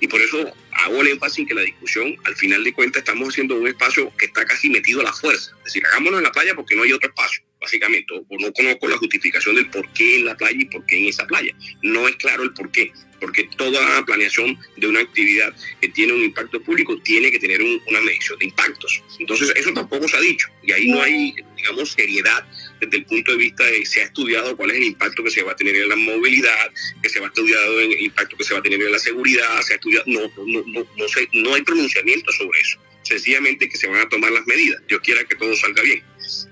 Y por eso hago el énfasis en que la discusión, al final de cuentas, estamos haciendo un espacio que está casi metido a la fuerza. Es decir, hagámoslo en la playa porque no hay otro espacio, básicamente. O no conozco la justificación del por qué en la playa y por qué en esa playa. No es claro el por qué. Porque toda planeación de una actividad que tiene un impacto público tiene que tener un, una medición de impactos. Entonces, eso tampoco se ha dicho. Y ahí no hay, digamos, seriedad desde el punto de vista de se ha estudiado cuál es el impacto que se va a tener en la movilidad, que se va a estudiar el impacto que se va a tener en la seguridad, se ha estudiado, no, no, no, no, sé, no hay pronunciamiento sobre eso. Sencillamente que se van a tomar las medidas. Dios quiera que todo salga bien.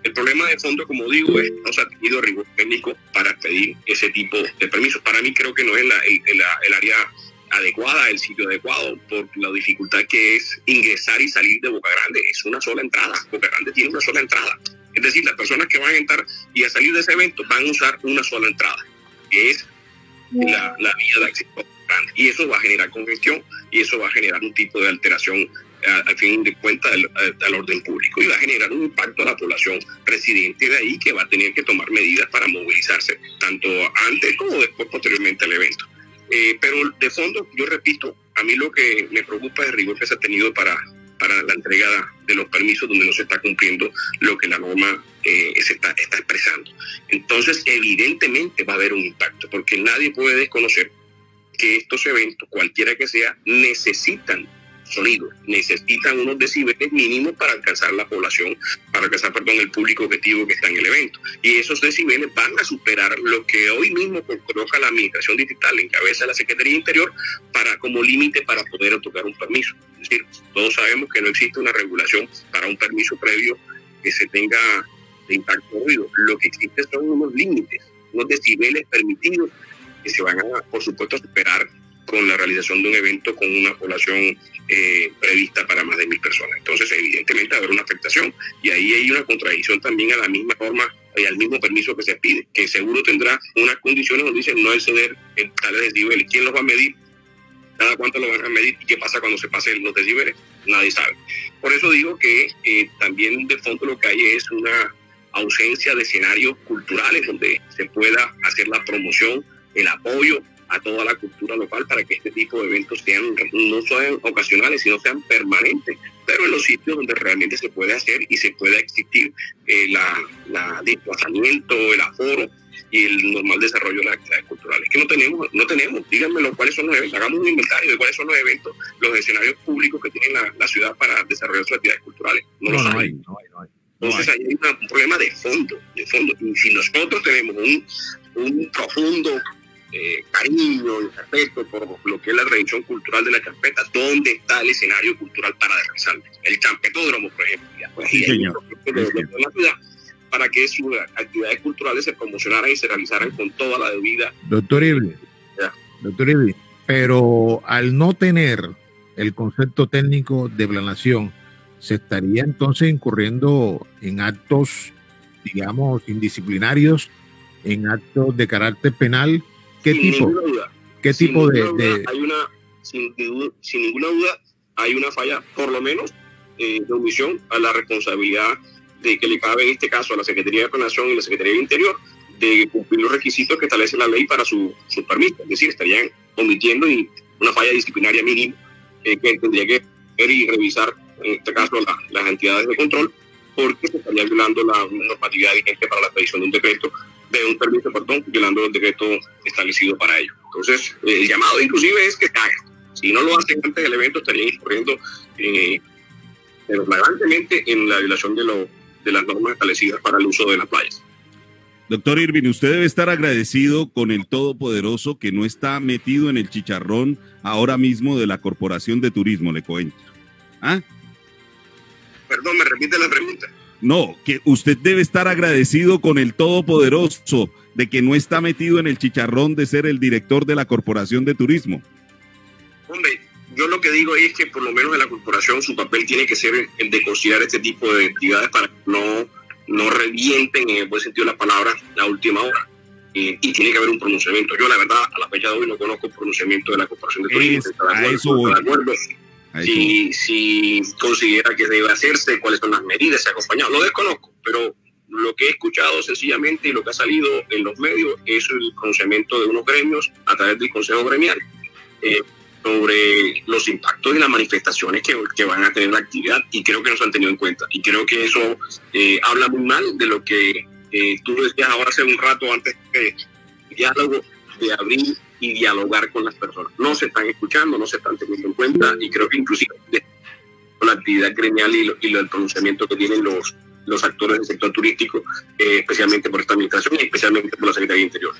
El problema de fondo, como digo, es que no se ha tenido rigor técnico para pedir ese tipo de permisos. Para mí creo que no es la, el, área adecuada, el sitio adecuado, por la dificultad que es ingresar y salir de Boca Grande. Es una sola entrada. Boca Grande tiene una sola entrada. Es decir, las personas que van a entrar y a salir de ese evento van a usar una sola entrada, que es la, la vía de acceso. Y eso va a generar congestión y eso va a generar un tipo de alteración al fin de cuentas al, al, orden público y va a generar un impacto a la población residente de ahí que va a tener que tomar medidas para movilizarse tanto antes como después posteriormente al evento. Eh, pero de fondo, yo repito, a mí lo que me preocupa es el rigor que se ha tenido para para la entrega de los permisos donde no se está cumpliendo lo que la norma eh, se está, está expresando. Entonces, evidentemente va a haber un impacto, porque nadie puede desconocer que estos eventos, cualquiera que sea, necesitan sonido, necesitan unos decibeles mínimos para alcanzar la población, para alcanzar, perdón, el público objetivo que está en el evento. Y esos decibeles van a superar lo que hoy mismo coloca la Administración Digital en cabeza de la Secretaría Interior para como límite para poder otorgar un permiso. Es decir, todos sabemos que no existe una regulación para un permiso previo que se tenga de impacto ruido. Lo que existe son unos límites, unos decibeles permitidos que se van a, por supuesto, superar con la realización de un evento con una población eh, prevista para más de mil personas. Entonces, evidentemente, haber una afectación y ahí hay una contradicción también a la misma forma y al mismo permiso que se pide, que seguro tendrá unas condiciones donde dice no exceder el tales decibeles. ¿Quién los va a medir? ¿Cada cuánto lo van a medir? ¿Y qué pasa cuando se pasen los decibeles? Nadie sabe. Por eso digo que eh, también de fondo lo que hay es una ausencia de escenarios culturales donde se pueda hacer la promoción el apoyo a toda la cultura local para que este tipo de eventos sean no sean ocasionales, sino sean permanentes, pero en los sitios donde realmente se puede hacer y se pueda existir eh, la, la desplazamiento, el aforo y el normal desarrollo de las actividades culturales. Que no tenemos, no tenemos, díganmelo cuáles son los eventos, hagamos un inventario de cuáles son los eventos, los escenarios públicos que tiene la, la ciudad para desarrollar sus actividades culturales. No, los hay. no hay, no hay. Entonces hay un problema de fondo, de fondo. Y si nosotros tenemos un, un profundo eh, cariño y respeto por lo que es la tradición cultural de la champeta, ¿dónde está el escenario cultural para realizarlo? El champetódromo, por ejemplo. Ya, pues, Sí, señor. de- la ciudad para que sus actividades culturales se promocionaran y se realizaran con toda la debida Doctor Ya. doctor Irving, pero al no tener el concepto técnico de planación, se estaría entonces incurriendo en actos, digamos, indisciplinarios, en actos de carácter penal. ¿Qué sin tipo? ninguna duda. ¿Qué Sin tipo de, duda, de- hay una sin, ninguna duda hay una falla por lo menos eh, de omisión a la responsabilidad de que le cabe en este caso a la Secretaría de Planación y la Secretaría de Interior de cumplir los requisitos que establece la ley para su, su permiso es decir estarían omitiendo y una falla disciplinaria mínima eh, que tendría que ver y revisar en este caso la- las entidades de control porque se estaría violando la normatividad vigente para la expedición de un decreto de un permiso, perdón, violando el decreto establecido para ello. Entonces, eh, el llamado inclusive es que se haga. Si no lo hacen antes del evento, estarían incurriendo eh, flagrantemente en la violación de, lo, de las normas establecidas para el uso de las playas. Doctor Irving, usted debe estar agradecido con el Todopoderoso que no está metido en el chicharrón ahora mismo de la Corporación de Turismo, le cuento. ¿Ah? Perdón, me repite la pregunta. No, que usted debe estar agradecido con el Todopoderoso de que no está metido en el chicharrón de ser el director de la Corporación de Turismo. Hombre, yo lo que digo es que por lo menos en la corporación su papel tiene que ser el de considerar este tipo de entidades para que no, no revienten en el buen sentido de la palabra la última hora. Y, y tiene que haber un pronunciamiento. Yo, la verdad, a la fecha de hoy no conozco el pronunciamiento de la Corporación de Turismo. Es- de acuerdo, si si, si considera que debe hacerse, cuáles son las medidas, se ha acompañado. Lo desconozco, pero lo que he escuchado sencillamente y lo que ha salido en los medios es el pronunciamiento de unos gremios a través del Consejo Gremial eh, sobre los impactos y las manifestaciones que, van a tener la actividad y creo que no se han tenido en cuenta. Y creo que eso eh, habla muy mal de lo que eh, tú decías ahora hace un rato antes que diálogo de abrir y dialogar con las personas. No se están escuchando, no se están teniendo en cuenta y creo que inclusive con la actividad gremial y, lo, y lo- el pronunciamiento que tienen los, los actores del sector turístico, eh, especialmente por esta administración y especialmente por la Secretaría Interior.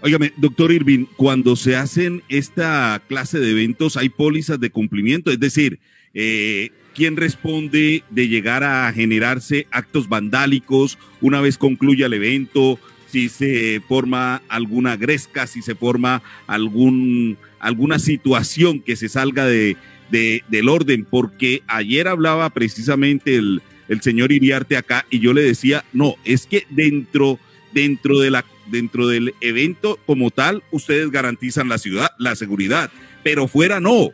Óigame, doctor Irving, cuando se hacen esta clase de eventos hay pólizas de cumplimiento, es decir, eh, ¿quién responde de llegar a generarse actos vandálicos una vez concluya el evento? Si se forma alguna gresca, si se forma algún, alguna situación que se salga de, de- del orden, porque ayer hablaba precisamente el, el señor Iriarte acá y yo le decía, no, es que dentro, dentro de la dentro del evento como tal, ustedes garantizan la ciudad, la seguridad, pero fuera no.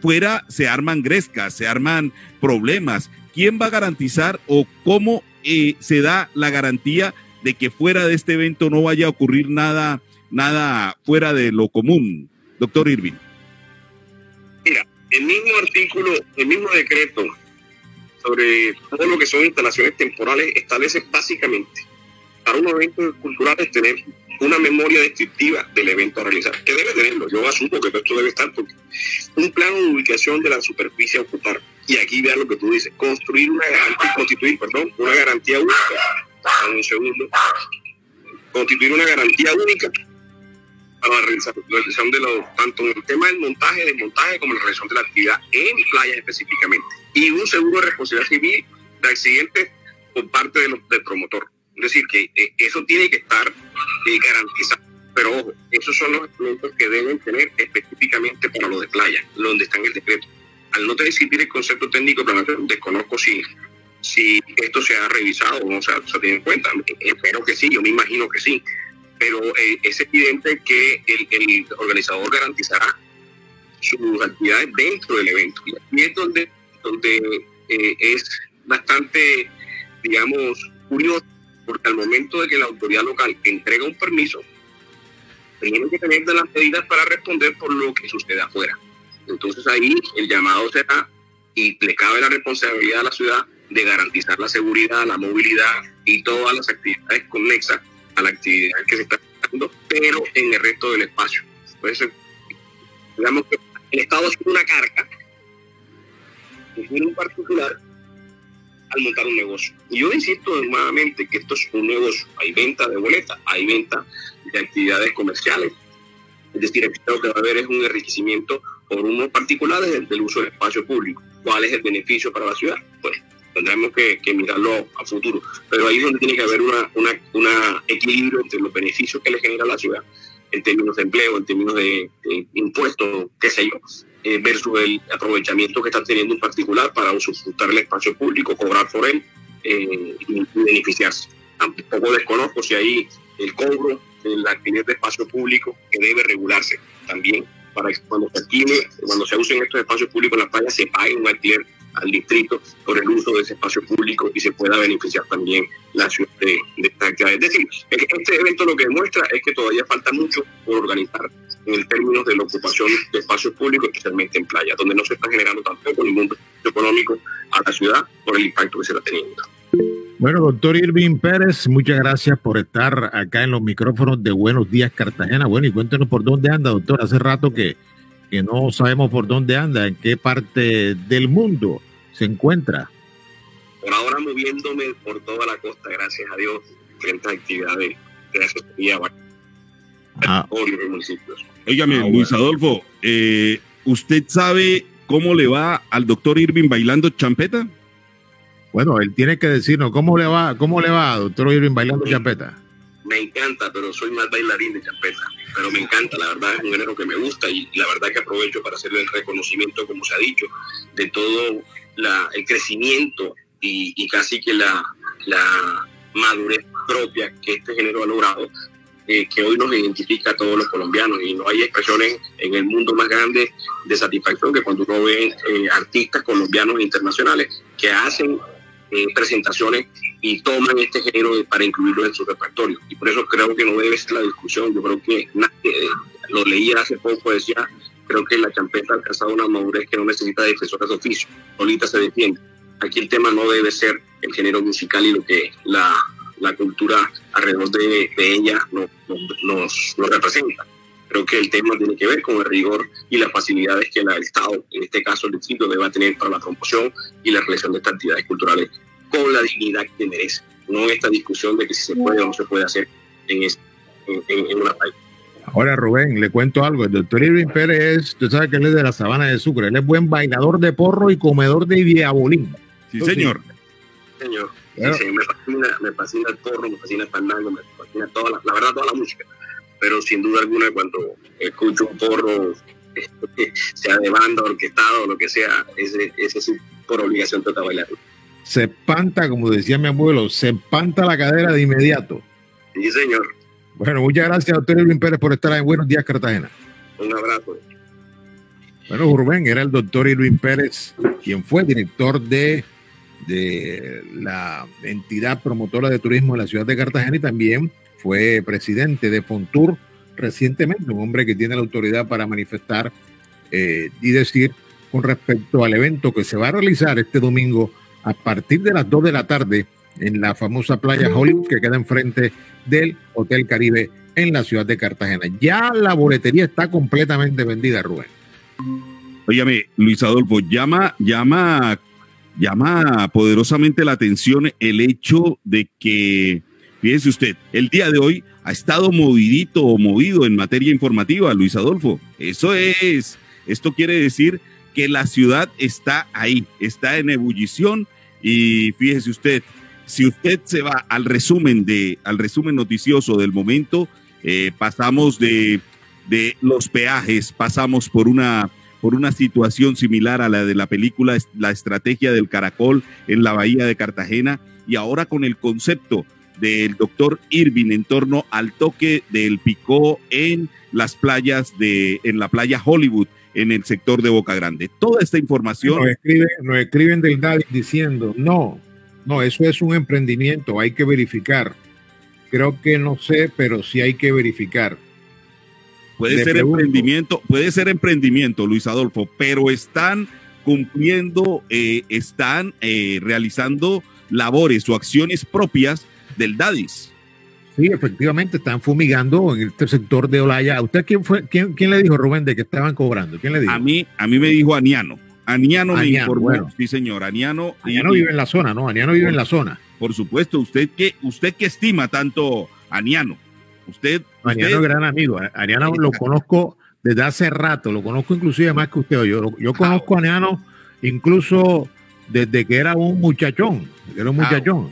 Fuera se arman grescas, se arman problemas. ¿Quién va a garantizar o cómo eh, se da la garantía de que fuera de este evento no vaya a ocurrir nada, nada fuera de lo común, doctor Irving? Mira, el mismo artículo, el mismo decreto sobre todo lo que son instalaciones temporales establece básicamente para unos eventos culturales tener una memoria descriptiva del evento a realizar, que debe tenerlo, yo asumo que esto debe estar, porque un plano de ubicación de la superficie a ocupar, y aquí vean lo que tú dices, construir una garantía, constituir, perdón, una garantía única, Un segundo, constituir una garantía única para la realiza- la realización de los, tanto en el tema del montaje, desmontaje, como la realización de la actividad en playas específicamente. Y un seguro de responsabilidad civil de accidentes por parte de los- del promotor. Es decir, que eh, eso tiene que estar eh, garantizado. Pero ojo, esos son los elementos que deben tener específicamente para lo de playa, donde está en el decreto. Al no existir el concepto técnico de desconozco si, si esto se ha revisado o no se ha, tenido en cuenta. Espero que sí, yo me imagino que sí. Pero eh, es evidente que el, el organizador garantizará sus actividades dentro del evento. Y aquí es donde, donde eh, es bastante, digamos, curioso, porque al momento de que la autoridad local entrega un permiso, tienen que tener de las medidas para responder por lo que sucede afuera. Entonces ahí el llamado será y le cabe la responsabilidad a la ciudad de garantizar la seguridad, la movilidad y todas las actividades conexas a la actividad que se está haciendo, pero en el resto del espacio. Eso, digamos que el Estado es una carga que tiene un particular al montar un negocio. Y yo insisto nuevamente que esto es un negocio. Hay venta de boletas, hay venta de actividades comerciales. Es decir, lo que va a haber es un enriquecimiento por unos particulares del, del uso del espacio público. ¿Cuál es el beneficio para la ciudad? Pues tendremos que, mirarlo a futuro. Pero ahí es donde tiene que haber un una, equilibrio entre los beneficios que le genera la ciudad en términos de empleo, en términos de, impuestos, qué sé yo, eh, versus el aprovechamiento que está teniendo un particular para usufructar el espacio público, cobrar por él eh, y, beneficiarse. Tampoco desconozco si hay el cobro del alquiler de espacio público que debe regularse también para que cuando se alquile, cuando se usen estos espacios públicos en la playa, se pague un alquiler al distrito por el uso de ese espacio público y se pueda beneficiar también la ciudad de, de esta actividad. Es decir, este evento lo que demuestra es que todavía falta mucho por organizar en el términos de la ocupación de espacios públicos, especialmente en playa, donde no se está generando tampoco ningún beneficio económico a la ciudad por el impacto que se está teniendo. Bueno, doctor Irving Pérez, muchas gracias por estar acá en los micrófonos de Buenos Días Cartagena. Bueno, y cuéntenos por dónde anda, doctor. Hace rato que, que no sabemos por dónde anda, en qué parte del mundo se encuentra. Por ahora moviéndome por toda la costa, gracias a Dios, frente a actividades de asesoría ah. los municipios. Óigame, ah, Luis Adolfo, eh, ¿usted sabe cómo le va al doctor Irving bailando champeta? Bueno, él tiene que decirnos cómo le va, cómo le va, doctor Irving, bailando sí. champeta. Me encanta, pero soy más bailarín de champeta. Pero me encanta, la verdad es un género que me gusta y la verdad que aprovecho para hacerle el reconocimiento, como se ha dicho, de todo la, el crecimiento y, casi que la, la, madurez propia que este género ha logrado, eh, que hoy nos identifica a todos los colombianos y no hay expresiones en el mundo más grande de satisfacción que cuando uno ve eh, artistas colombianos e internacionales que hacen eh, presentaciones y toman este género para incluirlo en su repertorio. Y por eso creo que no debe ser la discusión. Yo creo que nadie, lo leía hace poco, decía, creo que la champeta ha alcanzado una madurez que no necesita defensores de oficio. Solita se defiende. Aquí el tema no debe ser el género musical y lo que la, la cultura alrededor de, ella no, no, nos, nos representa. Creo que el tema tiene que ver con el rigor y las facilidades que el Estado, en este caso el distrito, deba tener para la promoción y la realización de estas actividades culturales con la dignidad que merece. No esta discusión de que si se puede o no se puede hacer en, este, en, en, en una país. Ahora, Rubén, le cuento algo. El doctor Irving Pérez, tú sabes que él es de la sabana de Sucre. Él es buen bailador de porro y comedor de diabolín. Sí, señor. Sí, señor. Claro. Sí, me, fascina, me fascina el porro, me fascina el fandango, me fascina toda la, la verdad, toda la música pero sin duda alguna cuando escucho un porro, sea de banda, orquestado o lo que sea, ese, ese es por obligación toca bailar. Se espanta, como decía mi abuelo, se espanta la cadera de inmediato. Sí, señor. Bueno, muchas gracias, doctor Edwin Pérez, por estar en Buenos Días, Cartagena. Un abrazo. Bueno, Rubén, era el doctor Irwin Pérez, quien fue director de, de la entidad promotora de turismo de la ciudad de Cartagena y también fue presidente de Fontur recientemente, un hombre que tiene la autoridad para manifestar eh, y decir con respecto al evento que se va a realizar este domingo a partir de las 2 de la tarde en la famosa playa Hollywood que queda enfrente del Hotel Caribe en la ciudad de Cartagena. Ya la boletería está completamente vendida, Rubén. Óyame, Luis Adolfo, llama, llama, llama poderosamente la atención el hecho de que Fíjese usted, el día de hoy ha estado movidito o movido en materia informativa, Luis Adolfo. Eso es, esto quiere decir que la ciudad está ahí, está en ebullición y fíjese usted, si usted se va al resumen de, al resumen noticioso del momento, eh, pasamos de, de los peajes, pasamos por una por una situación similar a la de la película La estrategia del caracol en la bahía de Cartagena y ahora con el concepto del doctor Irving en torno al toque del picó en las playas de, en la playa Hollywood, en el sector de Boca Grande. Toda esta información. Nos escriben, nos escriben del diciendo, no, no, eso es un emprendimiento, hay que verificar. Creo que no sé, pero sí hay que verificar. puede Le ser pregunto. emprendimiento, puede ser emprendimiento, Luis Adolfo, pero están cumpliendo, eh, están eh, realizando labores o acciones propias del DADIS. Sí, efectivamente, están fumigando en este sector de Olaya. ¿A usted quién fue, quién, quién le dijo, Rubén, de que estaban cobrando? ¿Quién le dijo? A mí, a mí me dijo Aniano. Aniano, me Aniano, informó. bueno. Sí, señor, Aniano. Aniano vive en la zona, ¿no? Aniano vive en la zona. Por supuesto, usted que, usted que estima tanto Aniano. Usted, Aniano usted- es gran amigo. Aniano lo conozco desde hace rato, lo conozco inclusive más que usted. Yo, yo conozco a Aniano incluso desde que era un muchachón, era un Ah, muchachón.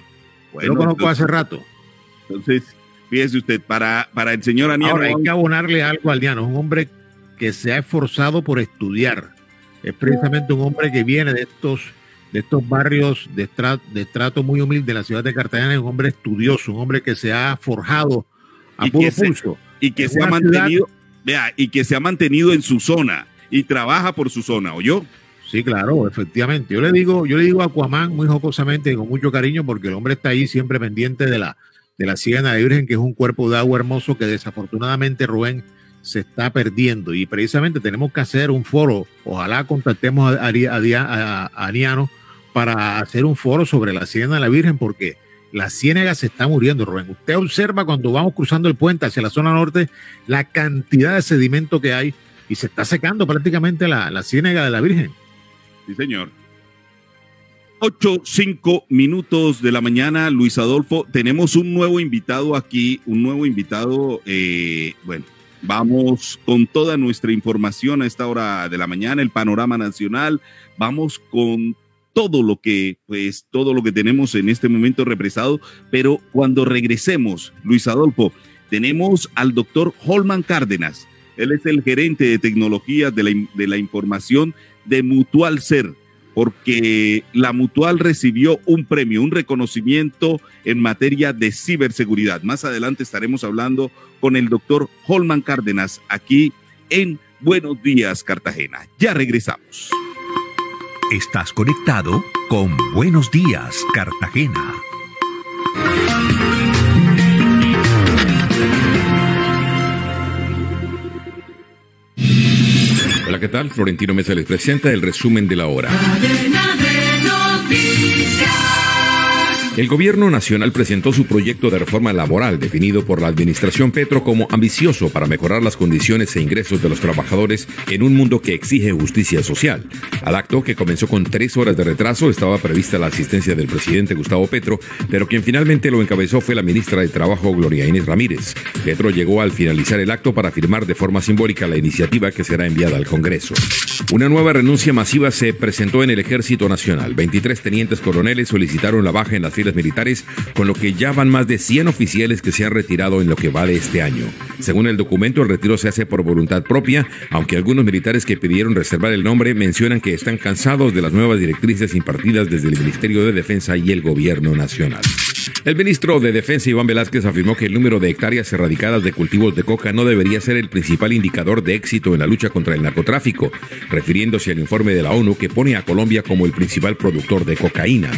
Bueno, yo lo conozco entonces- hace rato. Entonces, fíjese usted, para, para el señor Aniano. Ahora hay que abonarle algo al Aniano, es un hombre que se ha esforzado por estudiar. Es precisamente un hombre que viene de estos de estos barrios de, estra- de estrato muy humilde de la ciudad de Cartagena, es un hombre estudioso, un hombre que se ha forjado a y puro que se, pulso. y que Es se ha ciudad- mantenido, vea, y que se ha mantenido en su zona y trabaja por su zona, ¿oyó? Sí, claro, efectivamente. Yo le digo, yo le digo a Aquaman muy jocosamente y con mucho cariño, porque el hombre está ahí siempre pendiente de la, de la Ciénaga de Virgen, que es un cuerpo de agua hermoso que desafortunadamente Rubén se está perdiendo. Y precisamente tenemos que hacer un foro. Ojalá contactemos a, a a- a Aniano para hacer un foro sobre la Ciénaga de la Virgen, porque la ciénaga se está muriendo, Rubén. Usted observa cuando vamos cruzando el puente hacia la zona norte la cantidad de sedimento que hay y se está secando prácticamente la, la ciénaga de la Virgen. Sí, señor. Ocho, cinco minutos de la mañana, Luis Adolfo. Tenemos un nuevo invitado aquí, un nuevo invitado. eh, bueno, vamos con toda nuestra información a esta hora de la mañana, el panorama nacional. Vamos con todo lo que, pues, todo lo que tenemos en este momento represado. Pero cuando regresemos, Luis Adolfo, tenemos al doctor Holman Cárdenas. Él es el gerente de tecnología de la, de la información de Mutual Ser, porque la Mutual recibió un premio, un reconocimiento en materia de ciberseguridad. Más adelante estaremos hablando con el doctor Holman Cárdenas aquí en Buenos Días, Cartagena. Ya regresamos. Estás conectado con Buenos Días, Cartagena. Hola, ¿qué tal? Florentino Mesa les presenta el resumen de la hora. El gobierno nacional presentó su proyecto de reforma laboral definido por la administración Petro como ambicioso para mejorar las condiciones e ingresos de los trabajadores en un mundo que exige justicia social. Al acto, que comenzó con tres horas de retraso, estaba prevista la asistencia del presidente Gustavo Petro, pero quien finalmente lo encabezó fue la ministra de Trabajo Gloria Inés Ramírez. Petro llegó al finalizar el acto para firmar de forma simbólica la iniciativa que será enviada al Congreso. Una nueva renuncia masiva se presentó en el Ejército Nacional. 23 tenientes coroneles solicitaron la baja en las militares, con lo que ya van más de 100 oficiales que se han retirado en lo que va de este año. Según el documento, el retiro se hace por voluntad propia, aunque algunos militares que pidieron reservar el nombre mencionan que están cansados de las nuevas directrices impartidas desde el Ministerio de Defensa y el Gobierno Nacional. El ministro de Defensa Iván Velázquez afirmó que el número de hectáreas erradicadas de cultivos de coca no debería ser el principal indicador de éxito en la lucha contra el narcotráfico, refiriéndose al informe de la ONU que pone a Colombia como el principal productor de cocaína.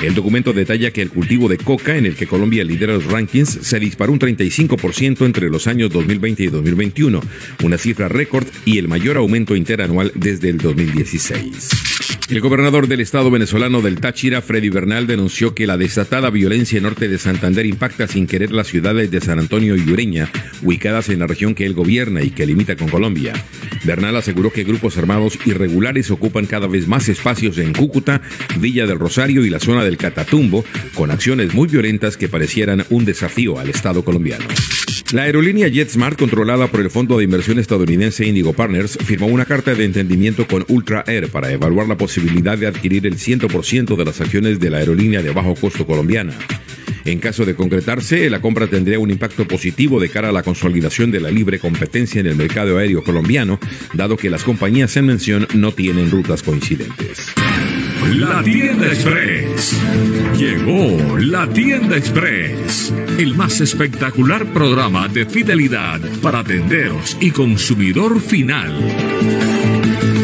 El documento detalla que el cultivo de coca, en el que Colombia lidera los rankings, se disparó un 35% entre los años 2020 y 2021, una cifra récord y el mayor aumento interanual desde el 2016. El gobernador del estado venezolano del Táchira, Freddy Bernal, denunció que la desatada violencia norte de Santander impacta sin querer las ciudades de San Antonio y Ureña, ubicadas en la región que él gobierna y que limita con Colombia. Bernal aseguró que grupos armados irregulares ocupan cada vez más espacios en Cúcuta, Villa del Rosario y la zona del Catatumbo, con acciones muy violentas que parecieran un desafío al Estado colombiano. La aerolínea JetSmart, controlada por el fondo de inversión estadounidense Indigo Partners, firmó una carta de entendimiento con Ultra Air para evaluar la posibilidad de adquirir el 100% de las acciones de la aerolínea de bajo costo colombiana. En caso de concretarse, la compra tendría un impacto positivo de cara a la consolidación de la libre competencia en el mercado aéreo colombiano, dado que las compañías en mención no tienen rutas coincidentes. La tienda express. Llegó la tienda express. El más espectacular programa de fidelidad para tenderos y consumidor final.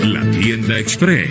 La tienda express.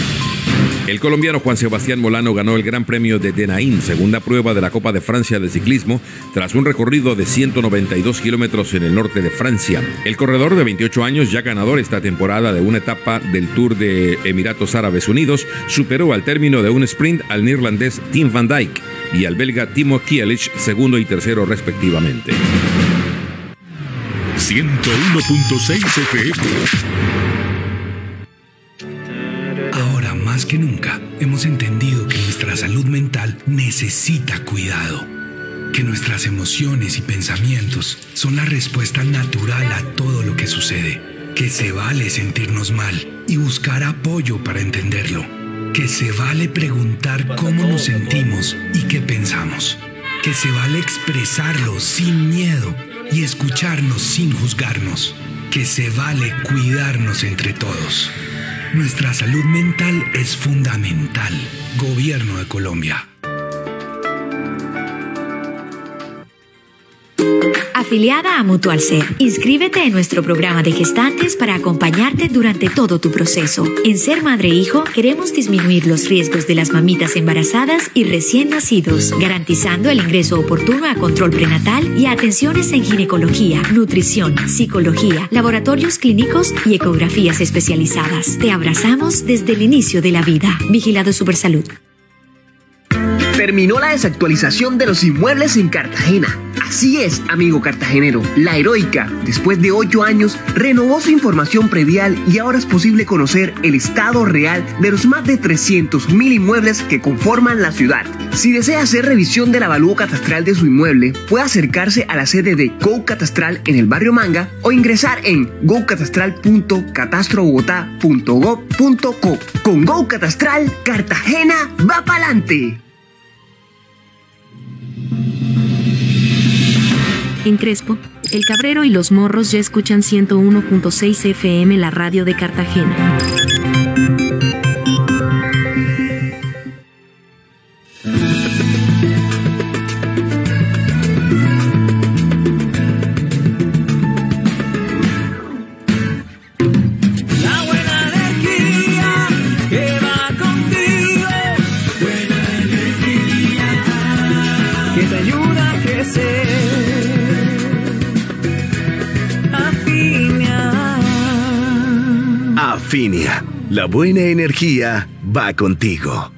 El colombiano Juan Sebastián Molano ganó el Gran Premio de Denaín, segunda prueba de la Copa de Francia de ciclismo, tras un recorrido de 192 kilómetros en el norte de Francia. El corredor de 28 años, ya ganador esta temporada de una etapa del Tour de Emiratos Árabes Unidos, superó al término de un sprint al neerlandés Tim van Dijk y al belga Timo Kielich, segundo y tercero respectivamente. 101.6 FM. Más que nunca hemos entendido que nuestra salud mental necesita cuidado, que nuestras emociones y pensamientos son la respuesta natural a todo lo que sucede, que se vale sentirnos mal y buscar apoyo para entenderlo, que se vale preguntar cómo nos sentimos y qué pensamos, que se vale expresarlo sin miedo y escucharnos sin juzgarnos, que se vale cuidarnos entre todos. Nuestra salud mental es fundamental. Gobierno de Colombia. Afiliada a Mutual Ser, inscríbete en nuestro programa de gestantes para acompañarte durante todo tu proceso. En Ser Madre e Hijo queremos disminuir los riesgos de las mamitas embarazadas y recién nacidos, garantizando el ingreso oportuno a control prenatal y atenciones en ginecología, nutrición, psicología, laboratorios clínicos y ecografías especializadas. Te abrazamos desde el inicio de la vida. Vigilado Supersalud. Terminó la desactualización de los inmuebles en Cartagena. Así es, amigo cartagenero. La Heroica, después de ocho años, renovó su información predial y ahora es posible conocer el estado real de los más de 300.000 inmuebles que conforman la ciudad. Si desea hacer revisión del avalúo catastral de su inmueble, puede acercarse a la sede de Go Catastral en el barrio Manga o ingresar en gocatastral.catastrobogotá.gov.co. Con Go Catastral, Cartagena va pa'lante. En Crespo, El Cabrero y los Morros ya escuchan 101.6 FM la radio de Cartagena. La buena energía va contigo.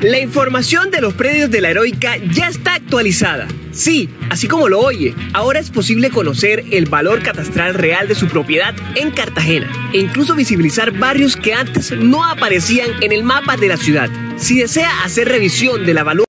La información de los predios de la Heroica ya está actualizada. Sí, así como lo oye, ahora es posible conocer el valor catastral real de su propiedad en Cartagena e incluso visibilizar barrios que antes no aparecían en el mapa de la ciudad. Si desea hacer revisión del valor